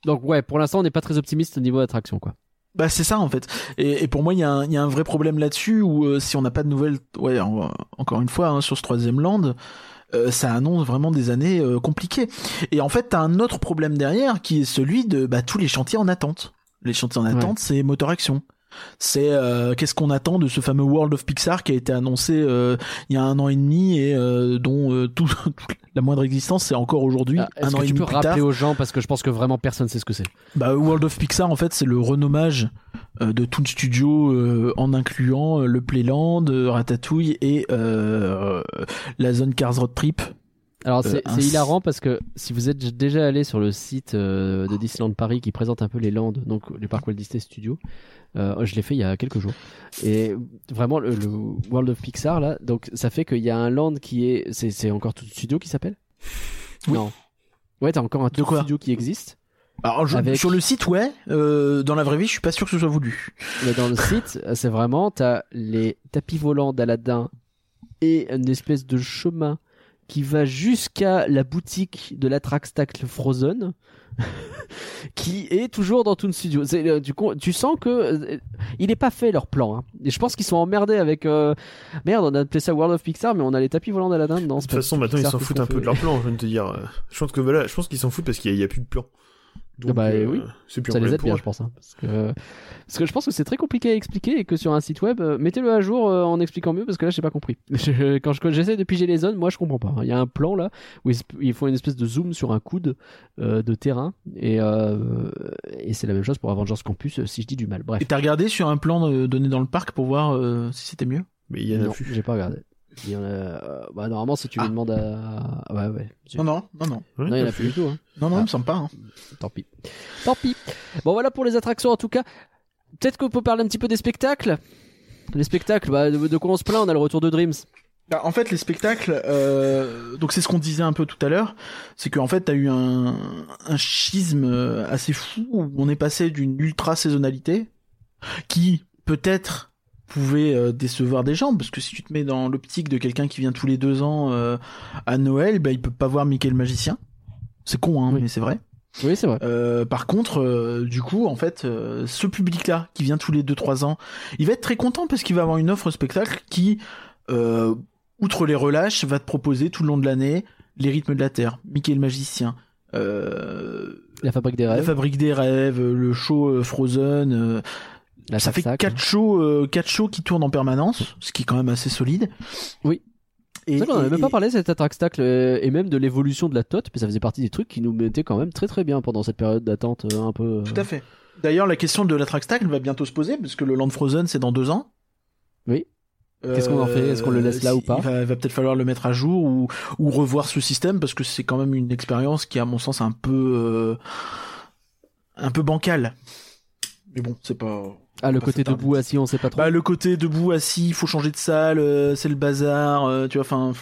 Donc, ouais, pour l'instant, on n'est pas très optimiste au niveau attraction, quoi. Bah c'est ça en fait. Et, et pour moi il y, a un- il y a un vrai problème là-dessus où euh, si on n'a pas de nouvelles, ouais en- encore une fois hein, sur ce troisième land, euh, ça annonce vraiment des années euh, compliquées. Et en fait t'as un autre problème derrière qui est celui de bah, tous les chantiers en attente. Les chantiers en attente c'est moteur action. C'est euh, qu'est-ce qu'on attend de ce fameux World of Pixar qui a été annoncé euh, il y a un an et demi et euh, dont euh, tout, toute la moindre existence c'est encore aujourd'hui Ah, un an que et tu demi peux plus rappeler tard. aux gens parce que je pense que vraiment personne sait ce que c'est. Bah, World of Pixar, en fait, c'est le renommage euh, de Toon Studio euh, en incluant le Playland, Ratatouille et la zone Cars Road Trip. Alors c'est Euh, un c'est hilarant parce que si vous êtes déjà allé sur le site euh, de Disneyland Paris qui présente un peu les landes, donc du parc Walt Disney Studio, euh, je l'ai fait il y a quelques jours. Et vraiment le, le World of Pixar là, donc ça fait qu'il y a un land qui est, c'est c'est encore tout studio qui s'appelle? Oui. Non. Ouais, t'as encore un tout studio qui existe? Alors, je- Avec- sur le site, ouais. euh, dans la vraie vie, je suis pas sûr que ce soit voulu. Mais dans le site, c'est vraiment, t'as les tapis volants d'Aladin et une espèce de chemin qui va jusqu'à la boutique de l'attractacle Frozen. qui est toujours dans Toon Studio. Euh, du coup, tu sens que euh, il est pas fait leur plan. hein. Et je pense qu'ils sont emmerdés avec euh, merde. On a appelé ça World of Pixar, mais on a les tapis volants d'Aladin dedans. De toute façon, maintenant, ils s'en foutent un peu de leur plan, je viens de te dire. Je pense que voilà, je pense qu'ils s'en foutent parce qu'il n'y a, plus de plan. Donc, bah, oui. c'est ça les aide bien, eux. je pense. hein, parce, que, parce que je pense que c'est très compliqué à expliquer et que sur un site web, euh, mettez-le à jour euh, en expliquant mieux parce que là, j'ai pas compris. Je- quand je- quand j'essaie de piger les zones, moi, je comprends pas. Il y a un plan là où ils, ils font une espèce de zoom sur un coude euh, de terrain et, euh, et c'est la même chose pour Avengers Campus, euh, si je dis du mal. Bref. Et t'as regardé sur un plan euh, donné dans le parc pour voir euh, si c'était mieux? Mais il y en a Non, plus. j'ai pas regardé. Il y en a, euh, bah, normalement, si tu lui Ah. demandes à. Ouais, ouais. j'ai- Non, non, non, non. Il y en a plus du tout. Hein. Non, non, Ah. il me semble pas. hein. Tant pis. Tant pis. Bon, voilà pour les attractions en tout cas. Peut-être qu'on peut parler un petit peu des spectacles. Les spectacles, bah, de, de quoi on se plaint On a le retour de Dreams. Bah, en fait, les spectacles, euh, donc c'est ce qu'on disait un peu tout à l'heure, c'est qu'en fait, t'as eu un, un schisme euh, assez fou où on est passé d'une ultra saisonnalité qui peut-être pouvait euh, décevoir des gens parce que si tu te mets dans l'optique de quelqu'un qui vient tous les deux ans euh, à Noël, bah il peut pas voir Mickey le magicien. C'est con, hein, Oui. mais c'est vrai. Oui, c'est vrai. Euh, par contre, euh, du coup, en fait, euh, ce public-là qui vient tous les 2-3 ans, il va être très content parce qu'il va avoir une offre spectacle qui, euh, outre les relâches, va te proposer tout le long de l'année les rythmes de la Terre, Mickey le magicien, euh, La fabrique des la rêves. fabrique des rêves, le show euh, Frozen. La ça fait Sac-Sac. quatre shows, euh, quatre shows qui tournent en permanence, ce qui est quand même assez solide. Oui. Et, C'est vrai qu'on avait et- même pas parlé de cet attractacle euh, et même de l'évolution de la TOT, mais ça faisait partie des trucs qui nous mettaient quand même très très bien pendant cette période d'attente euh, un peu. Tout à fait. D'ailleurs, la question de la Trackstack va bientôt se poser, parce que le Land Frozen, c'est dans deux ans. Oui. Qu'est-ce qu'on en fait? Est-ce qu'on le laisse là ou pas? Il va, peut-être falloir le mettre à jour ou, ou revoir ce système, parce que c'est quand même une expérience qui, à mon sens, est un peu, euh, un peu bancale. Mais bon, c'est pas. Ah, le pas côté debout assis, on sait pas trop. Bah, le côté debout, assis, il faut changer de salle, euh, c'est le bazar, euh, tu vois, enfin.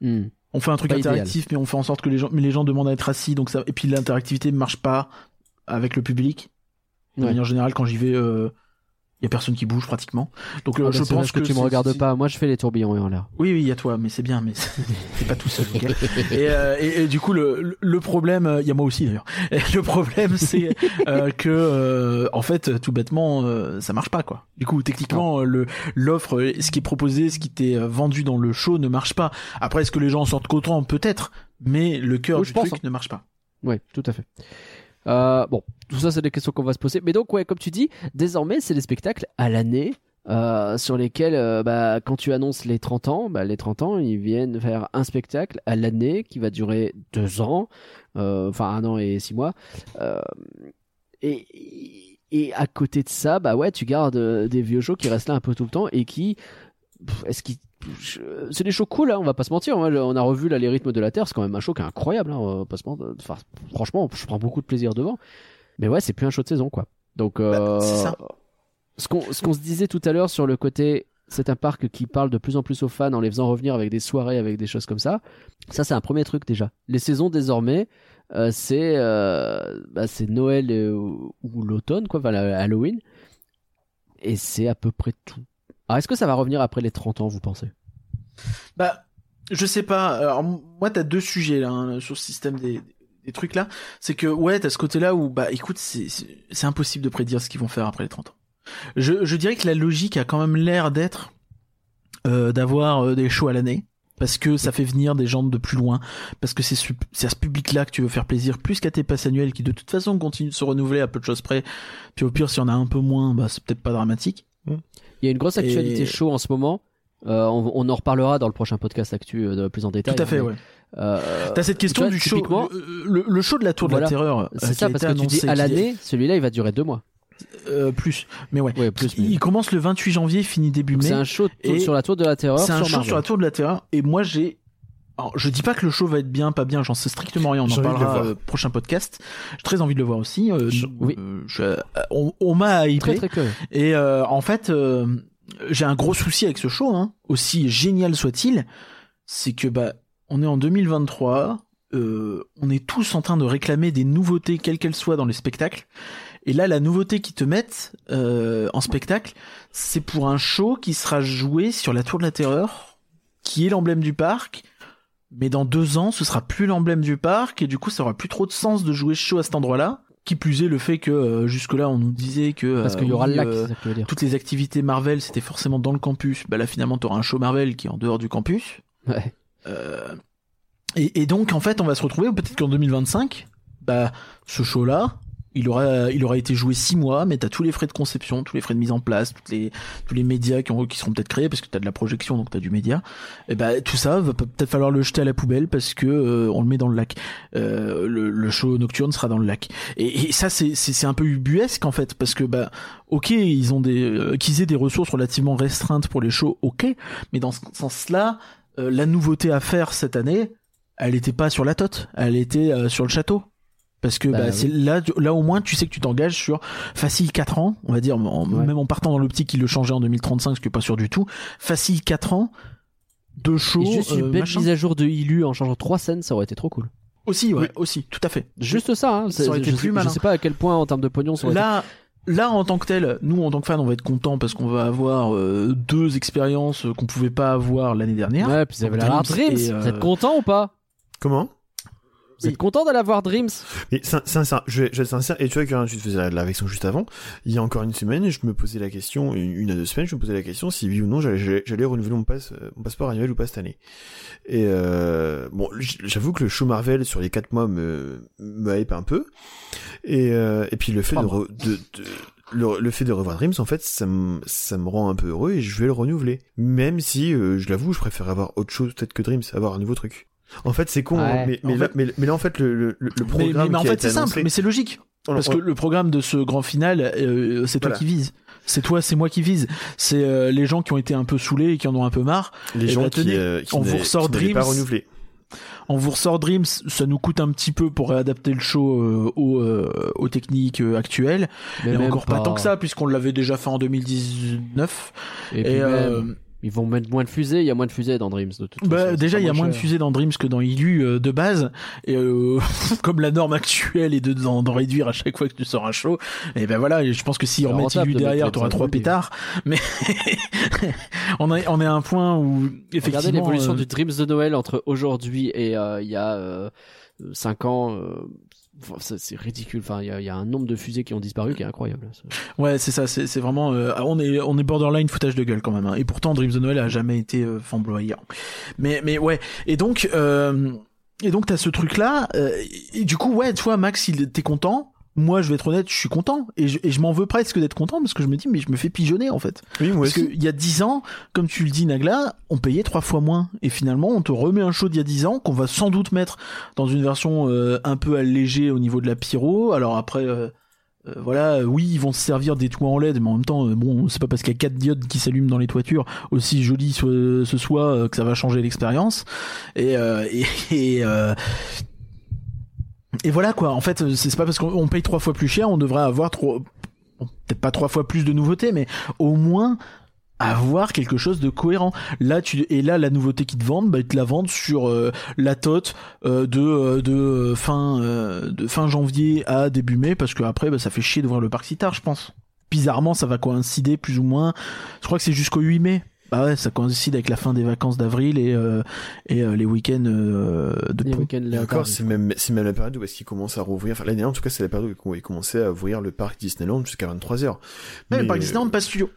Hmm. On fait un truc Pas idéal. interactif, mais on fait en sorte que les gens, mais les gens demandent à être assis, donc ça, et puis l'interactivité ne marche pas avec le public. De Ouais. manière générale, quand j'y vais, euh, il y a personne qui bouge pratiquement. Donc, euh, Ah, bah, je pense parce que, tu me regardes pas. Moi, je fais les tourbillons en l'air. Oui, oui, il y a toi, mais c'est bien, mais c'est pas tout seul. et, euh, et, et du coup, le, problème, euh, il y a moi aussi d'ailleurs. Le problème, c'est euh, que, euh, en fait, tout bêtement, euh, ça marche pas, quoi. Du coup, techniquement, euh, le l'offre, euh, ce qui est proposé, ce qui t'est euh, vendu dans le show, ne marche pas. Après, est-ce que les gens en sortent contents? Peut-être, mais le cœur Oui, du je pense, truc ne marche pas. Ouais, tout à fait. Euh, bon, tout ça, c'est des questions qu'on va se poser. Mais donc, ouais, comme tu dis, désormais, c'est des spectacles à l'année. euh, sur lesquels, euh, bah, quand tu annonces les 30 ans, bah, les 30 ans, ils viennent faire un spectacle à l'année qui va durer deux ans, enfin un an et six mois. Et, et à côté de ça, bah ouais, tu gardes des vieux shows qui restent là un peu tout le temps et qui, est-ce qu'ils je- c'est des shows cool, hein, on va pas se mentir. Moi, on a revu là, les rythmes de la Terre, c'est quand même un show qui est incroyable. Hein, on va pas se mentir. Enfin, franchement, je prends beaucoup de plaisir devant. Mais ouais, c'est plus un show de saison, quoi. Donc, euh, Bah, ça. ce qu'on se disait tout à l'heure sur le côté, c'est un parc qui parle de plus en plus aux fans en les faisant revenir avec des soirées, avec des choses comme ça. Ça, c'est un premier truc déjà. Les saisons désormais, euh, c'est euh, bah, c'est Noël euh, ou ou l'automne, quoi, enfin la- Halloween. Et c'est à peu près tout. Alors, est-ce que ça va revenir après les 30 ans, vous pensez? Bah, je sais pas. Alors, moi, t'as deux sujets là hein, sur ce système des, des trucs là. C'est que ouais, t'as ce côté-là où bah, écoute, c'est c'est c'est impossible de prédire ce qu'ils vont faire après les 30 ans. Je, je dirais que la logique a quand même l'air d'être euh, d'avoir euh, des shows à l'année. Parce que ça fait venir des gens de plus loin, parce que c'est su- c'est à ce public-là que tu veux faire plaisir, plus qu'à tes passes annuelles qui de toute façon continuent de se renouveler à peu de choses près. Puis au pire, si on a un peu moins, bah c'est peut-être pas dramatique. Il y a une grosse actualité Et- chaud en ce moment. Euh, on, on en reparlera dans le prochain podcast actu euh, plus en détail. Tout à fait, Mais, ouais. euh, T'as cette question vois, du show, le, le- show de la Tour Voilà. de la Terreur. euh, c'est qui ça, parce que tu dis à l'année, celui-là, il va durer deux mois. Euh, plus, mais ouais. Ouais, plus. il, commence le 28 janvier, finit début mai. C'est un show Et sur la tour de la terreur. C'est un show Marvel. sur la Tour de la Terreur. Et moi, j'ai. Alors, je dis pas que le show va être bien, pas bien. J'en sais strictement rien. On en parlera euh, prochain podcast. J'ai très envie de le voir aussi. Euh, Je- oui. euh, je- euh, on on m'a hypé. Très très curieux. Et euh, en fait, j'ai un gros souci avec ce show, hein, aussi génial soit-il, c'est que bah on est en 2023, euh, on est tous en train de réclamer des nouveautés, quelles qu'elles soient, dans les spectacles. Et là, la nouveauté qu'ils te mettent euh, en spectacle, c'est pour un show qui sera joué sur la Tour de la Terreur, qui est l'emblème du parc, mais dans deux ans, ce sera plus l'emblème du parc et du coup, ça aura plus trop de sens de jouer chaud à cet endroit-là. Qui plus est le fait que euh, jusque-là, on nous disait que Parce euh, qu'il y aura le lac, euh, ça dire. toutes les activités Marvel, c'était forcément dans le campus. Bah là, finalement, t'auras un show Marvel qui est en dehors du campus. Ouais. Euh, et, et donc, en fait, on va se retrouver peut-être qu'en 2025, bah, ce show-là, il aura, il aura été joué six mois, mais t'as tous les frais de conception, tous les frais de mise en place, les, tous les médias qui, ont, qui seront peut-être créés parce que t'as de la projection, donc t'as du média. Et bah, tout ça va peut-être falloir le jeter à la poubelle parce que euh, on le met dans le lac. Euh, le, le show nocturne sera dans le lac. Et, et ça, c'est, c'est, un peu ubuesque en fait, parce que bah, ok, ils ont des, euh, qu'ils aient des ressources relativement restreintes pour les shows, ok, mais dans ce sens-là, euh, la nouveauté à faire cette année, elle était pas sur la tote, elle était euh, sur le château. Parce que Bah bah, oui. c'est là, là au moins tu sais que tu t'engages sur facile 4 ans, on va dire, en- Ouais. même en partant dans l'optique qu'il le changeait en 2035, ce qui est pas sûr du tout. Facile 4 ans, deux shows, Et juste une euh, belle machin. mise à jour de Ilu en changeant trois scènes, ça aurait été trop cool. Aussi, ouais, Oui. aussi, tout à fait. Juste ça, hein. Ça aurait été je, plus sais, malin. je sais pas à quel point en termes de pognon ça aurait été- Là, là en tant que tel, nous en tant que fans, on va être content parce qu'on va avoir euh, deux expériences qu'on pouvait pas avoir l'année dernière. Ouais, puis ça avait Donc, l'air Dreams Dreams. et, euh, Vous êtes content ou pas? Comment? Vous êtes content d'aller voir Dreams? Mais sin- sincère, je vais, je sincère, et tu vois que tu faisais la, la réflexion juste avant, il y a encore une semaine, je me posais la question, une, une à deux semaines, je me posais la question si oui ou non j'allais- renouveler mon, passe, euh, mon passeport annuel ou pas cette année. Et euh, bon, j'avoue que le show Marvel sur les quatre mois me, me hype un peu. Et, euh, et puis le fait de, re- de, de- le, le fait de revoir Dreams, en fait, ça me, ça me rend un peu heureux et je vais le renouveler. Même si, euh, je l'avoue, je préfère avoir autre chose peut-être que Dreams, avoir un nouveau truc. En fait, c'est con, Ouais. hein, mais, mais, En là, fait- mais, mais là, en fait, le, le, le Mais, programme mais- mais en fait c'est simple, mais c'est logique. on- Parce on- que le programme de ce grand final, euh, c'est toi Voilà. qui vise. C'est toi, c'est moi qui vise. C'est euh, les gens qui ont été un peu saoulés et qui en ont un peu marre. les Eh gens ben, qui, euh, qui on vous ressort qui n'avaient pas Dreams. renouvelé. On vous ressort Dreams, ça nous coûte un petit peu pour réadapter le show euh, aux, euh, aux techniques euh, actuelles. Mais encore pas. tant que ça, puisqu'on l'avait déjà fait en 2019. Et, Et, puis euh, même, ils vont mettre moins de fusées, il y a moins de fusées dans Dreams de toute Bah, façon, déjà, il y a moins de fusées dans Dreams que dans Illu euh, de base. Et euh, comme la norme actuelle est de d'en réduire à chaque fois que tu sors un show, et ben voilà, je pense que si on rentable Illu de derrière, t'auras trois pétards. Mais on est on est à un point où effectivement. Regardez l'évolution euh, du Dreams de Noël entre aujourd'hui et euh, il y a 5 ans. Euh, c'est ridicule. Enfin, il y, y a un nombre de fusées qui ont disparu qui est incroyable. Ouais, c'est ça, c'est vraiment euh, on est on est borderline foutage de gueule quand même. hein. Et pourtant Dreams of Noël a jamais été euh, flamboyant. Mais mais ouais, et donc euh, et donc t'as ce truc là et du coup ouais, toi Max, il t'es content moi, je vais être honnête, je suis content et je, je m'en veux presque d'être content parce que je me dis mais je me fais pigeonner en fait. Oui, moi Parce qu'il y a 10 ans, comme tu le dis Nagla, on payait trois fois moins et finalement on te remet un show d'il y a 10 ans qu'on va sans doute mettre dans une version euh, un peu allégée au niveau de la pyro. Alors après euh, euh, voilà, euh, oui, ils vont se servir des toits en LED, mais en même temps, euh, bon, c'est pas parce qu'il y a quatre diodes qui s'allument dans les toitures, aussi joli ce soit, que ça va changer l'expérience. Et, euh, et, et, euh, et voilà quoi. En fait, c'est c'est pas parce qu'on on paye trois fois plus cher, on devrait avoir trois, peut-être pas trois fois plus de nouveautés, mais au moins avoir quelque chose de cohérent. Là, tu et là la nouveauté qu'ils te vendent, bah ils te la vendent sur euh, la tote euh, de euh, de euh, fin euh, de fin janvier à début mai parce que après bah, ça fait chier d'ouvrir le parc si tard, je pense. Bizarrement, ça va coïncider plus ou moins. Je crois que c'est jusqu'au 8 mai. Bah ouais, ça coïncide avec la fin des vacances d'avril et euh, et euh, les week-ends euh, de Les pont. week-ends Et Léopard, encore, c'est même, c'est même la période où est-ce qu'ils commencent à rouvrir. Enfin, l'année dernière, en tout cas, c'est la période où ils commençaient à ouvrir le parc Disneyland jusqu'à 23h. Ouais, le parc Disneyland, pas studio.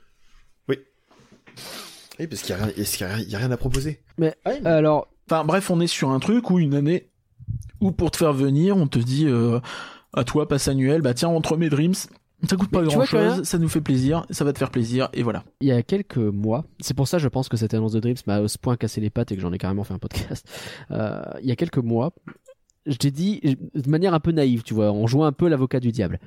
Oui, parce qu'il y a rien, parce qu'il y a rien- il y a rien à proposer? Alors, Enfin bref, on est sur un truc où une année où pour te faire venir, on te dit euh, à toi passe annuel, bah tiens on te remet Dreams, ça coûte pas Mais grand chose, ça nous fait plaisir, ça va te faire plaisir et voilà. il y a quelques mois, c'est pour ça je pense que cette annonce de Dreams m'a à ce point cassé les pattes et que j'en ai carrément fait un podcast. Euh, il y a quelques mois, je t'ai dit de manière un peu naïve, tu vois, on joue un peu l'avocat du diable.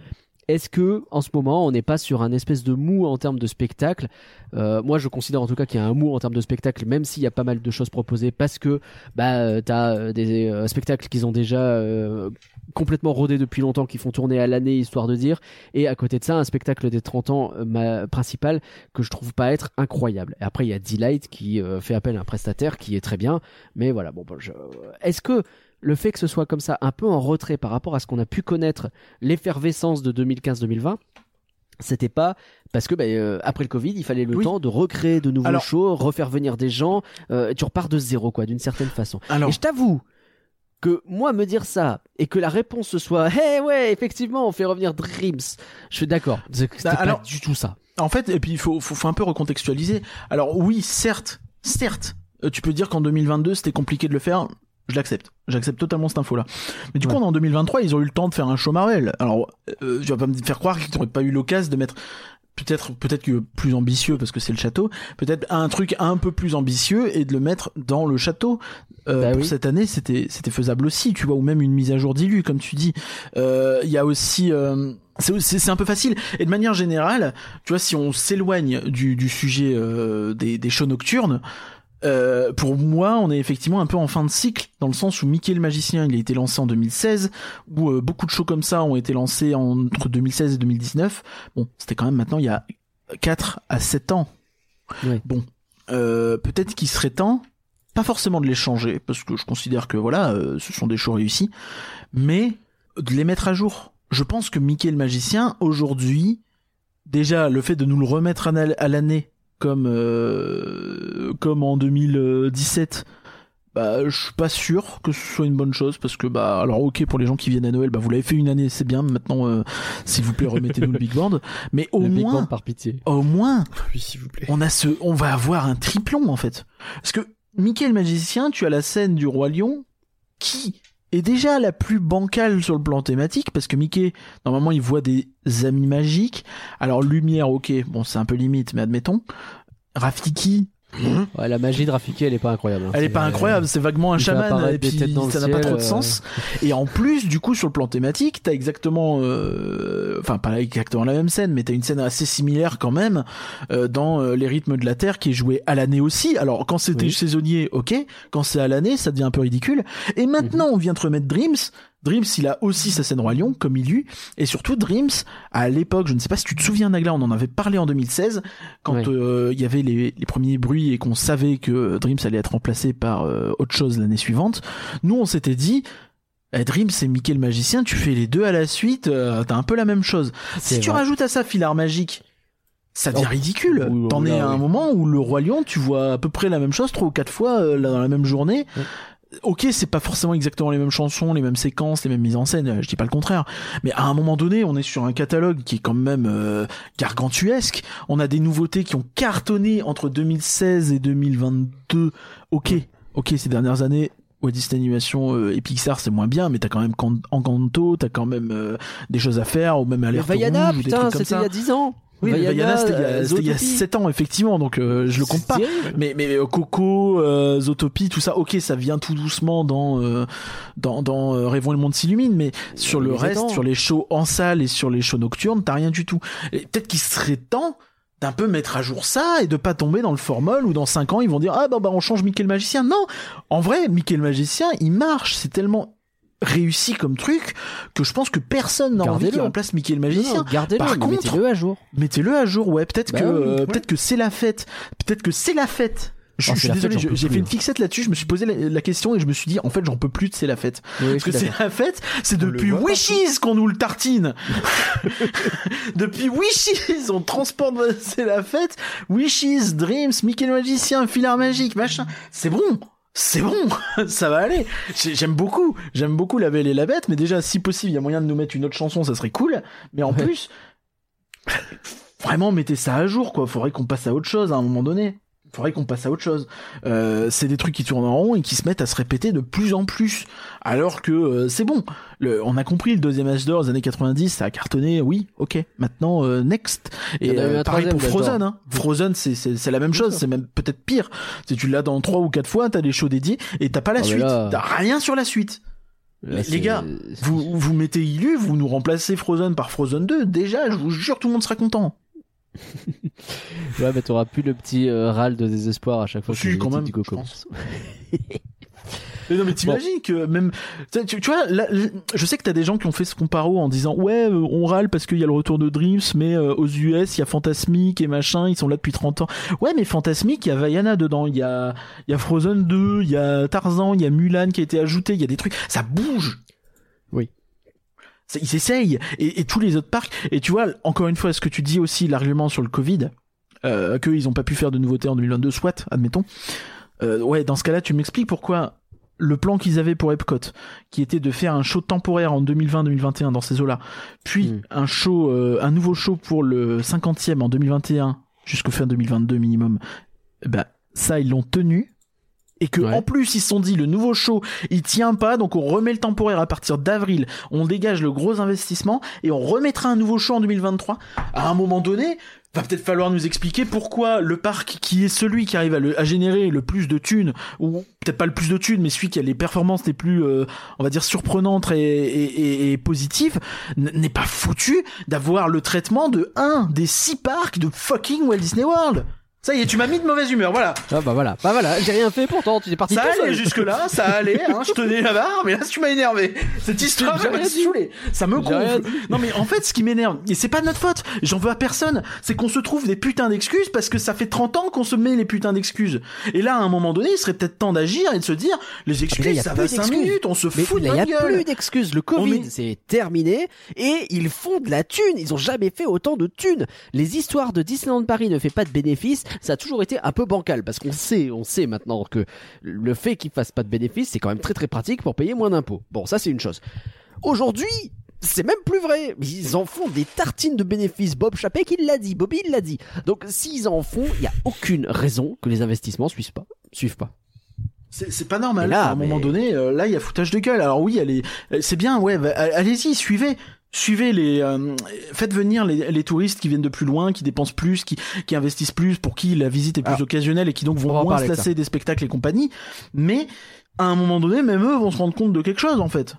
Est-ce que en ce moment on n'est pas sur un espèce de mou en termes de spectacle? Euh, Moi, je considère en tout cas qu'il y a un mou en termes de spectacle, même s'il y a pas mal de choses proposées, parce que bah euh, t'as des euh, spectacles qu'ils ont déjà euh, complètement rodés depuis longtemps, qui font tourner à l'année histoire de dire, et à côté de ça, un spectacle des 30 ans euh, ma- principal que je trouve pas être incroyable. Et après, il y a Delight qui euh, fait appel à un prestataire qui est très bien, mais voilà. Bon, bah, je... est-ce que le fait que ce soit comme ça, un peu en retrait par rapport à ce qu'on a pu connaître, l'effervescence de 2015-2020, c'était pas parce que bah, euh, après le Covid, il fallait le Oui. temps de recréer de nouveaux Alors- shows, refaire venir des gens. euh, tu repars de zéro, quoi, d'une certaine façon. Alors, Et je t'avoue que moi me dire ça et que la réponse ce soit, hey ouais, effectivement, on fait revenir Dreams. Je suis d'accord. C'est- C'était Bah, pas alors- du tout ça. En fait, et puis il faut, faut, faut un peu recontextualiser. Alors oui, certes, certes, euh, tu peux dire qu'en 2022 c'était compliqué de le faire. Je l'accepte. J'accepte totalement cette info-là. Mais du coup, en 2023, ils ont eu le temps de faire un show Marvel. Alors, euh, tu vas pas me faire croire qu'ils n'auraient pas eu l'occasion de mettre peut-être peut-être que plus ambitieux parce que c'est le château, peut-être un truc un peu plus ambitieux et de le mettre dans le château. Euh, Bah pour oui. cette année, c'était c'était faisable aussi, tu vois, ou même une mise à jour dilue, comme tu dis. Euh, Il y a aussi euh, c'est c'est c'est un peu facile. Et de manière générale, tu vois, si on s'éloigne du, du sujet euh, des, des shows nocturnes, euh, pour moi, on est effectivement un peu en fin de cycle, dans le sens où Mickey le magicien, il a été lancé en 2016, où euh, beaucoup de shows comme ça ont été lancés entre 2016 et 2019. Bon, c'était quand même maintenant il y a 4 à 7 ans. Bon, euh, peut-être qu'il serait temps, pas forcément de les changer, parce que je considère que voilà, euh, ce sont des shows réussis, mais de les mettre à jour. Je pense que Mickey le magicien, aujourd'hui, déjà le fait de nous le remettre à l'année comme euh, comme en 2017 bah je suis pas sûr que ce soit une bonne chose parce que bah alors ok pour les gens qui viennent à Noël bah vous l'avez fait une année c'est bien maintenant euh, s'il vous plaît remettez-nous le big band mais au le Big moins par pitié. au moins Oui, s'il vous plaît. on a ce, on va avoir un triplon en fait. Parce que Mickey le magicien, tu as la scène du roi lion qui est déjà la plus bancale sur le plan thématique parce que Mickey, normalement, il voit des amis magiques. Alors lumière, ok, bon, c'est un peu limite, mais admettons. Rafiki, Ouais, la magie de Rafiki, elle est pas incroyable. hein. elle est pas incroyable, c'est vaguement un chaman et puis ça n'a pas trop de euh. sens. Et en plus, du coup, sur le plan thématique, t'as exactement, euh, enfin pas exactement la même scène, mais t'as une scène assez similaire quand même euh, dans euh, Les rythmes de la Terre qui est joué à l'année aussi. Alors quand c'était Oui. saisonnier, ok. Quand c'est à l'année, ça devient un peu ridicule. Et maintenant, on vient te remettre Dreams. Dreams, il a aussi sa scène Roi Lion, comme il eut. Et surtout, Dreams, à l'époque, je ne sais pas si tu te souviens, Nagla, on en avait parlé en 2016, quand euh, il y avait les, les premiers bruits et qu'on savait que Dreams allait être remplacé par euh, autre chose l'année suivante. Nous, on s'était dit, eh, Dreams et Mickey le magicien, tu fais les deux à la suite, euh, t'as un peu la même chose. Si tu rajoutes à ça Filar Magique, ça devient Oh. ridicule. Oui, T'en es à un moment où le Roi Lion, tu vois à peu près la même chose trois ou quatre fois euh, dans la même journée. Ok, c'est pas forcément exactement les mêmes chansons, les mêmes séquences, les mêmes mises en scène, je dis pas le contraire. Mais à un moment donné, on est sur un catalogue qui est quand même euh, gargantuesque. On a des nouveautés qui ont cartonné entre 2016 et 2022. Ok, ok, ces dernières années, Walt Disney Animation euh, et Pixar c'est moins bien, mais t'as quand même Can- Encanto, t'as quand même euh, des choses à faire, ou même Alerte Vaiana, Rouge, ou des putain, trucs comme c'était il y a 10 ans. Oui, mais Vaiana, c'était il y a- euh, c'était il y a Zootopie. 7 ans, effectivement, donc euh, je le compte pas. Terrible. Mais, mais euh, Coco, euh, Zootopie, tout ça, ok, ça vient tout doucement dans euh, dans, dans euh, Rêvons le monde s'illumine, mais sur le Mais reste, sur les shows en salle et sur les shows nocturnes, t'as rien du tout. Et peut-être qu'il serait temps d'un peu mettre à jour ça et de pas tomber dans le formol où dans 5 ans ils vont dire ah bah, bah on change Mickey le magicien. Non, en vrai, Mickey le magicien, il marche, c'est tellement réussi comme truc que je pense que personne n'a envie qu'il remplace Mickey le magicien. Gardez-le, Par mais contre- mettez-le à jour. Mettez-le à jour, ouais. Peut-être Bah que, euh, ouais. peut-être que c'est la fête. Peut-être que c'est la fête. Je, Oh, je suis désolé, j'ai fait une fixette là-dessus. Je me suis posé la, la question et je me suis dit, en fait, j'en peux plus de c'est la fête. Oui, Parce que c'est la fête, c'est depuis Wishes qu'on nous le tartine. depuis Wishes, on transporte c'est la fête. Wishes, Dreams, Mickey le magicien, Filar magique, machin. C'est bon. C'est bon, ça va aller. J'ai- J'aime beaucoup, j'aime beaucoup la Belle et la Bête, mais déjà, si possible, il y a moyen de nous mettre une autre chanson, ça serait cool. Mais en Ouais. plus, vraiment mettez ça à jour, quoi. Faudrait qu'on passe à autre chose à un moment donné. Faudrait qu'on passe à autre chose. Euh, c'est des trucs qui tournent en rond et qui se mettent à se répéter de plus en plus. Alors que euh, c'est bon. Le, on a compris le deuxième âge d'or des années 90, ça a cartonné. Oui, ok. Maintenant, euh, next. Et euh, pareil pour Frozen. Hein. Frozen, c'est c'est c'est la même chose. C'est même peut-être pire. Si tu l'as dans trois ou quatre fois, t'as des shows dédiés et t'as pas la Ah, suite. là- T'as rien sur la suite. Là, les gars, Vous, vous mettez Illu, vous nous remplacez Frozen par Frozen 2. Déjà, je vous jure, tout le monde sera content. Ouais, mais t'auras plus le petit euh, râle de désespoir à chaque fois Si, que quand même, du Go je commencent. Mais non, mais t'imagines que même, tu, vois, là, je sais que t'as des gens qui ont fait ce comparo en disant ouais, euh, on râle parce qu'il y a le retour de Dreams, mais euh, aux US il y a Fantasmic et machin, ils sont là depuis 30 ans. Ouais, mais Fantasmic, il y a Vaiana dedans, il y a, il y a Frozen 2, il y a Tarzan, il y a Mulan qui a été ajouté, il y a des trucs, ça bouge. Ils essayent et, et tous les autres parcs. Et tu vois, encore une fois, ce que tu dis aussi, l'argument sur le Covid, euh, qu'ils ont pas pu faire de nouveautés en 2022, soit, admettons. Euh, ouais, dans ce cas-là, tu m'expliques pourquoi le plan qu'ils avaient pour Epcot, qui était de faire un show temporaire en 2020-2021 dans ces eaux-là, puis Mm. un show, euh, un nouveau show pour le 50e en 2021 jusqu'au fin 2022 minimum. Ben ça ils l'ont tenu. Et que Ouais. en plus ils se sont dit le nouveau show il tient pas donc on remet le temporaire à partir d'avril. On dégage le gros investissement et on remettra un nouveau show en 2023 à un moment donné va peut-être falloir nous expliquer pourquoi le parc qui est celui qui arrive à, le- à générer le plus de thunes ou peut-être pas le plus de thunes mais celui qui a les performances les plus euh, on va dire surprenantes et, et, et- et positives n'est pas foutu d'avoir le traitement de un des six parcs de fucking Walt Disney World ça y est tu m'as mis de mauvaise humeur voilà Ah bah voilà, bah voilà, j'ai rien fait pourtant, tu es parti ça allait seul. jusque là ça allait hein, je tenais la barre mais là tu m'as énervé cette histoire m'a saoulé ça me gonfle non mais en fait ce qui m'énerve et c'est pas de notre faute j'en veux à personne c'est qu'on se trouve des putains d'excuses parce que ça fait 30 ans qu'on se met les putains d'excuses et là à un moment donné il serait peut-être temps d'agir et de se dire les Ah, là, excuses a ça va 5 d'excuses. minutes on se Mais fout de il n'y a plus gueule d'excuses. Le Covid, c'est terminé et ils font de la thune. Ils ont jamais fait autant de thunes. Les histoires de Disneyland Paris ne fait pas de bénéfices. Ça a toujours été un peu bancal parce qu'on sait, on sait maintenant que le fait qu'ils fassent pas de bénéfices, c'est quand même très très pratique pour payer moins d'impôts. Bon, ça c'est une chose. Aujourd'hui, c'est même plus vrai. Ils en font des tartines de bénéfices. Bob Chappé qui l'a dit. Bobby il l'a dit. Donc s'ils en font, il y a aucune raison que les investissements suivent pas. Suivent pas. C'est pas normal. Là, à un moment donné, euh, là, il y a foutage de gueule. Alors oui, allez, euh, c'est bien, ouais, bah, allez-y, suivez. Suivez les, euh, faites venir les, les touristes qui viennent de plus loin, qui dépensent plus, qui, qui investissent plus, pour qui la visite est plus Alors, occasionnelle et qui donc on vont moins se lasser des spectacles et compagnie. Mais à un moment donné, même eux vont se rendre compte de quelque chose en fait.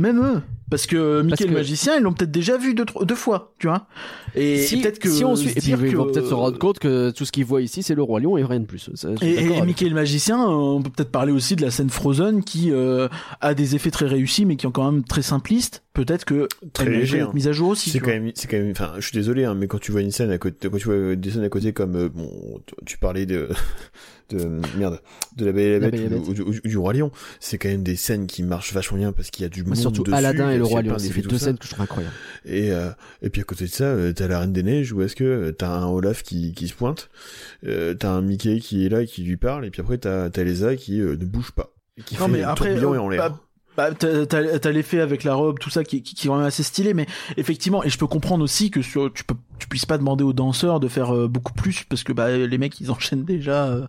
Même eux, parce que Mickey que- le magicien, ils l'ont peut-être déjà vu deux, trois- deux fois, tu vois. Et, si, et peut-être que si on suit, et puis dire ils vont peut-être se rendre compte que tout ce qu'ils voient ici, c'est le roi lion et rien de plus. Ça, Et, et Mickey le magicien, euh, on peut peut-être parler aussi de la scène Frozen qui euh, a des effets très réussis mais qui est quand même très simpliste. Peut-être que Très léger, hein. mise à jour aussi. C'est quand même, c'est quand même, enfin, je suis désolé, hein, mais quand tu vois une scène à côté, quand tu vois des scènes à côté comme, euh, bon, tu parlais de, de, merde, de la Belle et la La Bête, Belle et la ou, ou- ou du Roi Lion, c'est quand même des scènes qui marchent vachement bien parce qu'il y a du Mais monde surtout dessus, Aladdin et le roi lion, c'est tout deux ça. scènes que je trouve incroyables. Et, euh, et puis à côté de ça, euh, t'as la Reine des Neiges où est-ce que euh, t'as un Olaf qui, qui se pointe, euh, t'as un Mickey qui est là et qui lui parle, et puis après t'as, t'as Elsa qui euh, ne bouge pas. Et qui Non fait mais après, tourbillon euh, et en l'air. Bah, t'as l'effet avec la robe, tout ça qui, qui, est quand même assez stylé, mais effectivement, et je peux comprendre aussi que sur, tu peux, tu puisses pas demander aux danseurs de faire euh, beaucoup plus parce que bah les mecs ils enchaînent déjà. euh,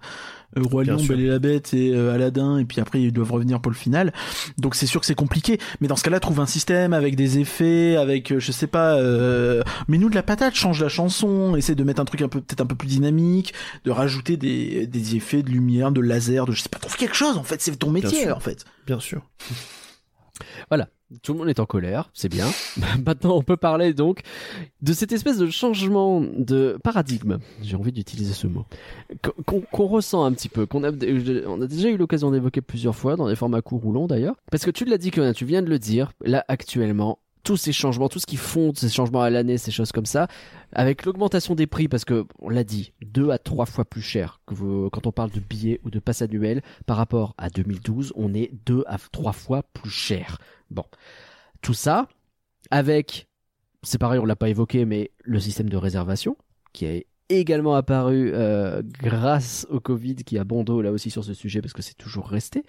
Roi Bien Lion. Belle et la Bête et euh, Aladdin, et puis après ils doivent revenir pour le final. Donc c'est sûr que c'est compliqué. Mais dans ce cas-là, trouve un système avec des effets, avec euh, je sais pas, euh, mais nous de la patate, change la chanson, essaie de mettre un truc un peu peut-être un peu plus dynamique, de rajouter des, des effets de lumière, de laser, de je sais pas, trouve quelque chose en fait. C'est ton métier en fait. Bien sûr. Tout le monde est en colère, c'est bien. Maintenant, on peut parler donc de cette espèce de changement de paradigme. J'ai envie d'utiliser ce mot. Qu'on ressent un petit peu, qu'on a, on a déjà eu l'occasion d'évoquer plusieurs fois dans des formats courts ou longs d'ailleurs. Parce que tu l'as dit, tu viens de le dire. Là, actuellement, tous ces changements, tout ce qui font ces changements à l'année, ces choses comme ça, avec l'augmentation des prix, parce que on l'a dit, deux à trois fois plus cher que quand on parle de billets ou de passe annuel par rapport à 2012, on est deux à trois fois plus cher. Bon, tout ça avec, c'est pareil, on l'a pas évoqué, mais le système de réservation qui est également apparu euh, grâce au Covid, qui a bon dos là aussi sur ce sujet parce que c'est toujours resté.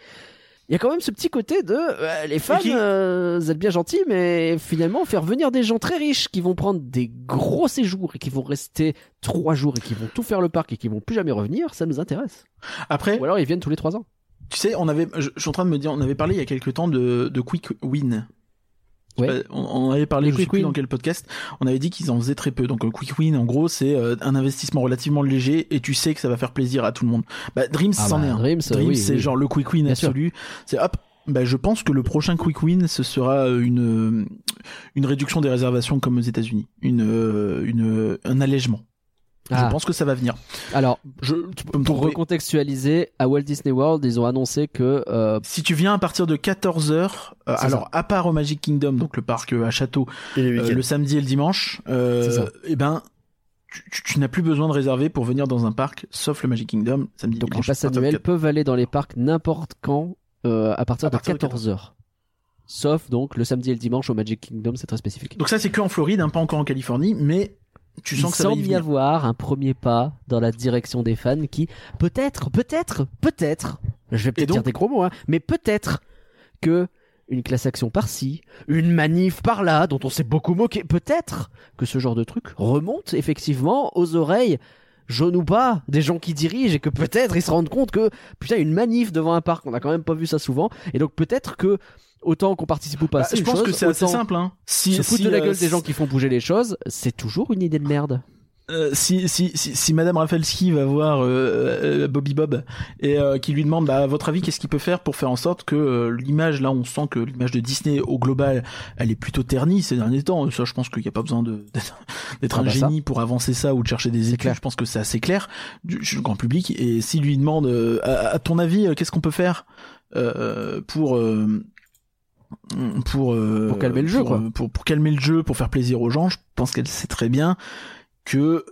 Il y a quand même ce petit côté de euh, les femmes, euh, vous êtes bien gentils, mais finalement faire venir des gens très riches qui vont prendre des gros séjours et qui vont rester trois jours et qui vont tout faire le parc et qui vont plus jamais revenir, ça nous intéresse. Après, Ou alors ils viennent tous les trois ans. tu sais, on avait, je, je suis en train de me dire, on avait parlé il y a quelques temps de, de Quick Win. Ouais. Euh, On, on avait parlé, Les je sais Quick plus Win. dans quel podcast, on avait dit qu'ils en faisaient très peu. Donc, un Quick Win, en gros, c'est euh, un investissement relativement léger et tu sais que ça va faire plaisir à tout le monde. Bah, Dreams, Ah c'en bah, est un. Dreams, Dreams, oui, c'est oui. genre le Quick Win Bien absolu. C'est hop. Bah, je pense que le prochain Quick Win, ce sera une une réduction des réservations comme aux États-Unis, une euh, une un allègement. Ah. Je pense que ça va venir. Alors, Je, tu peux me pour tromper. recontextualiser, à Walt Disney World, ils ont annoncé que euh, Si tu viens à partir de 14h, C'est alors à part au Magic Kingdom, donc le parc euh, à Château, Et les euh, le samedi et le dimanche, euh, eh ben, tu, tu- tu n'as plus besoin de réserver pour venir dans un parc, sauf le Magic Kingdom, samedi donc les dimanche. passes de annuelles 4. peuvent aller dans les parcs n'importe quand euh, à partir À de partir de 14 heures. sauf donc le samedi et le dimanche au Magic Kingdom, c'est très spécifique. Donc ça, c'est que en Floride, hein, pas encore en Californie, mais tu sens Il que ça va y semble y avoir un premier pas dans la direction des fans qui, peut-être, peut-être, peut-être, je vais peut-être donc dire des gros mots, hein, mais peut-être que une classe action par-ci, une manif par-là, dont on s'est beaucoup moqué, peut-être que ce genre de truc remonte effectivement aux oreilles jaunes ou pas, des gens qui dirigent et que peut-être ils se rendent compte que putain une manif devant un parc, on a quand même pas vu ça souvent, et donc peut-être que autant qu'on participe ou pas, Bah, je pense chose, que c'est assez simple. Hein. Si, Se foutre si, de la euh, gueule des gens qui font bouger les choses, c'est toujours une idée de merde. euh, si, si, si, si Madame Rafalski va voir euh, euh, Bobby Bob et qui lui demande, bah, à votre avis, qu'est-ce qu'il peut faire pour faire en sorte que l'image, là, on sent que l'image de Disney au global, elle est plutôt ternie ces derniers temps. Ça, je pense qu'il n'y a pas besoin d'être Ah un bah ça. génie pour avancer ça ou de chercher des éclairs. clair. Je pense que c'est assez clair du, du grand public. Et s'il lui demande, à, à ton avis, qu'est-ce qu'on peut faire pour pour euh, Pour calmer le jeu, pour, quoi. euh, pour pour calmer le jeu, pour faire plaisir aux gens, je pense qu'elle sait très bien que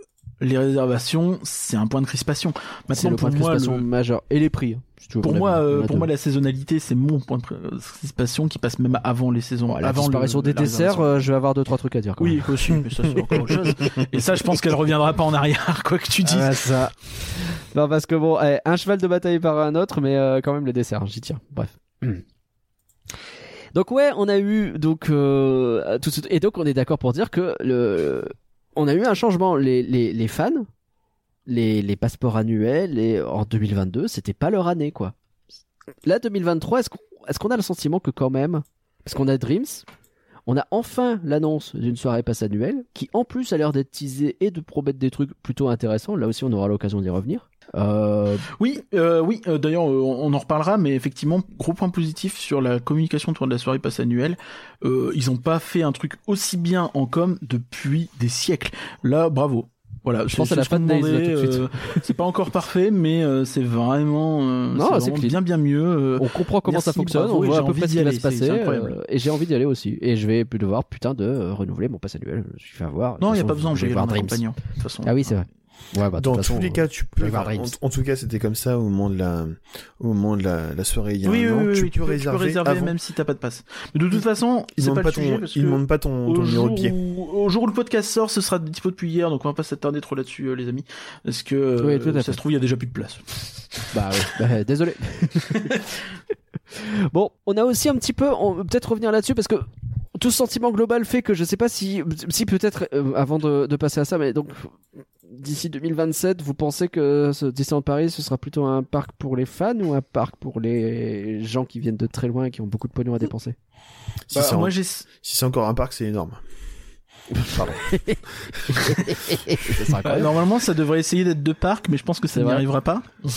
les réservations, c'est un point de crispation. C'est Maintenant, le pour point de moi, crispation le- majeur. Et les prix. hein, si tu veux pour moi, euh, pour moi, la saisonnalité, c'est mon point de crispation qui passe même avant les saisons, la avant le- disparition des la desserts, euh, je vais avoir deux trois trucs à dire. Oui, aussi, mais ça c'est encore autre chose. Et ça, je pense qu'elle reviendra pas en arrière, quoi que tu dises. Ah ouais, ça. Non, parce que bon, eh, un cheval de bataille par un autre, mais euh, quand même le dessert, j'y tiens. Bref. Donc ouais, on a eu donc euh, tout et donc on est d'accord pour dire que le on a eu un changement les les, les fans les les passeports annuels et en 2022, c'était pas leur année quoi. Là 2023, est-ce qu'on qu'on a le sentiment que quand même parce qu'on a Dreams, on a enfin l'annonce d'une soirée passe annuelle qui en plus a l'air d'être teasée et de promettre des trucs plutôt intéressants. Là aussi, on aura l'occasion d'y revenir. Euh, Oui, euh, oui. euh, D'ailleurs, euh, on en reparlera, mais effectivement, gros point positif sur la communication autour de la soirée passe annuelle. Euh, ils ont pas fait un truc aussi bien en com depuis des siècles. Là, bravo. Voilà, Je pense à la Fan Days, là, demandait, tout de suite. c'est pas encore parfait, mais euh, c'est vraiment, euh, Non, c'est bien bien mieux. on comprend comment ça fonctionne, bravo, on voit j'ai à peu près ce qui va se passer, et j'ai envie d'y aller aussi. Et je vais plus devoir putain de renouveler mon pass annuel. Je suis fait avoir. Non, il y a pas besoin, je je vais vais voir voir Dreams. compagnon. De toute façon. Ah oui, c'est vrai. Ouais, bah, Dans façon, tous les cas, tu peux. enfin, en, tout cas, c'était comme ça au moment de la, au moment de la, la soirée il y a Oui, un oui, an. oui, tu, oui, peux réserver avant. même si t'as pas de passe. Mais de toute façon, Ils c'est pas, pas le sujet ton, parce ils demandent pas ton, ton au numéro de pied. Où, au jour où le podcast sort, ce sera dispo depuis hier, donc on va pas s'attarder trop là-dessus, euh, les amis, parce que euh, tout ça se trouve il y a déjà plus de place. Bah bah, désolé. bon, on a aussi un petit peu, on peut peut-être revenir là-dessus parce que tout ce sentiment global fait que je sais pas si, si peut-être euh, avant de, de passer à ça, mais donc d'ici 2027, vous pensez que ce Disneyland Paris ce sera plutôt un parc pour les fans ou un parc pour les gens qui viennent de très loin et qui ont beaucoup de pognon à dépenser? Si Bah, c'est en- si c'est encore un parc, c'est énorme. Pardon. Ça même- normalement, ça devrait essayer d'être deux parcs, mais je pense que ça n'y arrivera pas.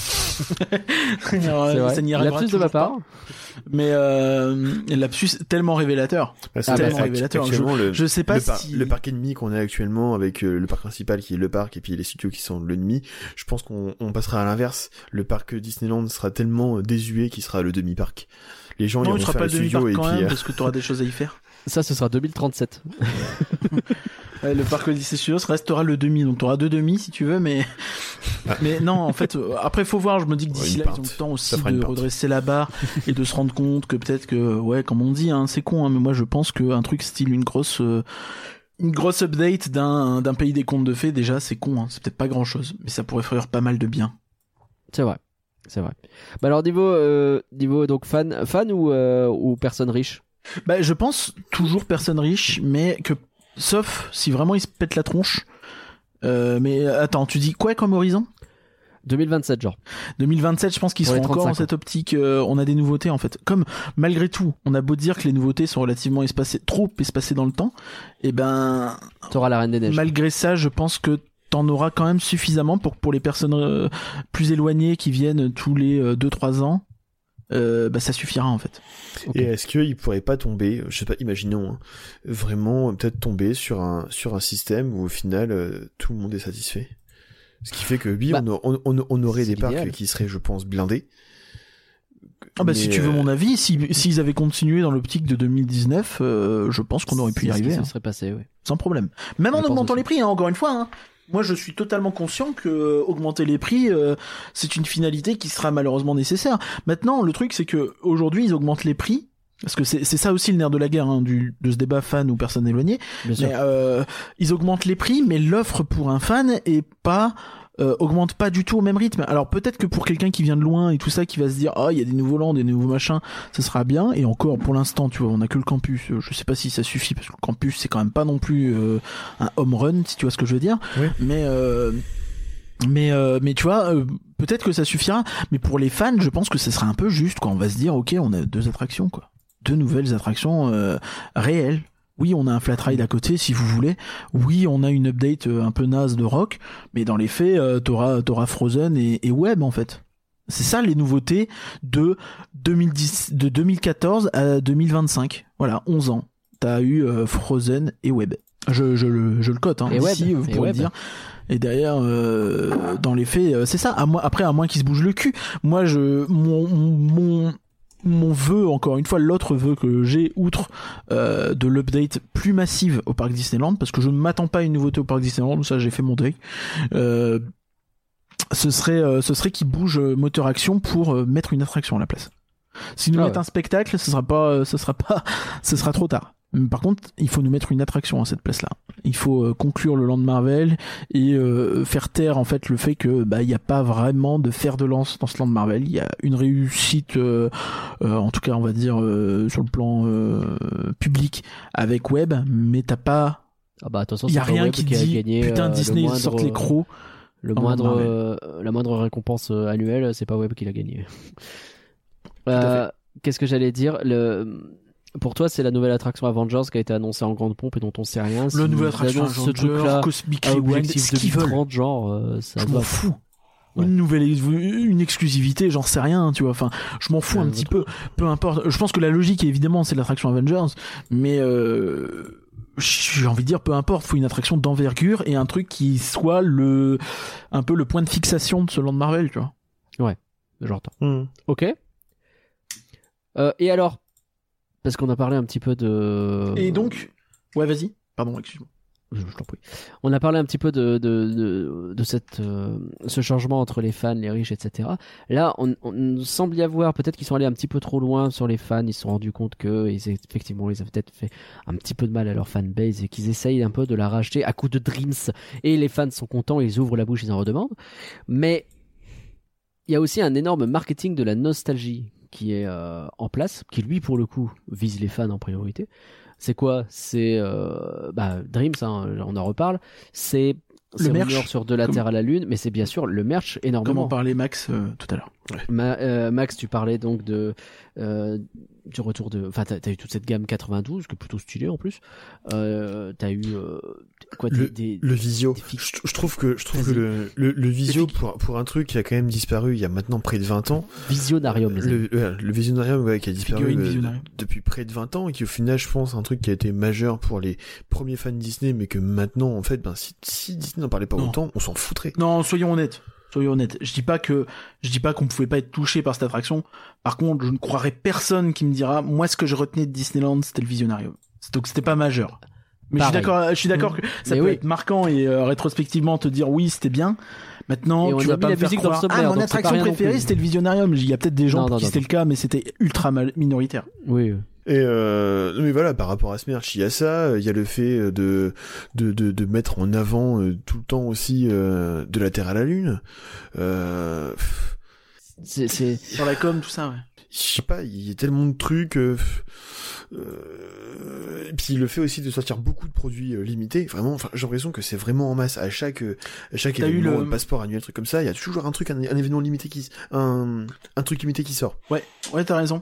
Ça n'y arrivera Lapsus de ma pas. part. Mais euh, lapsus tellement révélateur. Bah, Ah, bah, act- révélateur. actuellement, le, Je sais pas le, par- si le parc ennemi qu'on a actuellement avec euh, le parc principal qui est le parc et puis les studios qui sont l'ennemi, je pense qu'on on passera à l'inverse. Le parc Disneyland sera tellement euh, désuet qu'il sera le demi-parc. Les gens non, iront il sera faire pas le le studio demi-parc et quand puis même, euh, parce que tu auras des choses à y faire. Ça, ce sera 2037. Ouais, le parc Odyssey Studios restera le demi, donc tu auras deux demi si tu veux, mais mais non, en fait, euh, après faut voir. Je me dis que d'ici là, ils ont le temps aussi de redresser la barre et de se rendre compte que peut-être que, ouais, comme on dit, hein, c'est con, hein, mais moi je pense qu'un truc style une grosse euh, une grosse update d'un d'un pays des contes de fées, déjà c'est con, hein, c'est peut-être pas grand chose, mais ça pourrait faire pas mal de bien. C'est vrai. C'est vrai. Bah alors niveau euh, niveau donc fan fan ou euh, ou personne riche? Bah, je pense toujours personne riche, mais que sauf si vraiment ils se pètent la tronche. Euh, mais attends, tu dis quoi comme horizon? 2027 genre. 2027, je pense qu'ils seront encore 35 dans cette optique. euh, on a des nouveautés en fait. Comme malgré tout, on a beau dire que les nouveautés sont relativement espacées, trop espacées dans le temps. Et ben, T'auras la Reine des Neiges. malgré ça, je pense que t'en auras quand même suffisamment pour pour les personnes euh, plus éloignées qui viennent tous les 2-3 ans. Euh, bah ça suffira en fait. Et est-ce qu'il pourrait pas tomber, je sais pas, imaginons, hein, vraiment peut-être tomber sur un sur un système où au final euh, tout le monde est satisfait? Ce qui fait que oui, Bah, on, a- on, on- on aurait des parcs qui seraient, je pense, blindés. Ah bah Mais, si tu veux euh, mon avis, si s'ils avaient continué dans l'optique de 2019, euh, je pense qu'on aurait pu y arriver se hein, serait passé, oui. sans problème. Même en Je augmentant aussi. les prix, hein, encore une fois. Hein. Moi, je suis totalement conscient que euh, augmenter les prix, euh, c'est une finalité qui sera malheureusement nécessaire. Maintenant, le truc, c'est que aujourd'hui, ils augmentent les prix Parce que c'est ça aussi le nerf de la guerre, hein, du, de ce débat fan ou personne éloignée. Bien sûr. Mais euh, ils augmentent les prix, mais l'offre pour un fan est pas euh, augmente pas du tout au même rythme. Alors peut-être que pour quelqu'un qui vient de loin et tout ça, qui va se dire ah il y a des nouveaux lands, des nouveaux machins, ce sera bien. Et encore pour l'instant, tu vois, on a que le campus. Euh, Je sais pas si ça suffit parce que le campus c'est quand même pas non plus euh, un home run, si tu vois ce que je veux dire. Oui. Mais euh, mais euh, mais tu vois, euh, peut-être que ça suffira. Mais pour les fans, je pense que ce sera un peu juste. Quoi. On va se dire ok, on a deux attractions quoi, deux nouvelles attractions euh, réelles. Oui, on a un flat ride à côté si vous voulez. Oui, on a une update euh, un peu naze de rock, mais dans les faits, euh, t'auras t'auras Frozen et, et Web en fait. C'est ça les nouveautés de 2010, de 2014 à 2025. Voilà, 11 ans. T'as eu euh, Frozen et Web. Je, je, le, je le cote, hein. Et Web. Vous Et pourrez Web. dire. Et derrière, euh, dans les faits, c'est ça. À moi, après, à moins qu'il se bouge le cul. Moi, je, mon, mon, mon vœu, encore une fois, l'autre vœu que j'ai, outre euh, de l'update plus massive au parc Disneyland, parce que je ne m'attends pas à une nouveauté au parc Disneyland, ça j'ai fait mon deuil. Euh, ce serait, euh, ce serait qu'il bouge euh, moteur action pour mettre une attraction à la place. S'ils nous Ah mettent ouais. un spectacle, ce sera pas, ce sera pas, ce sera trop tard. Par contre, il faut nous mettre une attraction à cette place-là. Il faut euh, conclure le land Marvel et euh, faire taire en fait le fait que bah il n'y a pas vraiment de fer de lance dans ce land Marvel. Il y a une réussite, euh, euh, en tout cas on va dire euh, sur le plan euh, public avec Web, mais t'as pas, Ah bah attention, il y a rien qui a dit gagné, putain Disney moindre- sortent les crocs. Le moindre, euh, la moindre récompense annuelle, c'est pas Web qui l'a gagné. Euh, Qu'est-ce que j'allais dire? Le... Pour toi, c'est la nouvelle attraction Avengers qui a été annoncée en grande pompe et dont on sait rien. Le S'ils nouvelle attraction annoncent ce truc-là Cosmic Rewind, ce qu'ils veulent. 2030, genre, euh, ça je m'en fous. Ouais. Une nouvelle, une exclusivité, j'en sais rien, tu vois. Enfin, je m'en fous Ouais, un petit peu. Peu importe. Je pense que la logique, évidemment, c'est l'attraction Avengers, mais euh, j'ai envie de dire, peu importe. Faut une attraction d'envergure et un truc qui soit le, un peu le point de fixation de ce land Marvel, tu vois. J'entends. Hmm. Ok. Euh, et alors Parce qu'on a parlé un petit peu de. Et donc, ouais, vas-y. Pardon, excuse-moi. je, je t'en prie. On a parlé un petit peu de, de, de, de cette, euh, ce changement entre les fans, les riches, etc. Là, on, on semble y avoir, peut-être qu'ils sont allés un petit peu trop loin sur les fans, ils se sont rendus compte que, ils, effectivement, ils avaient peut-être fait un petit peu de mal à leur fanbase et qu'ils essayent un peu de la racheter à coup de dreams. Et les fans sont contents, ils ouvrent la bouche, ils en redemandent. Mais il y a aussi un énorme marketing de la nostalgie qui est euh, en place, qui lui, pour le coup, vise les fans en priorité. C'est quoi? C'est euh, bah, Dreams, hein, on en reparle. C'est Le merch. Sur de la Terre à la Lune, mais c'est bien sûr le merch Comment énormément. parlait Max euh, tout à l'heure. Ma- euh, Max, tu parlais donc de euh, du retour de. Enfin, t'as as eu toute cette gamme 92, qui est plutôt stylée en plus. T'as eu quoi des, des- Le visio, des je, je trouve que je trouve que le, le, le visio pour pour un truc qui a quand même disparu il y a maintenant près de 20 ans, Visionarium, les amis. le, ouais, le visionarium ouais, qui a disparu euh, Visionarium. depuis près de 20 ans et qui au final je pense un truc qui a été majeur pour les premiers fans Disney mais que maintenant en fait ben si, si Disney n'en parlait pas Non. autant on s'en foutrait. Non, soyons honnêtes. Soyons honnêtes. Je dis pas que je dis pas qu'on pouvait pas être touché par cette attraction. Par contre, je ne croirais personne qui me dira moi ce que je retenais de Disneyland, c'était le Visionarium. Donc c'était pas majeur. Mais je suis d'accord, je suis d'accord Mmh. que ça Mais peut oui. être marquant et euh, rétrospectivement te dire oui, c'était bien. Maintenant, Et on tu a vas mis pas la me faire musique dans le croire ah mon attraction préférée c'était le Visionarium. Il y a peut-être des gens Non, pour non, qui c'était le cas, mais c'était ultra mal- minoritaire. Oui. oui. Et euh, mais voilà, par rapport à ce merch, il y a ça, il y a le fait de de de, de mettre en avant euh, tout le temps aussi euh, de la Terre à la Lune. Euh, C'est c'est- Sur la com, tout ça. Ouais. je sais pas, il y a tellement de trucs. Euh, et puis le fait aussi de sortir beaucoup de produits euh, limités, vraiment, enfin, j'ai l'impression que c'est vraiment en masse à chaque euh, à chaque T'as eu événement, le- passeport annuel, truc comme ça. Il y a toujours un truc, un, un événement limité qui, un un truc limité qui sort. Ouais, ouais, t'as raison.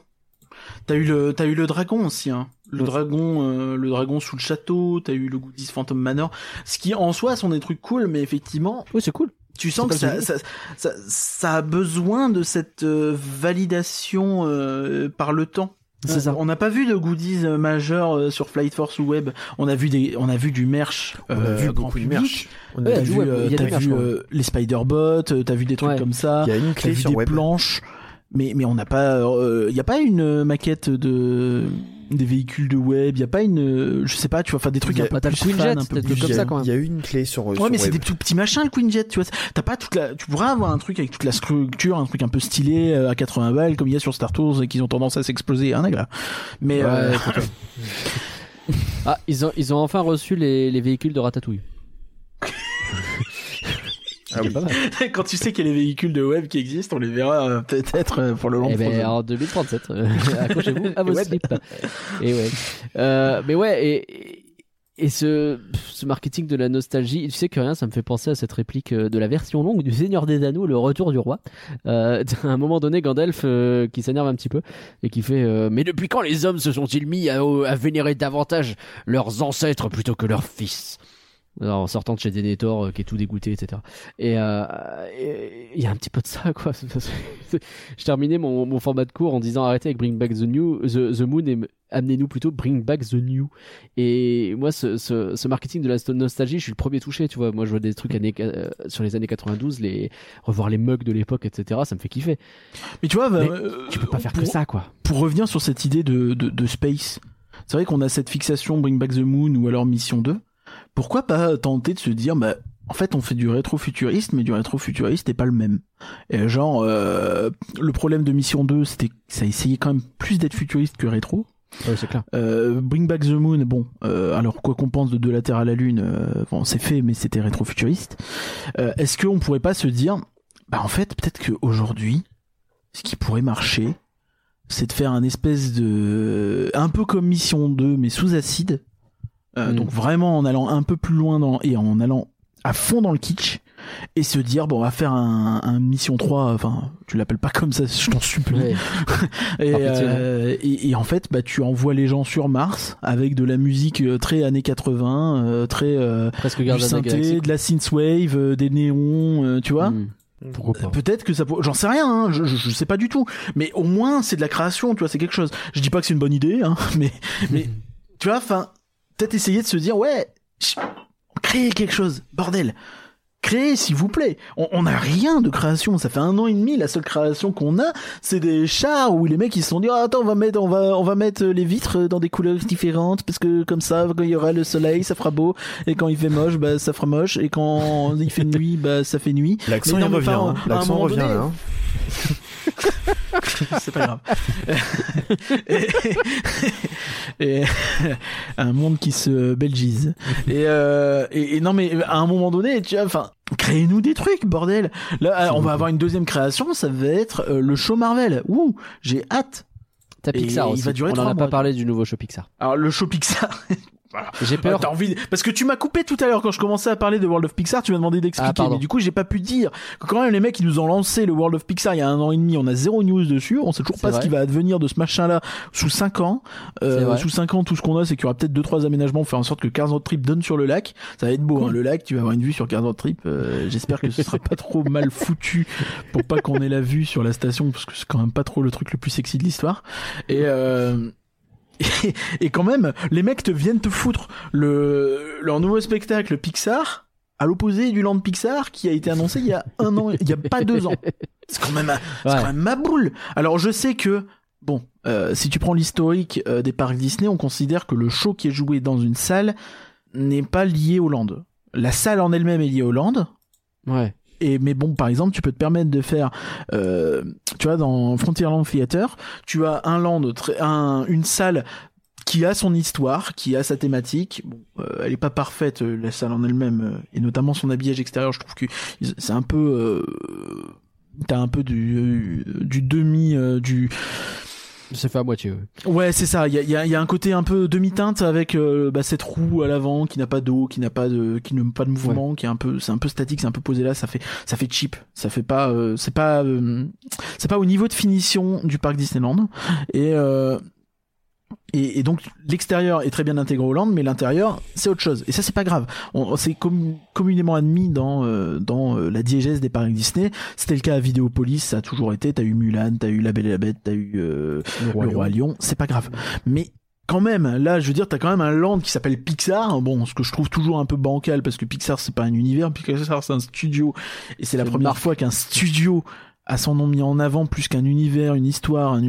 T'as eu le, t'as eu le dragon aussi, hein. Le dragon, euh, le dragon sous le château. T'as eu le Goodies Phantom Manor. Ce qui en soi sont des trucs cool, mais effectivement, Oui, c'est cool. tu sens que ça, ça, ça, ça a besoin de cette euh, validation euh, par le temps. C'est ça. On n'a pas vu de goodies euh, majeurs euh, sur Flight Force ou Web. On a vu des, on a vu du merch. On a euh, vu grand beaucoup de public. merch. On a vu- euh, t'as vu euh, les Spider-Bots, euh, t'as vu des trucs Ouais. comme ça. il y a une T'as clé vu sur des web. planches, mais mais on n'a pas, il y a pas une maquette de des véhicules de web, il y a pas une, euh, je sais pas, tu vois, enfin des trucs y a un peu pas le plus Quinjet, fan, un peu peut-être plus comme il y a- ça, quand même. Il y a une clé sur. Ouais, sur mais c'est des tout petits machins le Quinjet, tu vois. T'as pas toute la, tu pourrais avoir un truc avec toute la structure, un truc un peu stylé euh, à 80 balles comme il y a sur Star Tours et qu'ils ont tendance à s'exploser, un agla. Mais euh, Ouais, ah, ils ont, ils ont enfin reçu les, les véhicules de Ratatouille. Ah oui. Quand tu sais qu'il y a les véhicules de web qui existent, on les verra euh, peut-être euh, pour le long Eh ben, en 2037. euh, Accrochez-vous à vos slips. Et ouais. Euh, mais ouais, et, et ce, ce marketing de la nostalgie, tu sais que rien, ça me fait penser à cette réplique de la version longue du Seigneur des Anneaux, le retour du roi. Euh, à un moment donné, Gandalf euh, qui s'énerve un petit peu et qui fait euh, Mais depuis quand les hommes se sont-ils mis à, à vénérer davantage leurs ancêtres plutôt que leurs fils? En sortant de chez Denethor euh, qui est tout dégoûté etc et euh, et il y a un petit peu de ça quoi. Je terminais mon, mon format de cours en disant arrêtez avec Bring Back the New the, the Moon et amenez-nous plutôt Bring Back the New. Et moi ce, ce, ce marketing de la nostalgie je suis le premier touché tu vois. Moi je vois des trucs années, euh, sur les années 92 les revoir les mugs de l'époque etc ça me fait kiffer. Mais tu vois, bah, Mais tu peux pas faire pour, que ça quoi. Pour revenir sur cette idée de, de, de space, c'est vrai qu'on a cette fixation Bring Back the Moon ou alors Mission 2. Pourquoi pas tenter de se dire, bah, en fait, on fait du rétro-futuriste, mais du rétro-futuriste n'est pas le même. Et genre, euh, le problème de Mission 2, c'était que ça essayait quand même plus d'être futuriste que rétro. ouais, c'est clair Euh, Bring Back the Moon, bon, euh, alors quoi qu'on pense de De la Terre à la Lune, euh, bon, c'est fait, mais c'était rétro-futuriste. Euh, Est-ce qu'on pourrait pas se dire, bah en fait, peut-être qu'aujourd'hui, ce qui pourrait marcher, c'est de faire un espèce de, un peu comme Mission 2, mais sous acide. Euh, Mm. Donc vraiment en allant un peu plus loin dans, et en allant à fond dans le kitsch et se dire bon on va faire un, un mission 3 enfin tu l'appelles pas comme ça je t'en supplie Ouais. et, euh, et, et en fait, bah, tu envoies les gens sur Mars avec de la musique euh, très années 80, euh, très euh, presque du synthé, de la synthwave, euh, des néons, euh, tu vois. Pourquoi pas Peut-être que ça peut... J'en sais rien, hein, je, je, je sais pas du tout. Mais au moins, c'est de la création, tu vois, c'est quelque chose. Je dis pas que c'est une bonne idée, hein, mais, mais tu vois, enfin, peut-être essayer de se dire, ouais, créer quelque chose, bordel. Créer, s'il vous plaît. On n'a rien de création. Ça fait un an et demi. La seule création qu'on a, c'est des chars où les mecs ils se sont dit, ah, attends, on va mettre, on va, on va mettre les vitres dans des couleurs différentes parce que comme ça, quand il y aura le soleil, ça fera beau. Et quand il fait moche, bah, ça fera moche. Et quand il fait nuit, bah, ça fait nuit. L'accent revient. hein. L'accent revient donné- hein. c'est pas grave. et, et- un monde qui se belgise. Et, euh, et, non mais à un moment donné, tu vois, enfin, créez-nous des trucs, bordel. Là, on va avoir une deuxième création, ça va être euh, le show Marvel. Ouh, j'ai hâte. T'as Pixar il aussi. va durer on en trois a pas parlé du nouveau show Pixar Alors le show Pixar. j'ai Ah, peur T'as envie parce que tu m'as coupé tout à l'heure quand je commençais à parler de World of Pixar, tu m'as demandé Ah, d'expliquer, pardon. mais du coup j'ai pas pu dire que quand même les mecs ils nous ont lancé le World of Pixar il y a un an et demi, on a zéro news dessus, on sait toujours pas vrai. ce qui va advenir de ce machin-là sous 5 ans. Euh, sous 5 ans, tout ce qu'on a, c'est qu'il y aura peut-être deux trois aménagements pour faire en sorte que Cars Road Trip donne sur le lac. Ça va être beau, Cool. hein, le lac, tu vas avoir une vue sur Cars Road Trip. euh, J'espère que ce sera pas trop mal foutu pour pas qu'on ait la vue sur la station, parce que c'est quand même pas trop le truc le plus sexy de l'histoire. Et euh, et, et quand même, les mecs te viennent te foutre le, leur nouveau spectacle Pixar à l'opposé du Land Pixar qui a été annoncé il y a un an, il y a pas deux ans. C'est quand même, c'est Ouais. quand même ma boule. Alors je sais que bon, euh, si tu prends l'historique euh, des parcs Disney, on considère que le show qui est joué dans une salle n'est pas lié au land. La salle en elle-même est liée au land, ouais et mais bon, par exemple, tu peux te permettre de faire, euh, tu vois, dans Frontierland Theater, tu as un land, une salle qui a son histoire, qui a sa thématique. Bon, euh, elle est pas parfaite, euh, la salle en elle-même, euh, et notamment son habillage extérieur. Je trouve que c'est un peu, t'as un peu du, du demi, du, c'est fait à moitié ouais. Ouais, c'est ça. Il y a, y a- y a un côté un peu demi-teinte avec euh, bah, cette roue à l'avant qui n'a pas d'eau, qui n'a pas de, qui n'a pas de mouvement, qui est un peu, c'est un peu statique, c'est un peu posé là. Ça fait, ça fait cheap. Ça fait pas, euh, c'est pas, euh, c'est pas au niveau de finition du parc Disneyland. Et euh, et, et donc l'extérieur est très bien intégré au land, mais l'intérieur c'est autre chose. Et ça c'est pas grave. On, c'est com- communément admis dans euh, dans euh, la diégèse des parcs Disney. C'était le cas à Vidéopolis, ça a toujours été. T'as eu Mulan, t'as eu La Belle et la Bête, t'as eu euh, le roi lion, c'est pas grave. Mais quand même, là, je veux dire, t'as quand même un land qui s'appelle Pixar. Bon, ce que je trouve toujours un peu bancal parce que Pixar c'est pas un univers, Pixar c'est un studio et c'est la première fois qu'un studio a son nom mis en avant plus qu'un univers, une histoire, un,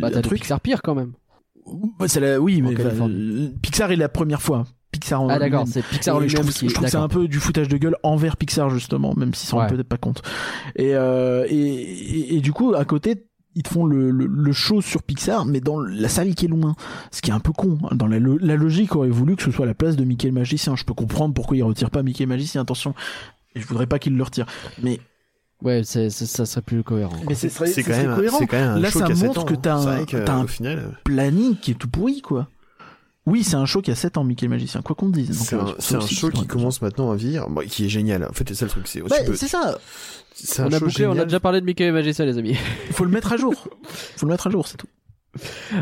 bah un truc. Pixar pire quand même la... Oui, mais euh, Pixar est la première fois. Pixar en Ah d'accord, c'est Pixar Et je trouve, qui. je trouve que c'est un peu du foutage de gueule envers Pixar justement, même s'ils s'en Ouais. rendent peut-être pas compte. Et, euh, et, et, et du coup, à côté, ils te font le, le, le show sur Pixar, mais dans la salle qui est loin. Ce qui est un peu con. Dans la, lo- la logique aurait voulu que ce soit la place de Mickey le Magicien. Je peux comprendre pourquoi ils retirent pas Mickey le Magicien. Attention, et je voudrais pas qu'ils le retirent. Mais, Ouais, ça serait plus cohérent. mais c'est C'est quand même, c'est quand même un Là, show ça qui a sept montre ans, que hein. t'as un- que, t'as un final, planning qui est tout pourri, quoi. Oui, c'est un show qui a 7 ans, Mickey le Magicien, quoi qu'on dise. C'est euh, un, aussi show qui commence maintenant à vieillir, bon, qui est génial. En fait, c'est ça le truc, c'est tu peux- c'est ça. c'est On un a show bouclé, on a génial. déjà parlé de Mickey et Magicien, les amis. Il faut le mettre à jour. faut le mettre à jour, c'est tout.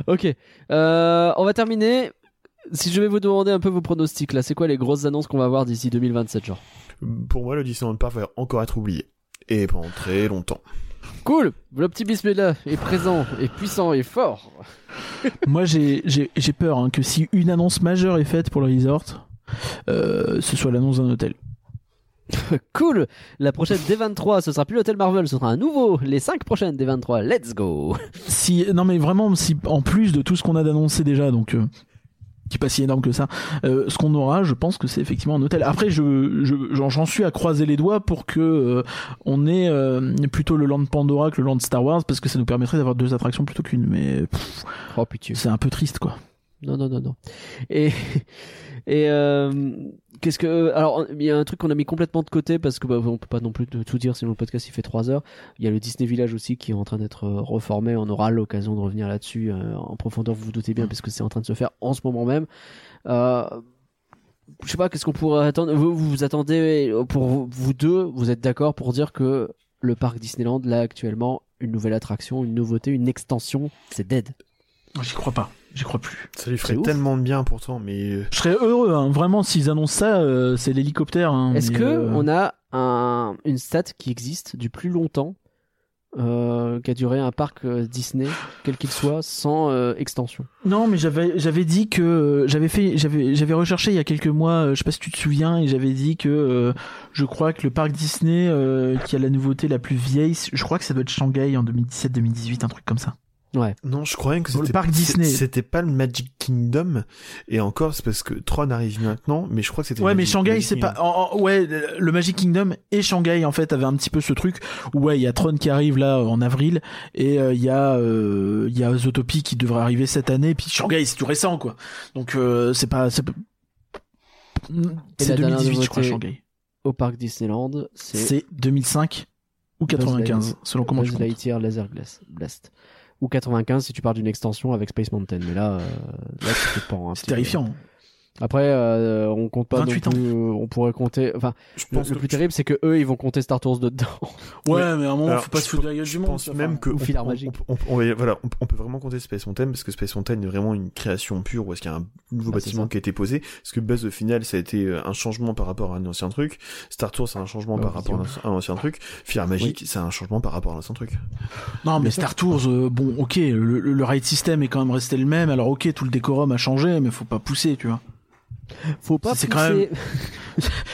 ok, euh, on va terminer. Si je vais vous demander un peu vos pronostics, là, c'est quoi les grosses annonces qu'on va avoir d'ici 2027, genre? Pour moi, le Disneyland Park va encore être oublié. Et pendant très longtemps. Cool L'optimisme est là, est présent, est puissant, est fort. Moi, j'ai j'ai j'ai peur hein, que si une annonce majeure est faite pour le resort, euh, ce soit l'annonce d'un hôtel. Cool La prochaine D23, ce sera plus l'hôtel Marvel, ce sera un nouveau. Les 5 prochaines D23, let's go Si non, mais vraiment, si en plus de tout ce qu'on a d'annoncé déjà, donc euh, qui est pas si énorme que ça, euh, ce qu'on aura, je pense que c'est effectivement un hôtel. Après, je je- j'en suis à croiser les doigts pour que euh, on ait euh, plutôt le land Pandora que le land Star Wars, parce que ça nous permettrait d'avoir deux attractions plutôt qu'une. Mais pff, Oh putain. c'est un peu triste, quoi. Non, non, non, non. Et, et euh, qu'est-ce que. Alors, il y a un truc qu'on a mis complètement de côté parce que bah, on peut pas non plus tout dire sinon le podcast il fait 3 heures. Il y a le Disney Village aussi qui est en train d'être euh, reformé. On aura l'occasion de revenir là-dessus euh, en profondeur, vous vous doutez bien, parce que c'est en train de se faire en ce moment même. Euh, je sais pas, qu'est-ce qu'on pourrait attendre? Vous, vous attendez, pour vous- vous deux, vous êtes d'accord pour dire que le parc Disneyland, là actuellement, une nouvelle attraction, une nouveauté, une extension, c'est dead? J'y crois pas. J'y crois plus. Ça lui ferait tellement de bien pourtant, mais euh, Je serais heureux, hein. vraiment, s'ils annoncent ça, euh, c'est l'hélicoptère. hein, Est-ce que euh, on a un, une stat qui existe du plus longtemps, euh, qui a duré un parc euh, Disney, quel qu'il soit, sans euh, extension? Non, mais j'avais j'avais dit que j'avais fait j'avais j'avais recherché il y a quelques mois, euh, je sais pas si tu te souviens, et j'avais dit que euh, je crois que le parc Disney euh, qui a la nouveauté la plus vieille, je crois que ça doit être Shanghai en 2017-2018, un truc comme ça. Ouais. non, je croyais que Dans le c'était parc Disney. C'était pas le Magic Kingdom, et encore c'est parce que Tron arrive maintenant, mais je crois que c'était. Ouais, mais Shanghai, c'est pas. en- en- ouais, le Magic Kingdom et Shanghai, en fait, avaient un petit peu ce truc où, ouais, il y a Tron qui arrive là en avril, et euh, il y a euh, il y a Zootopie qui devrait arriver cette année, puis Shanghai, c'est tout récent, quoi. Donc, euh, c'est pas. C'est pas- c'est la dernière 2018, je crois, Shanghai. Au parc Disneyland, c'est C'est 2005 ou Buzz 95, Light- selon comment Buzz tu comptes. Lightyear Laser Blast. Ou 95 si tu pars d'une extension avec Space Mountain. Mais là, euh, là te pends un C'est peu. Après, euh, on compte pas non 28 ans. plus. euh, on pourrait compter. Enfin, Je le, pense le que- plus terrible, c'est que eux, ils vont compter Star Tours dedans. Ouais, mais à un moment, Alors, faut pas se foutre de la gueule du monde. même enfin. que on, Filard on- Magique. on- on- on- voilà, on, on peut vraiment compter Space Mountain parce que Space Mountain est vraiment une création pure où est-ce qu'il y a un nouveau Bah, bâtiment qui a été posé. Parce que Buzz au final ça a été euh, un changement par rapport à un ancien truc. Star Tours c'est un changement Ouais, par rapport à un, un ancien truc. Filard Magique c'est un changement par rapport à un ancien truc. Non, mais. Star Tours, euh, bon, ok, le, le, le ride system est quand même resté le même. Alors, ok, tout le décorum a changé, mais faut pas pousser, tu vois. Faut pas C'est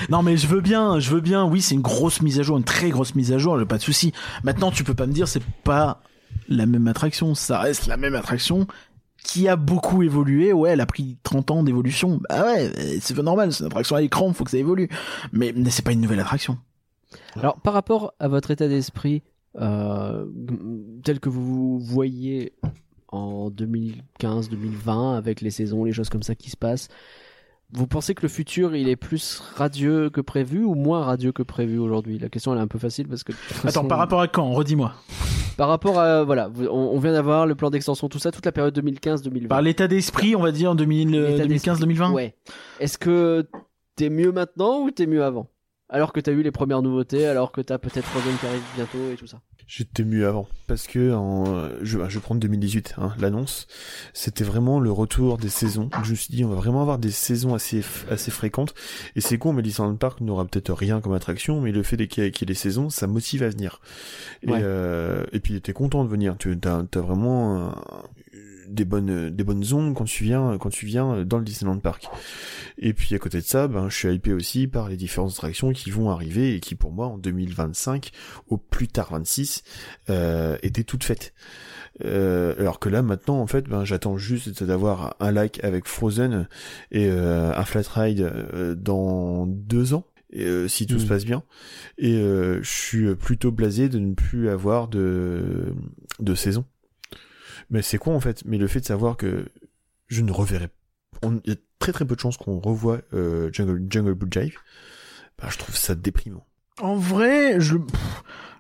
Non, mais je veux bien, je veux bien. Oui, c'est une grosse mise à jour, une très grosse mise à jour. J'ai pas de souci. Maintenant, tu peux pas me dire c'est pas la même attraction. Ça reste la même attraction qui a beaucoup évolué. Ouais, elle a pris 30 ans d'évolution. Bah ouais, c'est normal. C'est une attraction à écran, faut que ça évolue. Mais, mais c'est pas une nouvelle attraction. Alors, par rapport à votre état d'esprit, euh, tel que vous voyez en 2015-2020, avec les saisons, les choses comme ça qui se passent, vous pensez que le futur, il est plus radieux que prévu ou moins radieux que prévu aujourd'hui? La question, elle est un peu facile parce que... Attends, par rapport à quand? Redis-moi. Par rapport à... Voilà, on, on vient d'avoir le plan d'extension, tout ça, toute la période 2015-2020. Par l'état d'esprit, on va dire 2000, euh. 2015-2020. Ouais. Est-ce que t'es mieux maintenant ou t'es mieux avant? Alors que t'as eu les premières nouveautés, alors que t'as peut-être Frozen qui arrive bientôt et tout ça. J'étais mieux avant. Parce que en, je, je vais prendre 2018 hein, l'annonce. C'était vraiment le retour des saisons. Je me suis dit on va vraiment avoir des saisons assez assez fréquentes. Et c'est con mais Disneyland Park n'aura peut-être rien comme attraction mais le fait qu'il y ait qu'il y ait des saisons ça motive à venir. Et, Ouais. euh, et puis t'es content de venir. Tu as, t'as vraiment des bonnes des bonnes ondes quand tu viens quand tu viens dans le Disneyland Park et puis à côté de ça ben je suis hypé aussi par les différentes attractions qui vont arriver et qui pour moi en 2025 au plus tard 26 euh, étaient toutes faites Euh, alors que là, maintenant, en fait, ben, j'attends juste d'avoir un lac avec Frozen et euh, un flat ride euh, dans deux ans. Euh, si tout Mm. se passe bien. Et euh, je suis plutôt blasé de ne plus avoir de, de saison. Mais c'est quoi en fait Mais le fait de savoir que je ne reverrai il y a très très peu de chances qu'on revoie euh, Jungle, Jungle Book Jive. Bah, je trouve ça déprimant. En vrai, je,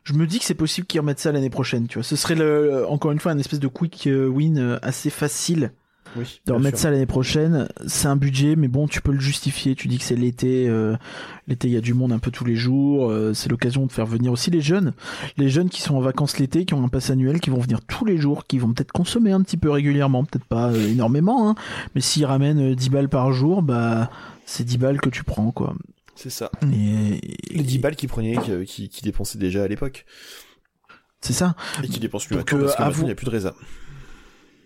je me dis que c'est possible qu'ils remettent ça l'année prochaine, tu vois. Ce serait le, encore une fois un espèce de quick euh, win euh, assez facile Oui. de remettre ça l'année prochaine. C'est un budget, mais bon, tu peux le justifier. Tu dis que c'est l'été, euh, l'été il y a du monde un peu tous les jours. euh, c'est l'occasion de faire venir aussi les jeunes, les jeunes qui sont en vacances l'été, qui ont un pass annuel, qui vont venir tous les jours, qui vont peut-être consommer un petit peu régulièrement, peut-être pas euh, énormément, hein, mais s'ils ramènent euh, 10 balles par jour, bah c'est 10 balles que tu prends, quoi. C'est ça. Et, Les 10 balles qu'ils prenaient, qui, dépensaient déjà à l'époque. C'est ça. Et qui dépensent plus Donc, maintenant parce que à maintenant, vous- il n'y a plus de résa.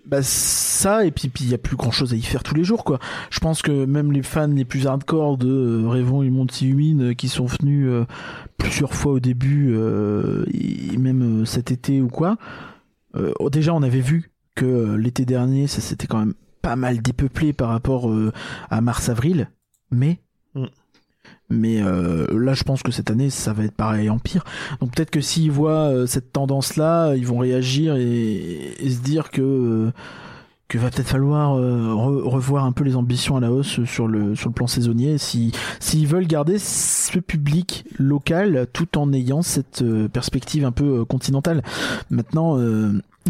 Bah ça et puis puis il y a plus grand chose à y faire tous les jours quoi. Je pense que même les fans les plus hardcore de euh, Rêvons et Monty Humin euh, qui sont venus euh, plusieurs fois au début euh, et même cet été ou quoi. oh, déjà on avait vu que l'été dernier ça s'était quand même pas mal dépeuplé par rapport à mars avril mais. Mais euh, là je pense que cette année ça va être pareil en pire. Donc peut-être que s'ils voient euh, cette tendance-là, ils vont réagir et, et se dire que euh, que va peut-être falloir euh, re- revoir un peu les ambitions à la hausse sur le sur le plan saisonnier si s'ils veulent garder ce public local tout en ayant cette euh, perspective un peu euh, continentale. Maintenant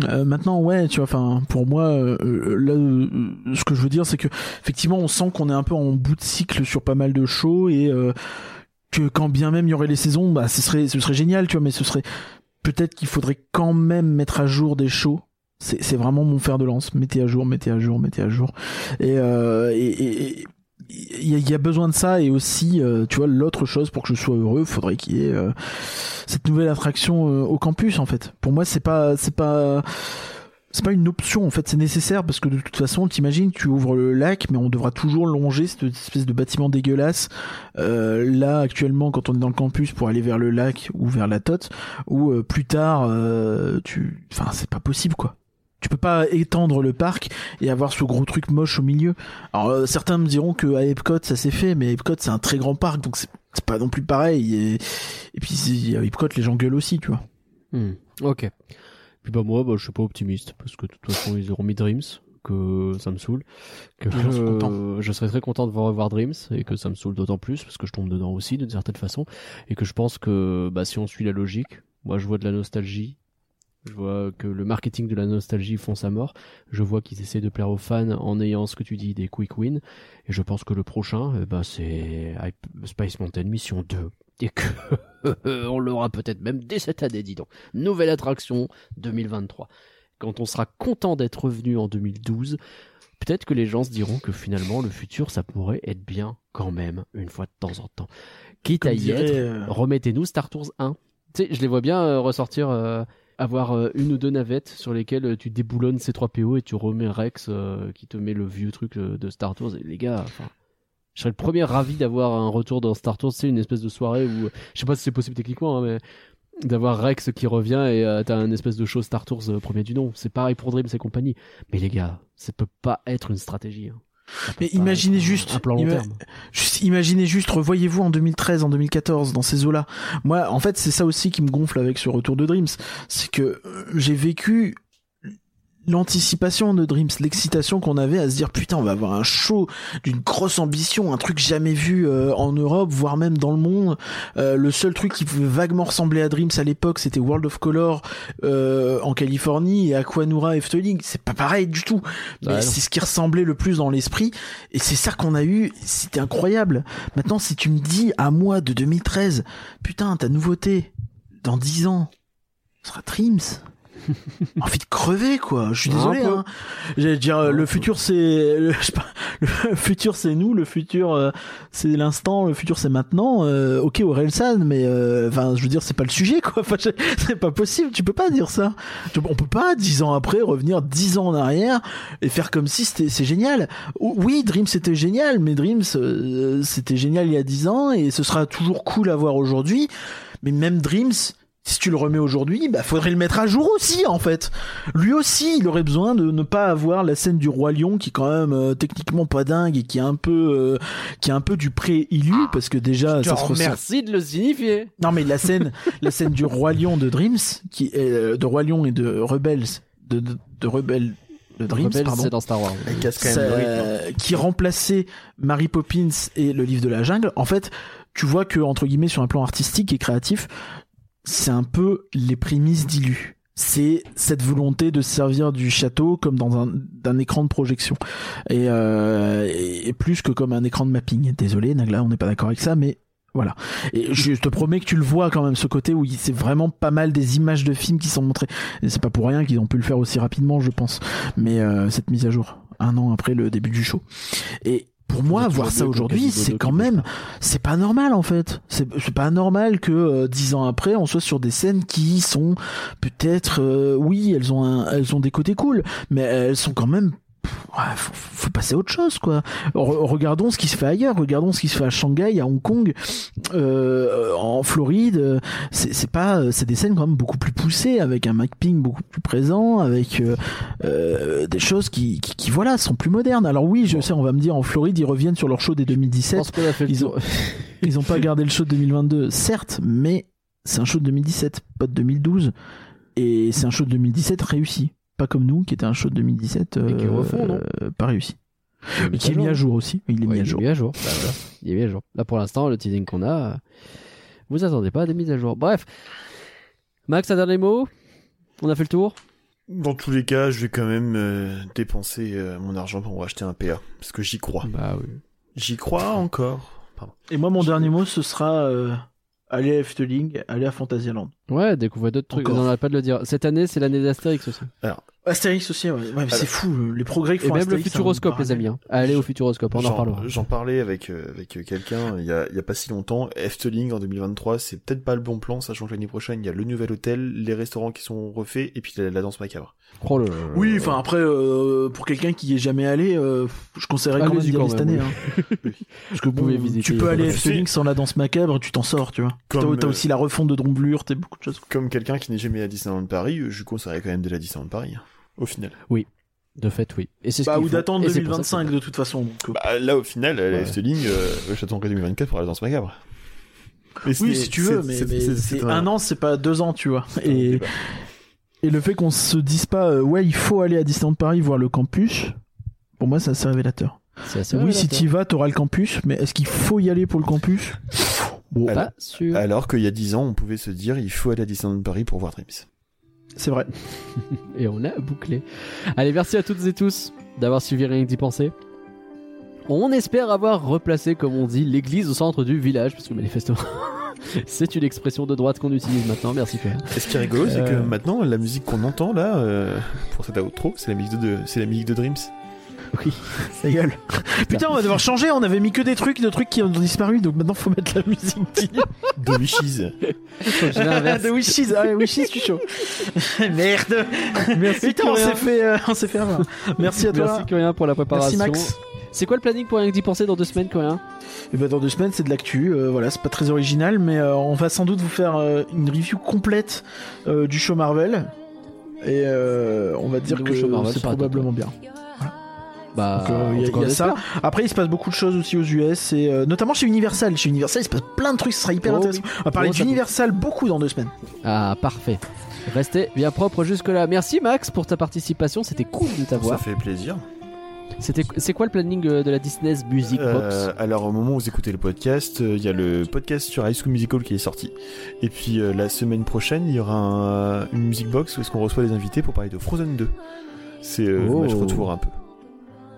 euh, euh, maintenant ouais tu vois enfin pour moi euh, euh, là euh, ce que je veux dire c'est que effectivement on sent qu'on est un peu en bout de cycle sur pas mal de shows et euh, que quand bien même il y aurait les saisons bah ce serait ce serait génial tu vois mais ce serait peut-être qu'il faudrait quand même mettre à jour des shows. C'est c'est vraiment mon fer de lance. Mettez à jour mettez à jour mettez à jour. Euh, et, et- et il y, a- besoin de ça et aussi euh, tu vois l'autre chose pour que je sois heureux faudrait qu'il y ait euh, cette nouvelle attraction euh, au campus en fait. Pour moi c'est pas c'est pas c'est pas une option en fait. C'est nécessaire parce que de toute façon t'imagines tu ouvres le lac mais on devra toujours longer cette espèce de bâtiment dégueulasse euh, là actuellement quand on est dans le campus pour aller vers le lac ou vers la tote ou plus tard euh, tu enfin c'est pas possible quoi tu peux pas étendre le parc et avoir ce gros truc moche au milieu. Alors euh, certains me diront que à Epcot ça s'est fait, mais Epcot c'est un très grand parc donc c'est pas non plus pareil. Et, et puis à Epcot les gens gueulent aussi, tu vois. Hmm, Ok. Puis bah moi, bah, je suis pas optimiste parce que de toute façon ils auront mis Dreams, que ça me saoule, que euh, je serais très content de voir revoir Dreams et que ça me saoule d'autant plus parce que je tombe dedans aussi d'une certaine façon et que je pense que bah si on suit la logique, moi je vois de la nostalgie. Je vois que le marketing de la nostalgie font sa mort. Je vois qu'ils essaient de plaire aux fans en ayant ce que tu dis des quick wins. Et je pense que le prochain, eh ben, c'est Space Mountain Mission 2. Et que on l'aura peut-être même dès cette année, dis donc. Nouvelle attraction 2023. Quand on sera content d'être revenu en 2012, peut-être que les gens se diront que finalement le futur ça pourrait être bien quand même une fois de temps en temps. Quitte Comme à y dirait, être, euh, remettez-nous Star Tours 1. Tu sais, je les vois bien euh, ressortir, euh, avoir euh, une ou deux navettes sur lesquelles euh, tu déboulonnes ces 3 PO et tu remets Rex euh, qui te met le vieux truc de Star Tours. Et les gars, enfin. Je serais le premier ravi d'avoir un retour dans Star Tours, c'est une espèce de soirée où, je sais pas si c'est possible techniquement, hein, mais d'avoir Rex qui revient et t'as un espèce de show Star Tours premier du nom. C'est pareil pour Dreams et compagnie. Mais les gars, ça peut pas être une stratégie. hein. Mais imaginez être un- juste, un plan long ima- terme. Juste, imaginez juste, revoyez-vous en 2013, en 2014, dans ces eaux-là. Moi, en fait, c'est ça aussi qui me gonfle avec ce retour de Dreams. C'est que euh, j'ai vécu l'anticipation de Dreams, l'excitation qu'on avait à se dire putain on va avoir un show d'une grosse ambition, un truc jamais vu euh, en Europe, voire même dans le monde. Euh, le seul truc qui pouvait vaguement ressembler à Dreams à l'époque, c'était World of Color euh, en Californie et Aquanura Efteling. C'est pas pareil du tout, mais Ouais, c'est ce qui ressemblait le plus dans l'esprit et c'est ça qu'on a eu. C'était incroyable. Maintenant, si tu me dis à moi de 2013, putain ta nouveauté dans 10 ans ce sera Dreams. envie de crever quoi. Je suis désolé hein. j'allais dire euh, le futur c'est le, pas, le futur c'est nous. Le futur euh, c'est l'instant. Le futur c'est maintenant. Euh, ok Orelsan mais euh, enfin je veux dire c'est pas le sujet quoi. Enfin, c'est pas possible. Tu peux pas dire ça. On peut pas dix ans après revenir dix ans en arrière et faire comme si c'était c'est génial. Oui Dreams c'était génial mais Dreams euh, c'était génial il y a dix ans et ce sera toujours cool à voir aujourd'hui. Mais même Dreams si tu le remets aujourd'hui, bah faudrait le mettre à jour aussi en fait. Lui aussi, il aurait besoin de ne pas avoir la scène du roi lion qui est quand même euh, techniquement pas dingue et qui est un peu euh, qui est un peu du pré-illu parce que déjà Je ça te se ressent. remercie de le signifier. Non mais la scène la scène du roi lion de Dreams qui est euh, de roi lion et de Rebels de de, de Rebels de Dreams Rebels, pardon. c'est dans Star Wars. Elle casse quand même Ça- le rythme. qui remplaçait Mary Poppins et le livre de la jungle, en fait, tu vois que entre guillemets sur un plan artistique et créatif, c'est un peu les prémices d'Illu. C'est cette volonté de se servir du château comme dans un d'un écran de projection et, euh, et, plus que comme un écran de mapping. Désolé, Nagla, on n'est pas d'accord avec ça, mais voilà. Et je te promets que tu le vois quand même, ce côté où c'est vraiment pas mal des images de films qui sont montrées. Et c'est pas pour rien qu'ils ont pu le faire aussi rapidement, je pense. Mais euh, cette mise à jour, un an après le début du show. Et pour moi, voir ça aujourd'hui, c'est quand même, c'est pas normal en fait. C'est pas normal que euh, dix ans après, on soit sur des scènes qui sont peut-être, euh, oui, elles ont un, elles ont des côtés cool, mais elles sont quand même ouais, faut, faut passer à autre chose quoi. Re- regardons ce qui se fait ailleurs, regardons ce qui se fait à Shanghai, à Hong Kong, euh, en Floride. C'est pas, c'est des scènes quand même beaucoup plus poussées, avec un mapping beaucoup plus présent, avec euh, euh, des choses qui, qui, qui, voilà sont plus modernes. Alors oui, je sais, on va me dire en Floride ils reviennent sur leur show des Je 2017. pense qu'on a fait le Ils ont, ils ont pas gardé le show de 2022, certes, mais c'est un show de 2017, pas de 2012. Et c'est un show de 2017 réussi. Pas comme nous, qui était un show de 2017 Et qui euh, non? euh, pas réussi. Il qui est mis à jour aussi. Il est Ouais, mis à il est jour. mis à jour. Bah, voilà. Il est mis à jour. Là, pour l'instant, le teasing qu'on a, euh, vous attendez pas à des mises à jour. Bref. Max, un dernier mot? On a fait le tour? Dans tous les cas, je vais quand même euh, dépenser euh, mon argent pour acheter un PA. Parce que j'y crois. Bah oui. J'y crois encore. Pardon. Et moi, mon dernier mot, ce sera euh, aller à Efteling, aller à Fantasyland. Ouais, découvrez d'autres trucs. Encore. On n'arrête pas de le dire. Cette année, c'est l'année d'Astérix aussi. Astérix aussi, ouais. Ouais, mais c'est fou, euh, les progrès que Et font même le Futuroscope, les amis. hein. Allez au Futuroscope, on en reparlera. J'en parlais avec, euh, avec euh, quelqu'un il y a, il y a pas si longtemps. Efteling en 2023, c'est peut-être pas le bon plan, sachant que l'année prochaine, il y a le nouvel hôtel, les restaurants qui sont refaits, et puis la, la danse macabre. Oh là là là Oui, enfin après, euh, pour quelqu'un qui y est jamais allé, euh, je conseillerais quand même d'y aller cette année. hein. Parce que Vous pouvez bon, visiter, tu peux aller à Efteling sans la danse macabre, tu t'en sors, tu vois. T'as Comme, t'as euh, aussi la refonte de Dromblure, t'as beaucoup de choses. Comme quelqu'un qui n'est jamais à Disneyland Paris, je lui conseillerais quand même de la Disneyland Paris, hein, au final. De fait, oui. Et c'est ce Bah, ou d'attendre Et c'est pour ça que 2025 de toute façon. donc, euh, Bah, là, au final, la Ouais. Efteling, euh, j'attendrai 2024 pour la danse macabre. Mais oui, c'est- si tu veux, mais, c'est- un an, c'est pas deux ans, tu vois. Et, le fait qu'on se dise pas, euh, ouais, il faut aller à Disneyland Paris voir le campus, pour moi, c'est assez révélateur. assez oui, si tu y vas, t'auras le campus, mais est-ce qu'il faut y aller pour le campus? Bon, Alors- Pas sûr. Alors qu'il y a 10 ans, on pouvait se dire, il faut aller à Disneyland Paris pour voir Dreams. C'est vrai. Et on a bouclé. Allez, merci à toutes et tous d'avoir suivi Rien que d'y penser. On espère avoir replacé, comme on dit, l'église au centre du village, parce que manifestement, c'est une expression de droite qu'on utilise maintenant. Merci Pierre. Et ce qui est rigolo, c'est que Euh. maintenant, la musique qu'on entend là, euh, pour cette outro, c'est la musique de, de- c'est la musique de Dreams. Oui, Ça gueule. Putain, on va devoir changer. On avait mis que des trucs, de trucs qui ont disparu, donc maintenant faut mettre la musique. De Wishes. de Wishes. Ah, ouais, Wishes, je suis chaud. Merde. Merci Putain, on s'est fait, euh, on s'est fait avoir. Merci à toi. Merci Curien pour la préparation. Merci Max. C'est quoi le planning pour Rien que d'y penser dans deux semaines, Curien Et ben dans deux semaines, c'est de l'actu. euh, voilà, c'est pas très original, mais euh, on va sans doute vous faire euh, une review complète euh, du show Marvel. Et euh, on va dire que nouveau show Marvel c'est probablement bien. Bah, euh, y a- y a ça. Après, il se passe beaucoup de choses aussi aux US, et euh, notamment chez Universal. Chez Universal, il se passe plein de trucs, ce sera hyper Oh intéressant. On va parler Oh, ça d'Universal beaucoup dans deux semaines. Ah, parfait. Restez bien propre jusque-là. Merci Max pour ta participation, c'était cool de Ça t'avoir. fait plaisir. C'était, c'est quoi le planning euh, de la Disney Music Box? Euh, alors au moment où vous écoutez le podcast, euh, il y a le podcast sur High School Musical qui est sorti. Et puis euh, la semaine prochaine, il y aura un- une music box où est-ce qu'on reçoit des invités pour parler de Frozen 2. C'est euh, Oh. le match retour un peu.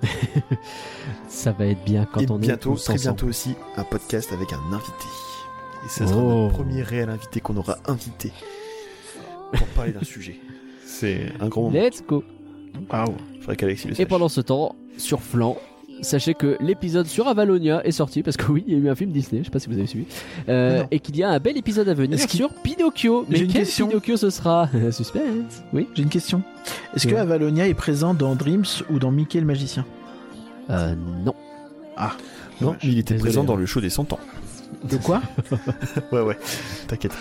Ça va être bien quand Et on bientôt, est tous très ensemble. bientôt aussi, un podcast avec un invité. Et ça sera Oh. le premier réel invité qu'on aura invité pour parler d'un sujet. C'est un grand moment. Let's go. Waouh. Faudrait qu'Alexis le Et sache. pendant ce temps, sur Flan, sachez que l'épisode sur Avalonia est sorti parce que oui, il y a eu un film Disney, je sais pas si vous avez suivi, euh, Non. et qu'il y a un bel épisode à venir sur Pinocchio. Mais J'ai une quel question. Pinocchio ce sera Suspense. Oui. J'ai une question. Est-ce que. Avalonia est présent dans Dreams ou dans Mickey le magicien? Euh, non. Non, mais il était Désolé. présent dans le show des 100 ans. De quoi? Ouais, ouais, t'inquiète.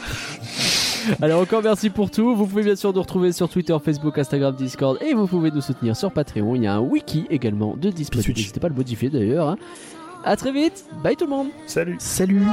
Alors encore merci pour tout. Vous pouvez bien sûr nous retrouver sur Twitter, Facebook, Instagram, Discord et vous pouvez nous soutenir sur Patreon. Il y a un wiki également de disponible. N'hésitez pas à le modifier d'ailleurs. hein. À très vite. Bye tout le monde. Salut Salut